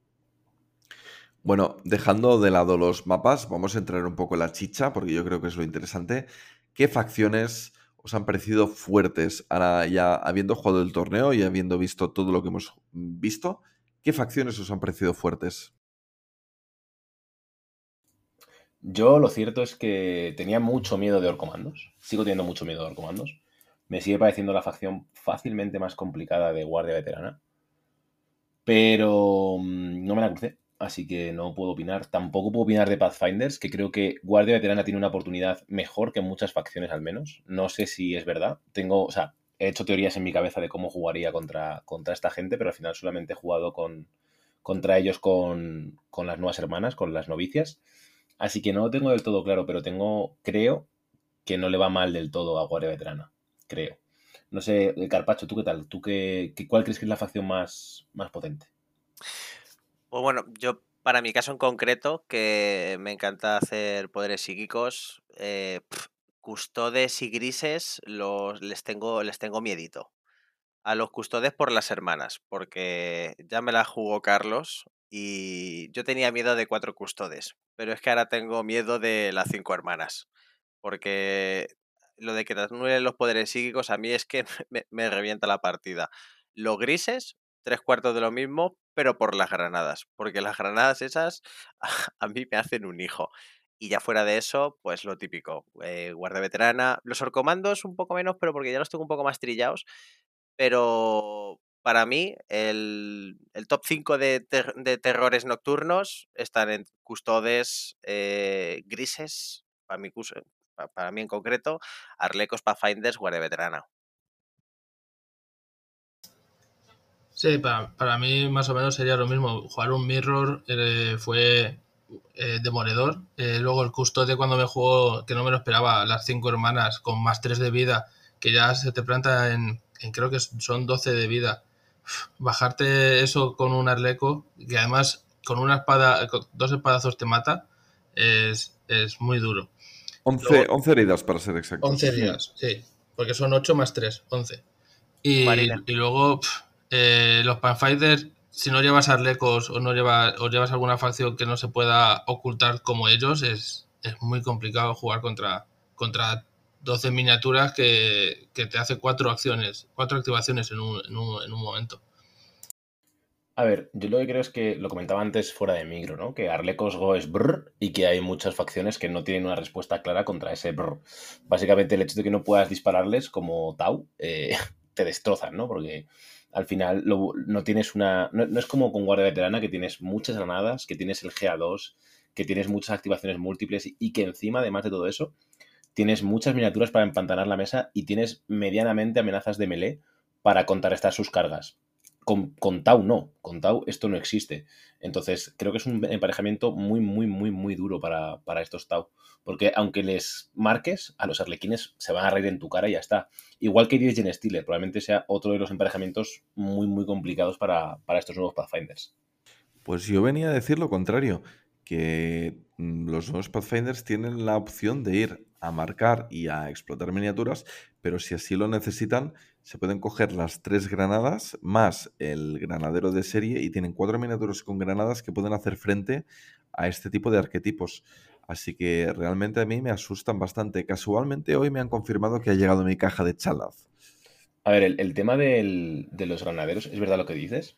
Bueno, dejando de lado los mapas, vamos a entrar un poco en la chicha, porque yo creo que es lo interesante. ¿Qué facciones os han parecido fuertes? Ahora ya habiendo jugado el torneo y habiendo visto todo lo que hemos visto, ¿qué facciones os han parecido fuertes? Yo lo cierto es que tenía mucho miedo de Orcomandos. Sigo teniendo mucho miedo de Orcomandos. Me sigue pareciendo la facción fácilmente más complicada de Guardia Veterana. Pero mm, no me la crucé, así que no puedo opinar. Tampoco puedo opinar de Pathfinders, que creo que Guardia Veterana tiene una oportunidad mejor que muchas facciones al menos. No sé si es verdad. Tengo, o sea, he hecho teorías en mi cabeza de cómo jugaría contra, contra esta gente, pero al final solamente he jugado con, contra ellos con, con las nuevas hermanas, con las novicias. Así que no lo tengo del todo claro, pero tengo, creo que no le va mal del todo a Guardia Veterana. Creo. No sé, eh, Carpacho, ¿tú qué tal? ¿Tú qué, qué- cuál crees que es la facción más, más potente? Pues bueno, yo para mi caso en concreto, que me encanta hacer poderes psíquicos, eh, custodes y grises los, les, tengo, les tengo miedito. A los custodes por las hermanas, porque ya me la jugó Carlos y yo tenía miedo de cuatro custodes, pero es que ahora tengo miedo de las cinco hermanas, porque lo de que te anulen los poderes psíquicos a mí es que me, revienta la partida. Los grises, tres cuartos de lo mismo, pero por las granadas, porque las granadas esas a mí me hacen un hijo. Y ya fuera de eso, pues lo típico, eh, guardia veterana, los orcomandos un poco menos, pero porque ya los tengo un poco más trillados, pero para mí el, el top 5 de, de terrores nocturnos están en custodes eh, grises, para pa- para mí en concreto, Arlecos, Pathfinders, guardia veterana. Sí, para, para mí más o menos sería lo mismo. Jugar un Mirror eh, fue eh, demoledor. Eh, luego el custodio cuando me jugó, que no me lo esperaba, las cinco hermanas con más 3 de vida, que ya se te planta en, creo que son 12 de vida. Bajarte eso con un arleco, que además con una espada, con dos espadazos te mata, es, es muy duro. 11, Luego- 11 heridas para ser exactos. 11 días, sí. Porque son 8 más 3, 11. Y, luego eh, los Panfighters, si no llevas arlecos o no llevas, o llevas alguna facción que no se pueda ocultar como ellos, es, es muy complicado jugar contra, contra 12 miniaturas que, que te hace cuatro acciones, cuatro activaciones en un, en un, en un momento. A ver, yo lo que creo es que lo comentaba antes fuera de micro, ¿no? Que Arlecos Go es brr y que hay muchas facciones que no tienen una respuesta clara contra ese brr. Básicamente el hecho de que no puedas dispararles como Tau eh, te destrozan, ¿no? Porque al final no tienes una... No, no es como con Guardia Veterana que tienes muchas granadas, que tienes el GA2, que tienes muchas activaciones múltiples y que encima, además de todo eso, tienes muchas miniaturas para empantanar la mesa y tienes medianamente amenazas de melee para contrarrestar sus cargas. Con, Tau no, con Tau esto no existe. Entonces, creo que es un emparejamiento muy, muy, muy, muy duro para, para estos Tau. Porque aunque les marques, a los arlequines se van a reír en tu cara y ya está. Igual que Dirgen Stealer, probablemente sea otro de los emparejamientos muy, muy complicados para, para estos nuevos Pathfinders. Pues yo venía a decir lo contrario, que mm, los nuevos Pathfinders tienen la opción de ir a marcar y a explotar miniaturas, pero si así lo necesitan, se pueden coger las tres granadas más el granadero de serie y tienen cuatro miniaturas con granadas que pueden hacer frente a este tipo de arquetipos. Así que realmente a mí me asustan bastante. Casualmente hoy me han confirmado que ha llegado mi caja de Chalaz. A ver, el, el tema del- de los granaderos, es verdad lo que dices,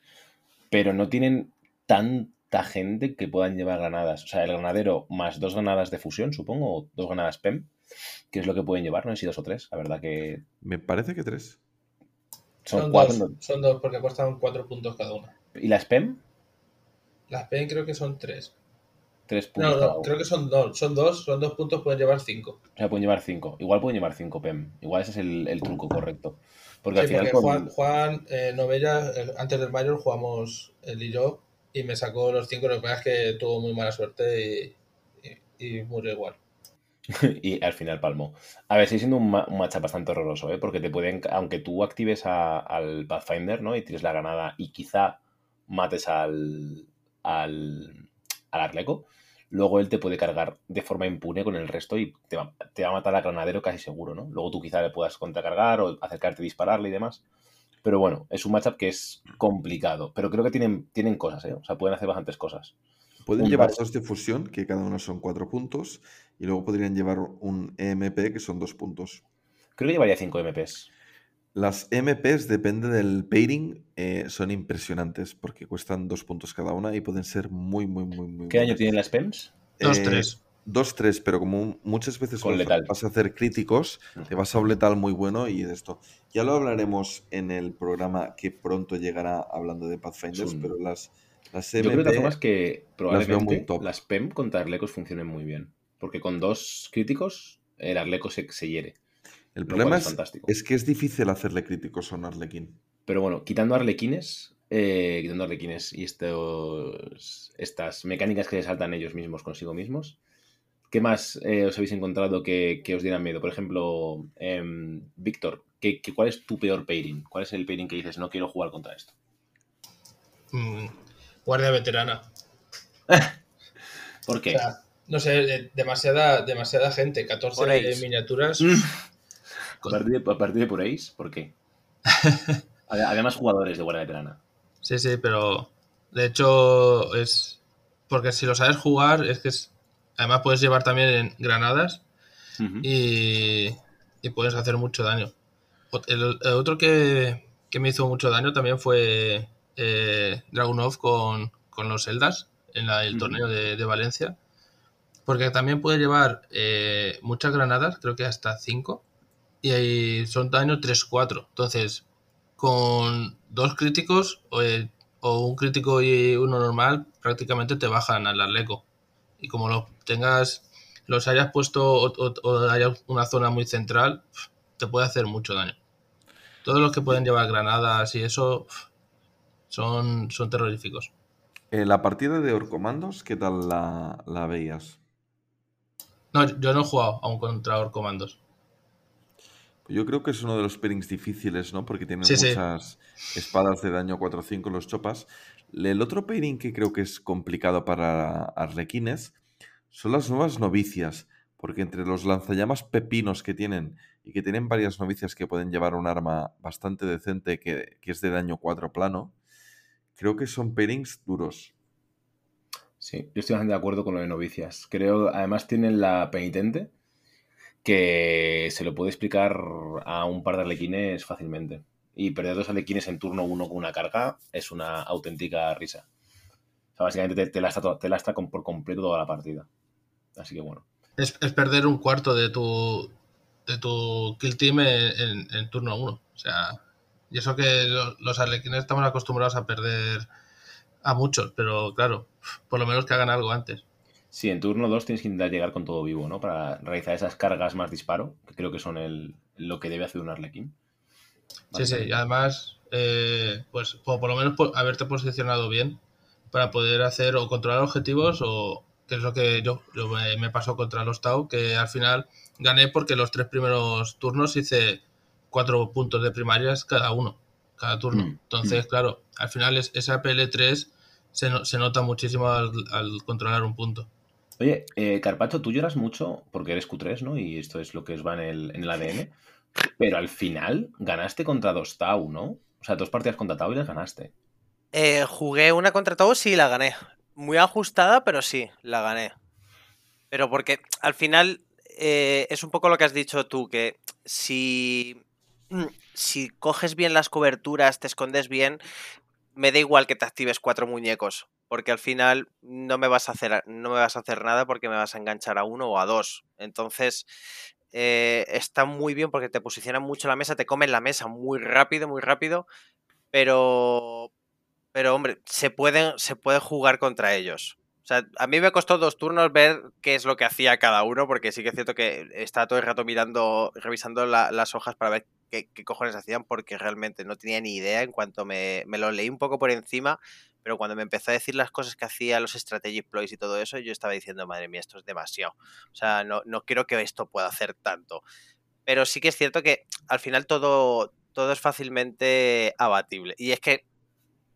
pero no tienen tanta gente que puedan llevar granadas. O sea, el granadero más dos granadas de fusión, supongo, o dos granadas PEM, que es lo que pueden llevar, no sé si dos o tres, la verdad que Me parece que tres. Son, cuatro. dos, son dos porque cuestan cuatro puntos cada una. ¿Y las PEM? Las PEN creo que son tres. Tres puntos No, no, creo que son dos. Son dos, son dos puntos, pueden llevar cinco. O sea, pueden llevar cinco. Igual pueden llevar cinco PEM. Igual ese es el, el truco correcto. Porque al Sí, final porque Juan, Juan eh, Novella, eh, antes del mayor jugamos él y yo y me sacó los cinco. Lo que pasa es que tuvo muy mala suerte y, y, y murió igual. y al final palmó. A ver, sigue siendo un, ma- un matchup bastante horroroso, ¿eh? Porque te pueden, aunque tú actives a- al Pathfinder, ¿no? Y tires la granada y quizá mates al, al, al Arleco, luego él te puede cargar de forma impune con el resto y te va, te va a matar al granadero casi seguro, ¿no? Luego tú quizá le puedas contracargar o acercarte y dispararle y demás. Pero bueno, es un matchup que es complicado. Pero creo que tienen, tienen cosas, ¿eh? O sea, pueden hacer bastantes cosas. Pueden Un llevar dos de fusión, que cada uno son cuatro puntos, y luego podrían llevar un EMP, que son dos puntos. Creo que llevaría 5 MPs. Las MPs, depende del pairing, eh, son impresionantes, porque cuestan dos puntos cada una y pueden ser muy, muy, muy, muy ¿Qué daño buenas. tienen las PEMs? Dos, Eh, tres. 2-3, pero como muchas veces Con vas, letal. vas a hacer críticos, te vas a un letal muy bueno y de esto. Ya lo hablaremos en el programa que pronto llegará hablando de Pathfinders, pero las, las Yo creo MP formas que muy probablemente top. las PEM contra Arlecos funcionen muy bien. Porque con dos críticos, el Arleco se, se hiere. El lo problema es, es fantástico. es que es difícil hacerle críticos a un Arlequín. Pero bueno, quitando arlequines, eh, quitando arlequines y estos, estas mecánicas que se saltan ellos mismos consigo mismos, ¿qué más eh, os habéis encontrado que, que os dieran miedo? Por ejemplo, em, Víctor, ¿qué, qué- cuál es tu peor pairing? ¿Cuál es el pairing que dices no quiero jugar contra esto? Mm, guardia veterana. ¿Por O qué? sea, no sé, de- demasiada, demasiada gente, 14 Por ahí. miniaturas. Mm. a, partir de, a partir de por ahí, ¿por qué? Ade- Además, jugadores de guardia veterana. Sí, sí, pero de hecho es. Porque si lo sabes jugar, es que es. Además, puedes llevar también en granadas y, y puedes hacer mucho daño. El, el otro que, que me hizo mucho daño también fue eh, Dragunov con, con los Eldas en la- el torneo de, de Valencia. Porque también puede llevar eh, muchas granadas, creo que hasta 5, y ahí son daño 3-4. Entonces, con dos críticos o, eh, o un crítico y uno normal, prácticamente te bajan al Arleco. Y como lo tengas, los hayas puesto o, o- haya una zona muy central, te puede hacer mucho daño. Todos los que pueden llevar granadas y eso son, son terroríficos. Eh, la partida de Orcomandos, ¿qué tal la, la veías? No, yo no he jugado aún contra Orcomandos. Yo creo que es uno de los pairings difíciles, ¿no? Porque tienen Sí, sí. muchas espadas de daño 4-5 los chopas. El otro pairing que creo que es complicado para arlequines son las nuevas novicias. Porque entre los lanzallamas pepinos que tienen y que tienen varias novicias que pueden llevar un arma bastante decente que, que es de daño 4 plano, creo que son pairings duros. Sí, yo estoy bastante de acuerdo con lo de novicias. Creo, además tienen la penitente que se lo puede explicar a un par de arlequines fácilmente. Y perder dos arlequines en turno uno con una carga es una auténtica risa. O sea, básicamente te, te lastra, te lastra por completo toda la partida. Así que bueno. Es, es perder un cuarto de tu, de tu kill team en, en- turno 1. O sea, y eso que lo- los arlequines estamos acostumbrados a perder a muchos, pero claro, por lo menos que hagan algo antes. Sí, en turno 2 tienes que intentar llegar con todo vivo, ¿no? Para realizar esas cargas más disparo, que creo que son el, lo que debe hacer un arlequín. Sí, sí, y además, eh, pues por, por lo menos haberte posicionado bien para poder hacer o controlar objetivos o que es lo que yo, yo me, me pasó contra los Tau, que al final gané porque los tres primeros turnos hice cuatro puntos de primarias cada uno, cada turno. Mm, Entonces, claro, al final es, esa PL3 se, no- se nota muchísimo al, al controlar un punto. Oye, eh, Carpacho, tú lloras mucho porque eres Q3, ¿no? Y esto es lo que os va en el, en el ADN. Pero al final ganaste contra dos Tau, ¿no? O sea, dos partidas contra Tau y las ganaste. Eh, jugué una contra todos y la gané. Muy ajustada, pero sí, la gané. Pero porque al final eh, es un poco lo que has dicho tú, que si, si coges bien las coberturas, te escondes bien, me da igual que te actives cuatro muñecos, porque al final no me vas a hacer, no me vas a hacer nada porque me vas a enganchar a uno o a dos. Entonces eh, está muy bien porque te posicionan mucho la mesa, te comen la mesa muy rápido, muy rápido, pero pero hombre, se pueden, se puede jugar contra ellos. O sea, a mí me costó dos turnos ver qué es lo que hacía cada uno, porque sí que es cierto que estaba todo el rato mirando, revisando la- las hojas para ver qué, qué cojones hacían, porque realmente no tenía ni idea en cuanto me, me lo leí un poco por encima, pero cuando me empezó a decir las cosas que hacía, los strategy ploys y todo eso, yo estaba diciendo, madre mía, esto es demasiado. O sea, no, no creo que esto pueda hacer tanto. Pero sí que es cierto que al final todo, todo es fácilmente abatible. Y es que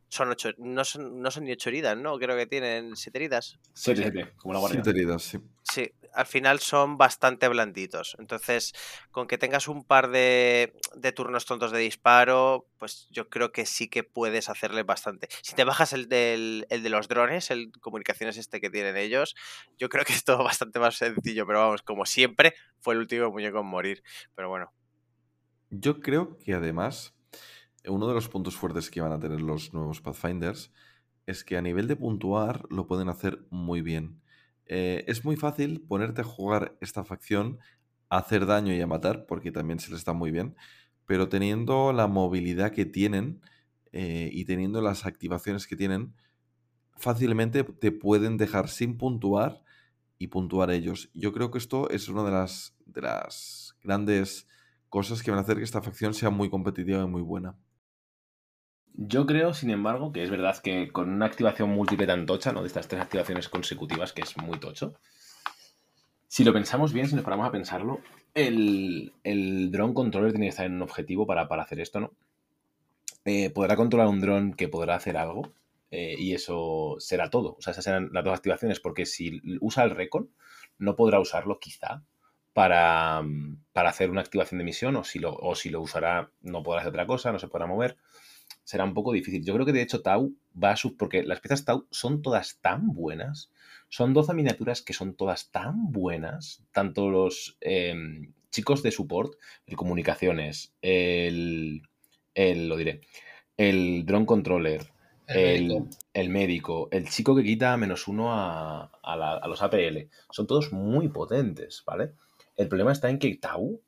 son ocho, no son, no son ni ocho heridas, ¿no? Creo que tienen siete heridas. 7-7, como la guardia. Siete heridas, sí. Sí, al final son bastante blanditos. Entonces, con que tengas un par de, turnos tontos de disparo, pues yo creo que sí que puedes hacerle bastante. Si te bajas el, del, el de los drones, el comunicaciones este que tienen ellos, yo creo que es todo bastante más sencillo. Pero vamos, como siempre, fue el último muñeco en morir. Pero bueno. Yo creo que además uno de los puntos fuertes que van a tener los nuevos Pathfinders es que a nivel de puntuar lo pueden hacer muy bien. Eh, es muy fácil ponerte a jugar esta facción, a hacer daño y a matar, porque también se les da muy bien, pero teniendo la movilidad que tienen eh, y teniendo las activaciones que tienen, fácilmente te pueden dejar sin puntuar y puntuar ellos. Yo creo que esto es una de las, de las grandes cosas que van a hacer que esta facción sea muy competitiva y muy buena. Yo creo, sin embargo, que es verdad que con una activación múltiple tan tocha, ¿no? De estas tres activaciones consecutivas, que es muy tocho. Si lo pensamos bien, si nos paramos a pensarlo, el, el drone controller tiene que estar en un objetivo para, para hacer esto, ¿no? Eh, podrá controlar un dron que podrá hacer algo eh, y eso será todo. O sea, esas serán las dos activaciones, porque si usa el Recon, no podrá usarlo quizá para, para hacer una activación de misión o si, lo, o si lo usará no podrá hacer otra cosa, no se podrá mover. Será un poco difícil. Yo creo que de hecho Tau va a sub... Porque las piezas Tau son todas tan buenas. Son 12 miniaturas que son todas tan buenas. Tanto los eh, chicos de support, el comunicaciones, el, el, lo diré, el drone controller, El el, médico. el médico, el chico que quita menos uno a, a la- a los APL. Son todos muy potentes, ¿vale? El problema está en que Tau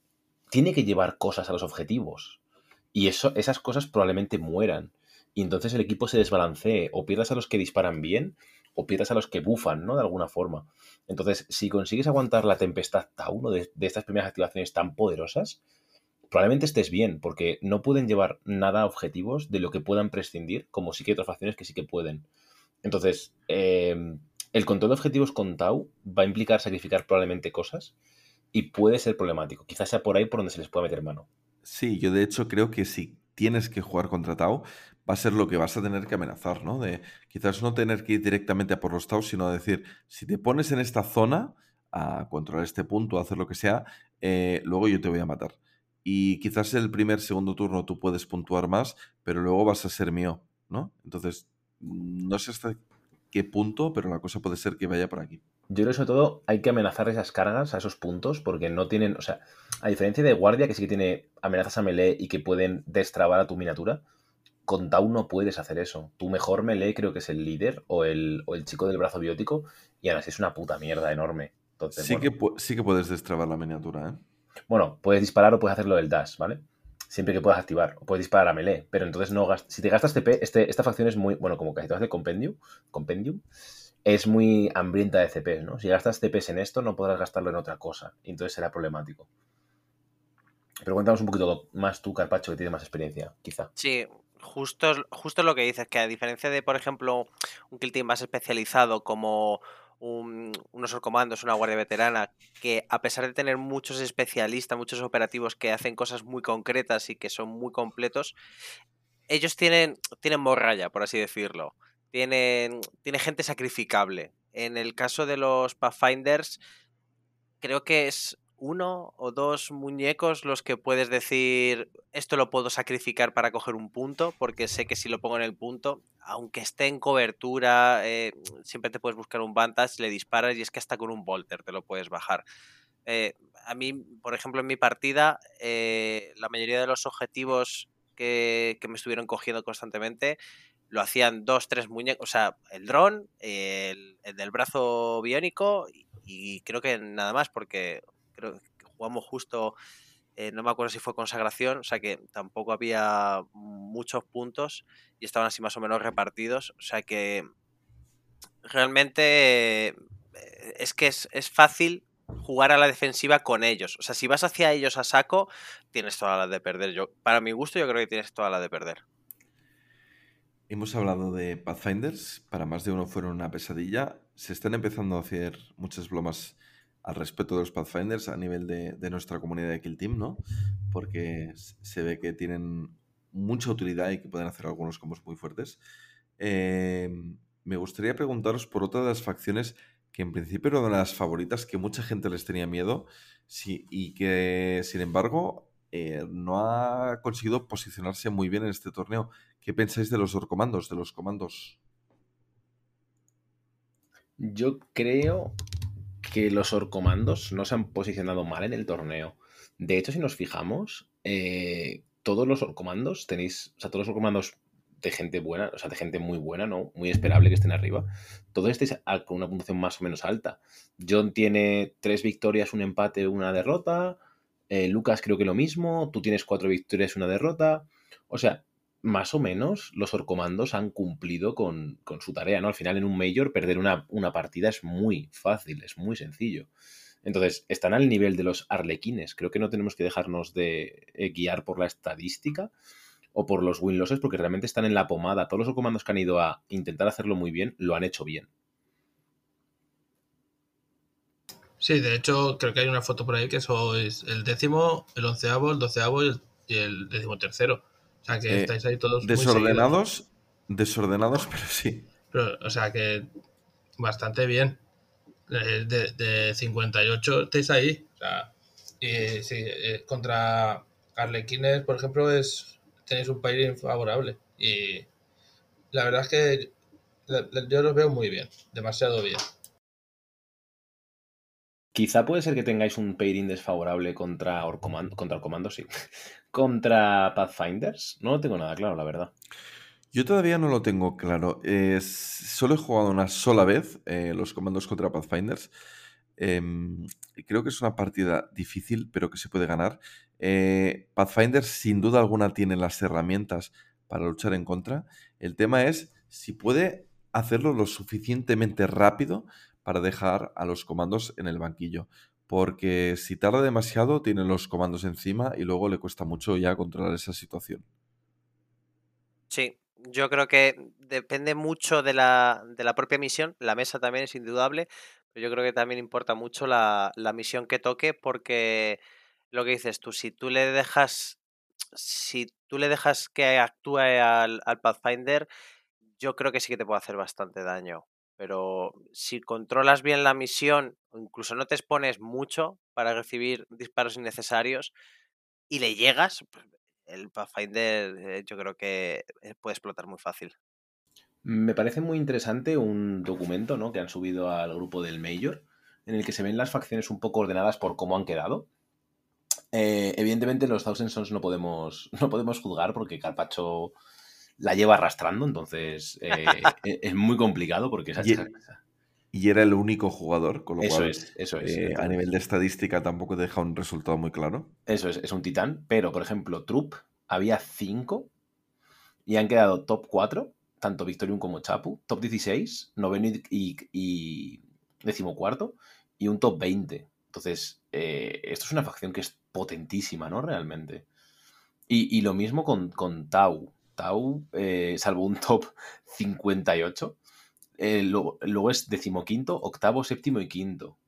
tiene que llevar cosas a los objetivos. Y eso, esas cosas probablemente mueran. Y entonces el equipo se desbalancee. O pierdas a los que disparan bien, o pierdas a los que bufan, ¿no? De alguna forma. Entonces, si consigues aguantar la tempestad Tau, ¿no? de, de estas primeras activaciones tan poderosas, probablemente estés bien, porque no pueden llevar nada a objetivos de lo que puedan prescindir, como sí que hay otras facciones que sí que pueden. Entonces, eh, el control de objetivos con Tau va a implicar sacrificar probablemente cosas y puede ser problemático. Quizás sea por ahí por donde se les pueda meter mano. Sí, yo de hecho creo que si tienes que jugar contra Tau, va a ser lo que vas a tener que amenazar, ¿no? De quizás no tener que ir directamente a por los Tau, sino decir, si te pones en esta zona a controlar este punto, a hacer lo que sea, eh, luego yo te voy a matar. Y quizás el primer, segundo turno tú puedes puntuar más, pero luego vas a ser mío, ¿no? Entonces, no sé hasta qué punto, pero la cosa puede ser que vaya por aquí. Yo creo que sobre todo hay que amenazar esas cargas a esos puntos porque no tienen, o sea, a diferencia de Guardia que sí que tiene amenazas a melee y que pueden destrabar a tu miniatura, con Tau no puedes hacer eso. Tu mejor melee creo que es el líder o el, o el chico del brazo biótico y aún así es una puta mierda enorme. Entonces, Sí, bueno. que, sí que puedes destrabar la miniatura, ¿eh? Bueno, puedes disparar o puedes hacerlo del dash, ¿vale? Siempre que puedas activar. O puedes disparar a melee. Pero entonces no gastas. Si te gastas TP, este, esta facción es muy. Bueno, como casi todas de Compendium. Compendium. Es muy hambrienta de CP, ¿no? Si gastas TPs en esto, no podrás gastarlo en otra cosa. Y entonces será problemático. Pero cuéntanos un poquito más tú, Carpacho, que tienes más experiencia, quizá. Sí, justo, justo lo que dices, que a diferencia de, por ejemplo, un kill team más especializado como un- unos comandos, una guardia veterana, que a pesar de tener muchos especialistas, muchos operativos que hacen cosas muy concretas y que son muy completos, ellos tienen, tienen morralla, por así decirlo. Tienen, tiene gente sacrificable. En el caso de los Pathfinders, creo que es uno o dos muñecos los que puedes decir esto lo puedo sacrificar para coger un punto, porque sé que si lo pongo en el punto, aunque esté en cobertura, eh, siempre te puedes buscar un Vantage, le disparas y es que hasta con un Volter te lo puedes bajar. Eh, a mí, por ejemplo, en mi partida, eh, la mayoría de los objetivos que, que me estuvieron cogiendo constantemente lo hacían dos, tres muñecos, o sea, el dron, el, el del brazo biónico y, y creo que nada más, porque jugamos justo, eh, no me acuerdo si fue consagración, o sea que tampoco había muchos puntos y estaban así más o menos repartidos, o sea que realmente eh, es que es, es fácil jugar a la defensiva con ellos. O sea, si vas hacia ellos a saco, tienes toda la de perder. Yo, para mi gusto, yo creo que tienes toda la de perder. Hemos hablado de Pathfinders, para más de uno fueron una pesadilla. Se están empezando a hacer muchas bromas al respecto de los Pathfinders a nivel de, de nuestra comunidad de Kill Team, ¿no? Porque se ve que tienen mucha utilidad y que pueden hacer algunos combos muy fuertes. Eh, me gustaría preguntaros por otra de las facciones que en principio era una de las favoritas, que mucha gente les tenía miedo, sí, y que sin embargo eh, no ha conseguido posicionarse muy bien en este torneo. ¿Qué pensáis de los orcomandos, de los comandos? Yo creo que los orcomandos no se han posicionado mal en el torneo. De hecho, si nos fijamos, eh, todos los orcomandos tenéis, o sea, todos los orcomandos de gente buena, o sea, de gente muy buena, ¿no? Muy esperable que estén arriba. Todos estéis con una puntuación más o menos alta. John tiene tres victorias, un empate, una derrota. Eh, Lucas creo que lo mismo. Tú tienes cuatro victorias, una derrota. O sea, más o menos los orcomandos han cumplido con, con su tarea, ¿no? Al final en un Major perder una, una partida es muy fácil, es muy sencillo. Entonces, están al nivel de los arlequines. Creo que no tenemos que dejarnos de eh, guiar por la estadística o por los win losses porque realmente están en la pomada. Todos los comandos que han ido a intentar hacerlo muy bien lo han hecho bien. Sí, de hecho, creo que hay una foto por ahí que sois el décimo, el onceavo, el doceavo y el, y el. O sea que Eh, estáis ahí todos muy. Desordenados, desordenados, pero sí. Pero, o sea que bastante bien. Eh, De, de 58 estáis ahí. O sea, y sí, eh, contra Arlequines, por ejemplo, es tenéis un país favorable. Y la verdad es que yo los veo muy bien, demasiado bien. Quizá puede ser que tengáis un pairing desfavorable contra Orcomando, contra sí. contra Pathfinders. No lo tengo nada claro, la verdad. Yo todavía no lo tengo claro. Solo he jugado una sola vez eh, los comandos contra Pathfinders. Em, creo que es una partida difícil, pero que se puede ganar. Eh, Pathfinders, sin duda alguna, tiene las herramientas para luchar en contra. El tema es si puede hacerlo lo suficientemente rápido para dejar a los comandos en el banquillo. Porque si tarda demasiado, tiene los comandos encima y luego le cuesta mucho ya controlar esa situación. Sí, yo creo que depende mucho de la, de la propia misión. La mesa también es indudable, pero yo creo que también importa mucho la, la misión que toque, porque lo que dices tú, si tú le dejas, si tú le dejas que actúe al, al Pathfinder, yo creo que sí que te puede hacer bastante daño. Pero si controlas bien la misión, incluso no te expones mucho para recibir disparos innecesarios y le llegas, pues, el Pathfinder eh, yo creo que eh, puede explotar muy fácil. Me parece muy interesante un documento ¿no? que han subido al grupo del Major, en el que se ven las facciones un poco ordenadas por cómo han quedado. Eh, evidentemente los Thousand Sons no podemos, no podemos juzgar porque Carpacho la lleva arrastrando, entonces eh, e- es muy complicado porque esa Y- esa- Y era el único jugador, con lo Eso cual es, eso es. eh, a nivel de estadística tampoco deja un resultado muy claro. Eso es, es un titán, pero por ejemplo, Troop había 5 y han quedado top 4, tanto Victorium como Chapu, top 16, noveno y, y, y decimocuarto y un top 20. Entonces, eh, esto es una facción que es potentísima, ¿no? Realmente. Y, y lo mismo con, con Tau. Tau, eh, salvo un top 58, eh, luego, luego es decimoquinto, octavo, séptimo y quinto.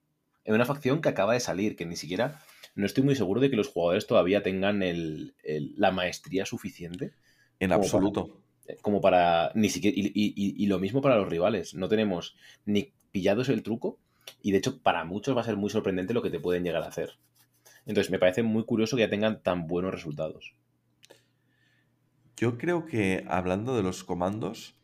En una facción que acaba de salir, que ni siquiera no estoy muy seguro de que los jugadores todavía tengan el- el- la maestría suficiente En Como absoluto. eh, como para ni siquiera y, y- y- y lo mismo para los rivales no tenemos ni pillados el truco y de hecho para muchos va a ser muy sorprendente lo que te pueden llegar a hacer entonces me parece muy curioso que ya tengan tan buenos resultados Yo creo que hablando de los comandos,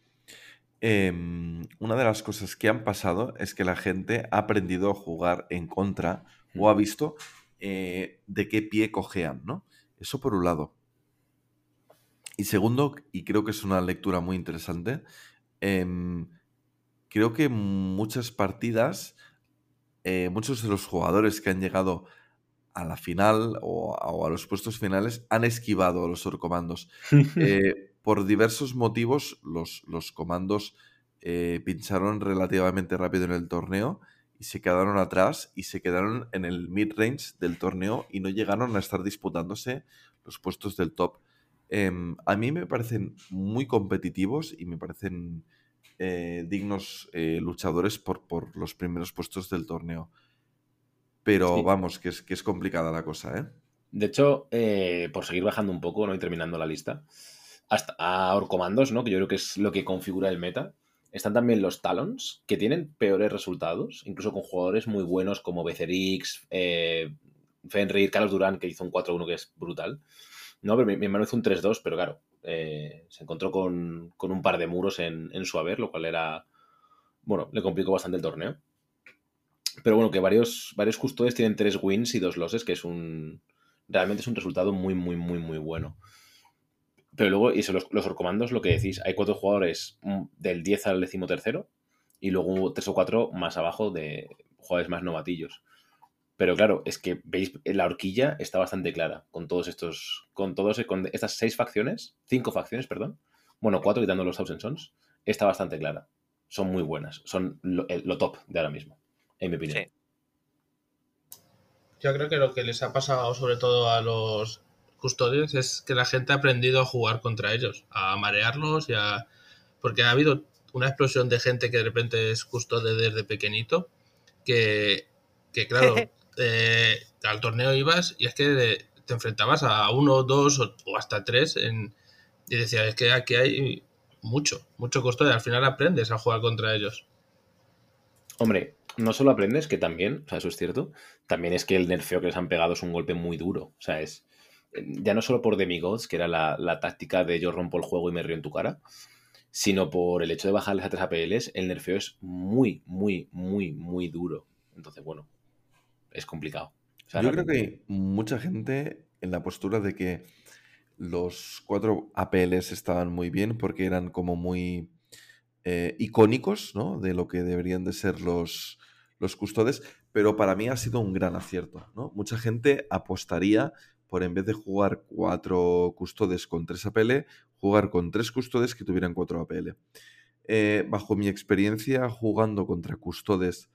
em, una de las cosas que han pasado es que la gente ha aprendido a jugar en contra o ha visto eh, de qué pie cojean, ¿no? Eso por un lado. Y segundo, y creo que es una lectura muy interesante, em, creo que muchas partidas, eh, muchos de los jugadores que han llegado a la final o a, o a los puestos finales han esquivado a los orcomandos. Eh, por diversos motivos, los, los comandos eh, pincharon relativamente rápido en el torneo y se quedaron atrás y se quedaron en el mid-range del torneo y no llegaron a estar disputándose los puestos del top. Em, a mí me parecen muy competitivos y me parecen eh, dignos eh, luchadores por, por los primeros puestos del torneo. Pero Sí. vamos, que es, que es complicada la cosa, ¿eh? de hecho eh, por seguir bajando un poco ¿no? y terminando la lista hasta a Orcomandos ¿no? que yo creo que es lo que configura el meta están también los Talons que tienen peores resultados incluso con jugadores muy buenos como Becerrix eh, Fenrir, Carlos Durán que hizo un 4-1 que es brutal No, pero mi, mi hermano hizo un 3-2, pero claro, eh, se encontró con, con un par de muros en, en su haber, lo cual era. Bueno, le complicó bastante el torneo. Pero bueno, que varios, varios custodes tienen tres wins y dos losses, que es un. Realmente es un resultado muy, muy, muy, muy bueno. Pero luego, y los, los orcomandos, lo que decís, hay cuatro jugadores mm, del 10 al decimotercero y luego tres o cuatro más abajo de jugadores más novatillos. Pero claro, es que veis, la horquilla está bastante clara con todos estos, con todos, con estas seis facciones, cinco facciones, perdón. Bueno, cuatro quitando los Thousand Sons, está bastante clara. Son muy buenas, son lo top de ahora mismo, en mi opinión. Sí. Yo creo que lo que les ha pasado sobre todo a los custodios es que la gente ha aprendido a jugar contra ellos, a marearlos y a... Porque ha habido una explosión de gente que de repente es custodio desde pequeñito, que, que claro, eh, al torneo ibas y es que te enfrentabas a uno, dos o, o hasta tres en, y decías, es que aquí hay mucho, mucho custodio. Al final aprendes a jugar contra ellos. Hombre, no solo aprendes, que también, o sea, eso es cierto, también es que el nerfeo que les han pegado es un golpe muy duro. O sea, es. eh, Ya no solo por demigods, que era la, la táctica de yo rompo el juego y me río en tu cara, sino por el hecho de bajarles a 3 APLs, el nerfeo es muy, muy, muy, muy duro. Entonces, bueno, es complicado. O sea, Yo creo que hay mucha gente en la postura de que los cuatro APLs estaban muy bien porque eran como muy eh, icónicos, ¿no? De lo que deberían de ser los, los custodes, pero para mí ha sido un gran acierto, ¿no? Mucha gente apostaría por en vez de jugar cuatro custodes con tres APL, jugar con tres custodes que tuvieran cuatro APL. Eh, bajo mi experiencia jugando contra custodes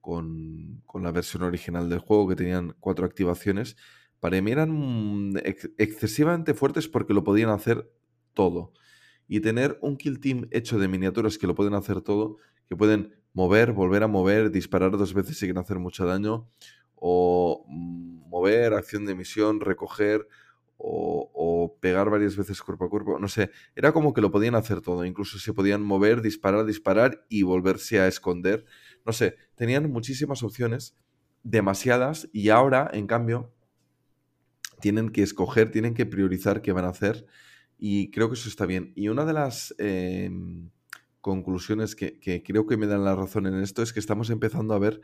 con, con la versión original del juego, que tenían cuatro activaciones, para mí eran mm, ex- excesivamente fuertes porque lo podían hacer todo. Y tener un kill team hecho de miniaturas que lo pueden hacer todo, que pueden mover, volver a mover, disparar dos veces sin hacer mucho daño, o mm, mover, acción de misión, recoger, o, pegar varias veces cuerpo a cuerpo, no sé, era como que lo podían hacer todo, incluso se podían mover, disparar, disparar y volverse a esconder, no sé, tenían muchísimas opciones, demasiadas, y ahora, en cambio, tienen que escoger, tienen que priorizar qué van a hacer, y creo que eso está bien. Y una de las eh, conclusiones que, creo que me dan la razón en esto es que estamos empezando a ver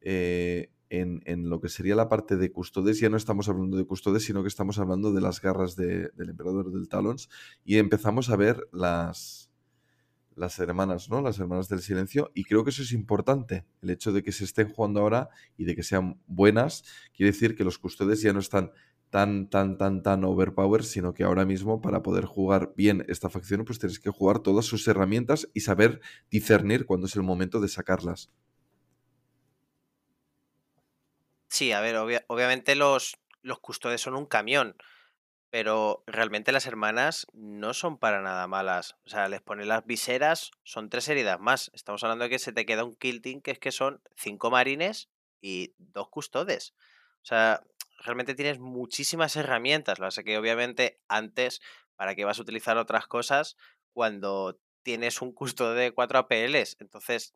eh, en, lo que sería la parte de custodes, ya no estamos hablando de custodes, sino que estamos hablando de las garras de- del emperador del Talons, y empezamos a ver las, las hermanas, ¿no? Las hermanas del silencio, y creo que eso es importante, el hecho de que se estén jugando ahora y de que sean buenas, quiere decir que los custodes ya no están tan, tan, tan, tan overpower, sino que ahora mismo para poder jugar bien esta facción, pues tienes que jugar todas sus herramientas y saber discernir cuándo es el momento de sacarlas. Sí, a ver, obvia- obviamente los, los custodes son un camión, pero realmente las hermanas no son para nada malas. O sea, les pones las viseras, son tres heridas más. Estamos hablando de que se te queda un kill que es que son cinco marines y dos custodes. O sea, realmente tienes muchísimas herramientas. Lo es que obviamente antes, ¿para qué vas a utilizar otras cosas cuando tienes un custode de 4 APLs? Entonces,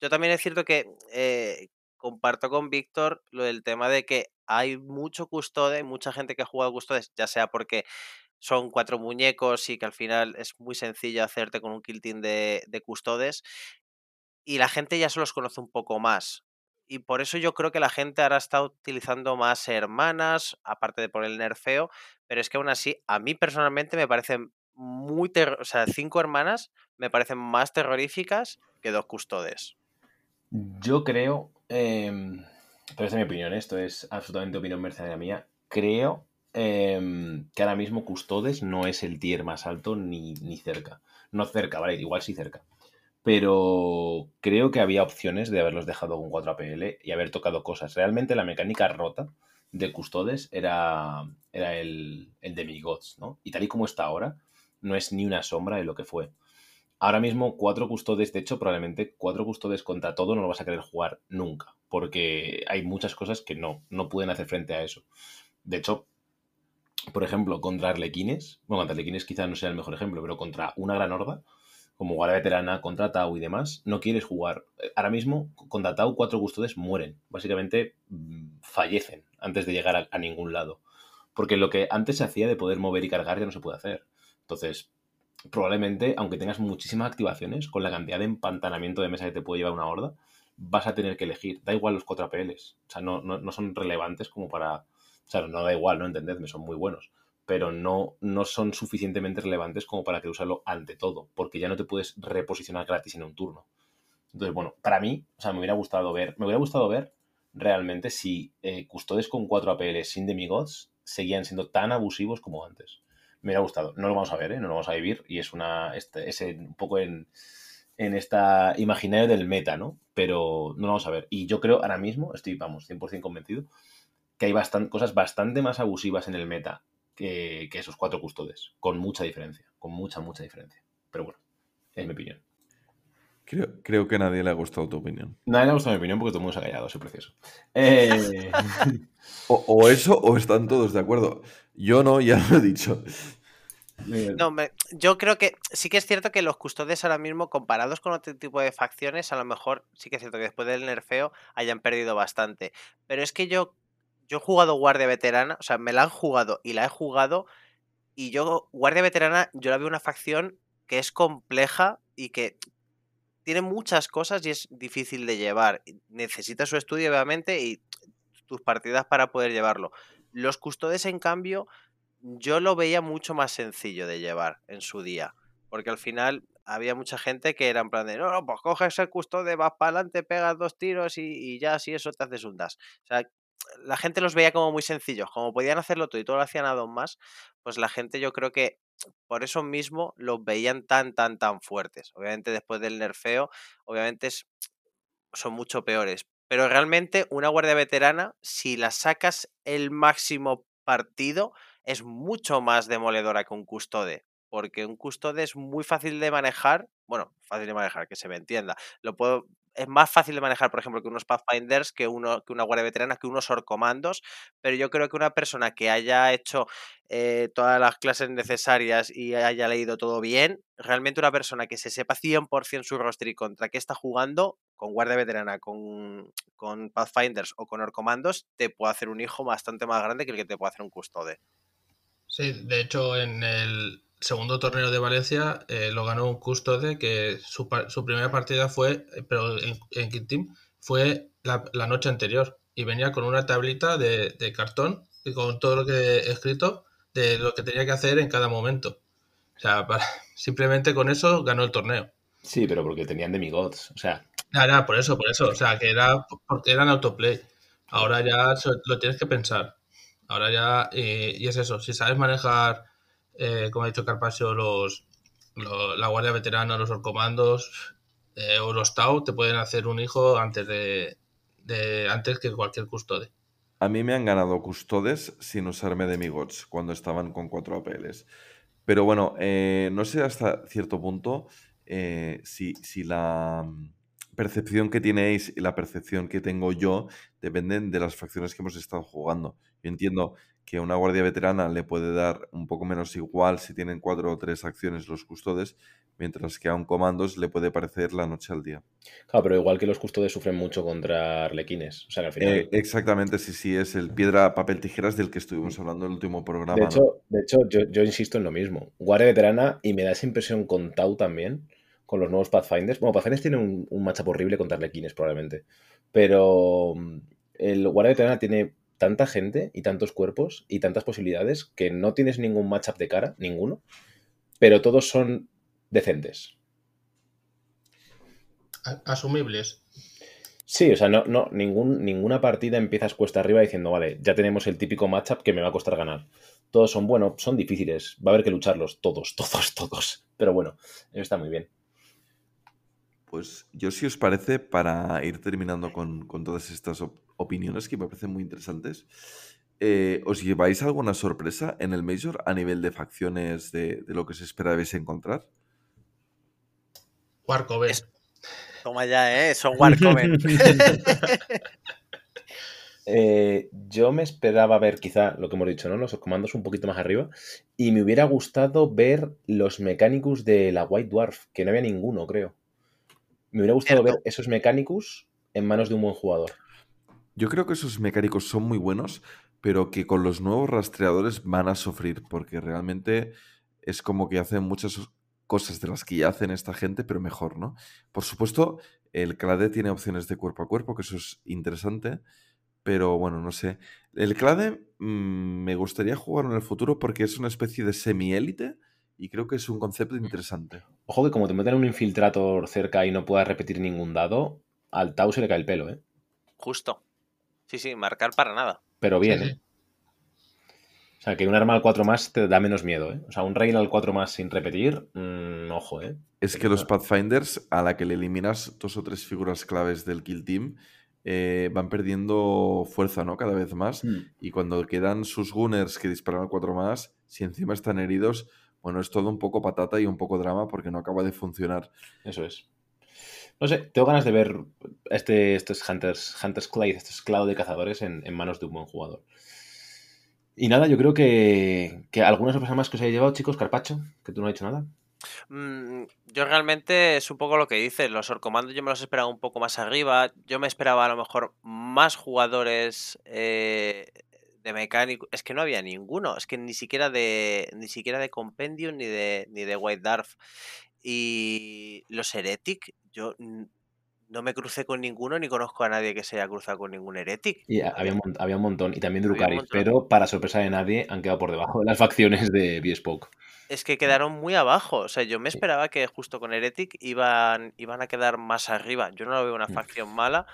yo también es cierto que eh, comparto con Víctor lo del tema de que hay mucho custode, mucha gente que ha jugado custodes, ya sea porque son cuatro muñecos y que al final es muy sencillo hacerte con un kill team de, de custodes, y la gente ya se los conoce un poco más. Y por eso yo creo que la gente ahora está utilizando más hermanas, aparte de por el nerfeo, pero es que aún así, a mí personalmente me parecen muy... O sea, cinco hermanas me parecen más terroríficas que dos custodes. Yo creo, em, pero esta es mi opinión, ¿eh? esto es absolutamente opinión mercenaria mía. Creo em, que ahora mismo Custodes no es el tier más alto ni, ni cerca. No cerca, ¿vale? Igual sí cerca. Pero creo que había opciones de haberlos dejado con 4 APL y haber tocado cosas. Realmente la mecánica rota de Custodes era, era el, el Demigods, ¿no? Y tal y como está ahora, no es ni una sombra de lo que fue. Ahora mismo, cuatro custodes, de hecho, probablemente cuatro custodes contra todo no lo vas a querer jugar nunca, porque hay muchas cosas que no, no pueden hacer frente a eso. De hecho, por ejemplo, contra Arlequines, bueno, contra Arlequines quizás no sea el mejor ejemplo, pero contra una gran horda, como Guardia Veterana, contra Tau y demás, no quieres jugar. Ahora mismo, contra Tau, cuatro custodes mueren. Básicamente, mm, fallecen antes de llegar a, ningún lado. Porque lo que antes se hacía de poder mover y cargar ya no se puede hacer. Entonces, probablemente, aunque tengas muchísimas activaciones, con la cantidad de empantanamiento de mesa que te puede llevar una horda, vas a tener que elegir. Da igual los 4 APLs. O sea, no, no, no son relevantes como para. O sea, no da igual, no entendedme, son muy buenos. Pero no, no son suficientemente relevantes como para que usarlo ante todo, porque ya no te puedes reposicionar gratis en un turno. Entonces, bueno, para mí, o sea, me hubiera gustado ver, me hubiera gustado ver realmente si eh, custodes con 4 APL sin demigods seguían siendo tan abusivos como antes. Me hubiera gustado. No lo vamos a ver, ¿eh? no lo vamos a vivir y es una este, es un poco en, en esta imaginario del meta, ¿no? Pero no lo vamos a ver. Y yo creo ahora mismo, estoy, vamos, 100% convencido, que hay bastan- cosas bastante más abusivas en el meta que, que esos cuatro custodes, con mucha diferencia, con mucha, mucha diferencia. Pero bueno, es mi opinión. Creo, creo que a nadie le ha gustado tu opinión. Nadie le ha gustado mi opinión porque todo el mundo se ha callado, soy precioso. Eh, O, o eso, o están todos de acuerdo. Yo no, ya lo he dicho. No, me- yo creo que sí que es cierto que los custodes ahora mismo, comparados con otro tipo de facciones, a lo mejor sí que es cierto que después del nerfeo hayan perdido bastante. Pero es que yo, yo he jugado guardia veterana, o sea, me la han jugado y la he jugado. Y yo, guardia veterana, yo la veo una facción que es compleja y que tiene muchas cosas y es difícil de llevar. Necesita su estudio, obviamente, y tus partidas para poder llevarlo. Los custodes, en cambio, yo lo veía mucho más sencillo de llevar en su día. Porque al final había mucha gente que era en plan de, no, no, pues coges el custode, vas para adelante, pegas dos tiros y, y ya así eso te haces un dash. O sea, la gente los veía como muy sencillos. Como podían hacerlo todo y todo lo hacían a dos más, pues la gente yo creo que por eso mismo los veían tan, tan, tan fuertes. Obviamente después del nerfeo, obviamente es- son mucho peores. Pero realmente una guardia veterana, si la sacas el máximo partido, es mucho más demoledora que un custode. Porque un custode es muy fácil de manejar. Bueno, fácil de manejar, que se me entienda. Lo puedo, es más fácil de manejar, por ejemplo, que unos Pathfinders, que, uno, que una guardia veterana, que unos orcomandos. Pero yo creo que una persona que haya hecho eh, todas las clases necesarias y haya leído todo bien, realmente una persona que se sepa 100% su roster y contra qué está jugando, con guardia veterana, con, con Pathfinders o con orcomandos, te puede hacer un hijo bastante más grande que el que te puede hacer un custode. Sí, de hecho, en el segundo torneo de Valencia eh, lo ganó un custode que su, su primera partida fue, eh, pero en, en Kid Team, fue la, la noche anterior. Y venía con una tablita de, de cartón y con todo lo que he escrito de lo que tenía que hacer en cada momento. O sea, para- simplemente con eso ganó el torneo. sí, pero porque tenían demigods. O sea, Nada, nada, por eso, por eso. O sea, que era porque eran autoplay. Ahora ya lo tienes que pensar. Ahora ya, eh, y es eso, si sabes manejar, eh, como ha dicho Carpaccio, los, lo- la guardia veterana, los orcomandos eh, o los Tau, te pueden hacer un hijo antes de, de antes que cualquier custode. A mí me han ganado custodes sin usarme demigods cuando estaban con 4 APLs. Pero bueno, eh, no sé hasta cierto punto si, si la mm, percepción que tenéis y la percepción que tengo yo dependen de las facciones que hemos estado jugando. Yo entiendo que a una guardia veterana le puede dar un poco menos igual si tienen cuatro o tres acciones los custodes, mientras que a un comandos le puede parecer la noche al día. claro, pero igual que los custodes sufren mucho contra arlequines. O sea, que al final. Eh, exactamente, sí, sí, es el piedra, papel, tijeras del que estuvimos hablando en el último programa. De ¿no? hecho, de hecho yo, yo insisto en lo mismo. Guardia veterana, y me da esa impresión con Tau también, con los nuevos Pathfinders. Bueno, Pathfinders tiene un, un matchup horrible contra Arlequines, probablemente. Pero mm, el Guardia veterana tiene tanta gente y tantos cuerpos y tantas posibilidades que no tienes ningún matchup de cara, ninguno. Pero todos son decentes. Asumibles. Sí, o sea, no, no, ningún, ninguna partida empiezas cuesta arriba diciendo, vale, ya tenemos el típico matchup que me va a costar ganar. Todos son, bueno, son difíciles, va a haber que lucharlos, todos, todos, todos. Pero bueno, está muy bien. Pues yo, si os parece, para ir terminando con, con todas estas op- opiniones que me parecen muy interesantes, eh, ¿os lleváis alguna sorpresa en el Major a nivel de facciones de, de lo que se esperabais encontrar? Warcoven. Es- Toma ya, ¿eh? Son Warcoven. Eh, yo me esperaba ver quizá lo que hemos dicho, ¿no? Los comandos un poquito más arriba. Y me hubiera gustado ver los Mechanicus de la White Dwarf, que no había ninguno, creo. Me hubiera gustado Cierto. ver esos Mechanicus en manos de un buen jugador. Yo creo que esos mecánicos son muy buenos, pero que con los nuevos rastreadores van a sufrir, porque realmente es como que hacen muchas cosas de las que ya hacen esta gente, pero mejor, ¿no? Por supuesto, el Clade tiene opciones de cuerpo a cuerpo, que eso es interesante, pero bueno, no sé. El Clade mm, me gustaría jugar en el futuro porque es una especie de semi-élite y creo que es un concepto interesante. Ojo que como te meten un infiltrator cerca y no puedas repetir ningún dado, al Tau se le cae el pelo, ¿eh? Justo. Sí, sí, marcar para nada. Pero bien, Sí, ¿eh? O sea, que un arma al 4 más te da menos miedo, ¿eh? O sea, un rail al 4 más sin repetir, mm, ojo, ¿eh? Es que los Pathfinders, a la que le eliminas dos o tres figuras claves del Kill Team, eh, van perdiendo fuerza, ¿no? Cada vez más. Mm. Y cuando quedan sus Gunners que disparan al 4 más, si encima están heridos, bueno, es todo un poco patata y un poco drama porque no acaba de funcionar. Eso es. No sé, tengo ganas de ver este, estos Hunters, Hunters Clade, este esclavo de cazadores en, en manos de un buen jugador. Y nada, yo creo que, que alguna sorpresa más que os haya llevado, chicos, Carpacho, que tú no has dicho nada. Mm, yo realmente es un poco lo que dices, los orcomandos yo me los esperaba un poco más arriba, yo me esperaba a lo mejor más jugadores eh, de mecánico, es que no había ninguno, es que ni siquiera de ni siquiera de Compendium ni de ni de White Dwarf y los Heretic, yo no me crucé con ninguno ni conozco a nadie que se haya cruzado con ningún Heretic. Y había un, había un montón, y también montón. pero para sorpresa de nadie han quedado por debajo de las facciones de Bespoke. Es que quedaron muy abajo. O sea, yo me esperaba que justo con Heretic iban, iban a quedar más arriba. Yo no lo veo una Mm. facción mala,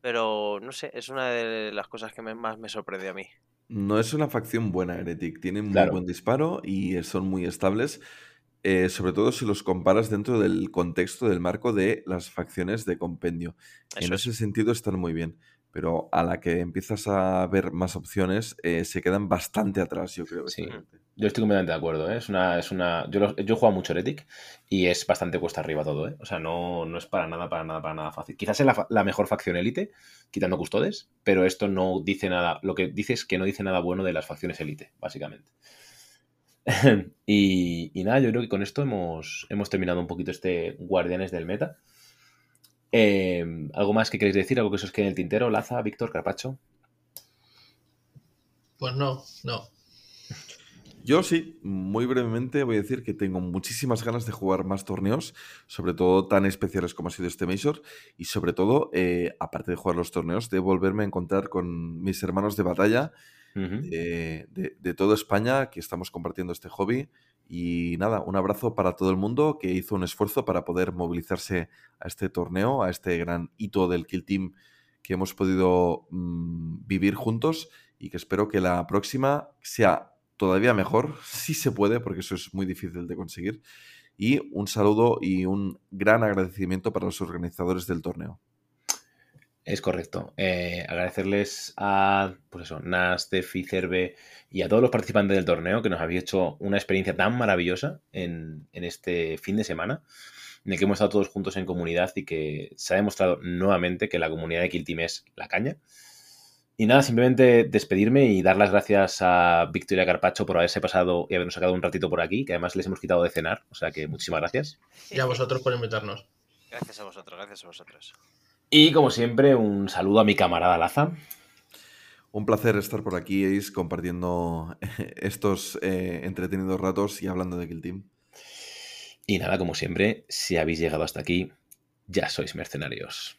pero no sé, es una de las cosas que me- más me sorprendió a mí. No es una facción buena, Heretic. Tienen muy Claro. buen disparo y son muy estables. eh, sobre todo si los comparas dentro del contexto del marco de las facciones de compendio. Eso en es. ese sentido están muy bien. Pero a la que empiezas a ver más opciones, eh, se quedan bastante atrás, yo creo. Sí. Yo estoy completamente de acuerdo, ¿eh? Es una, es una. Yo, lo- yo he mucho Heretic y es bastante cuesta arriba todo, ¿eh? O sea, no, no es para nada, para nada, para nada fácil. Quizás es la, la mejor facción élite, quitando custodes, pero esto no dice nada. Lo que dice es que no dice nada bueno de las facciones élite, básicamente. y, y nada, yo creo que con esto hemos, hemos terminado un poquito este Guardianes del Meta. Eh, ¿Algo más que queréis decir? ¿Algo que os quede en el tintero? Laza, Víctor, Carpacho. Pues no, no. Yo sí, muy brevemente voy a decir que tengo muchísimas ganas de jugar más torneos, sobre todo tan especiales como ha sido este Major, y sobre todo, eh, aparte de jugar los torneos, de volverme a encontrar con mis hermanos de batalla de- de toda España que estamos compartiendo este hobby. Y nada, un abrazo para todo el mundo que hizo un esfuerzo para poder movilizarse a este torneo, a este gran hito del Kill Team que hemos podido mm, vivir juntos y que espero que la próxima sea todavía mejor, si se puede, porque eso es muy difícil de conseguir. Y un saludo y un gran agradecimiento para los organizadores del torneo. Es correcto. Eh, agradecerles a, pues eso, Nas, Tefi, Cerve y a todos los participantes del torneo que nos habéis hecho una experiencia tan maravillosa en, este fin de semana, en el que hemos estado todos juntos en comunidad y que se ha demostrado nuevamente que la comunidad de Team es la caña. Y nada, simplemente despedirme y dar las gracias a Victoria Carpacho por haberse pasado y habernos sacado un ratito por aquí, que además les hemos quitado de cenar, o sea que muchísimas gracias. Y a vosotros por invitarnos. Gracias a vosotros, gracias a vosotros. Y como siempre, un saludo a mi camarada Laza. Un placer estar por aquí, Ace, compartiendo estos eh, entretenidos ratos y hablando de Kill Team. Y nada, como siempre, si habéis llegado hasta aquí, ya sois mercenarios.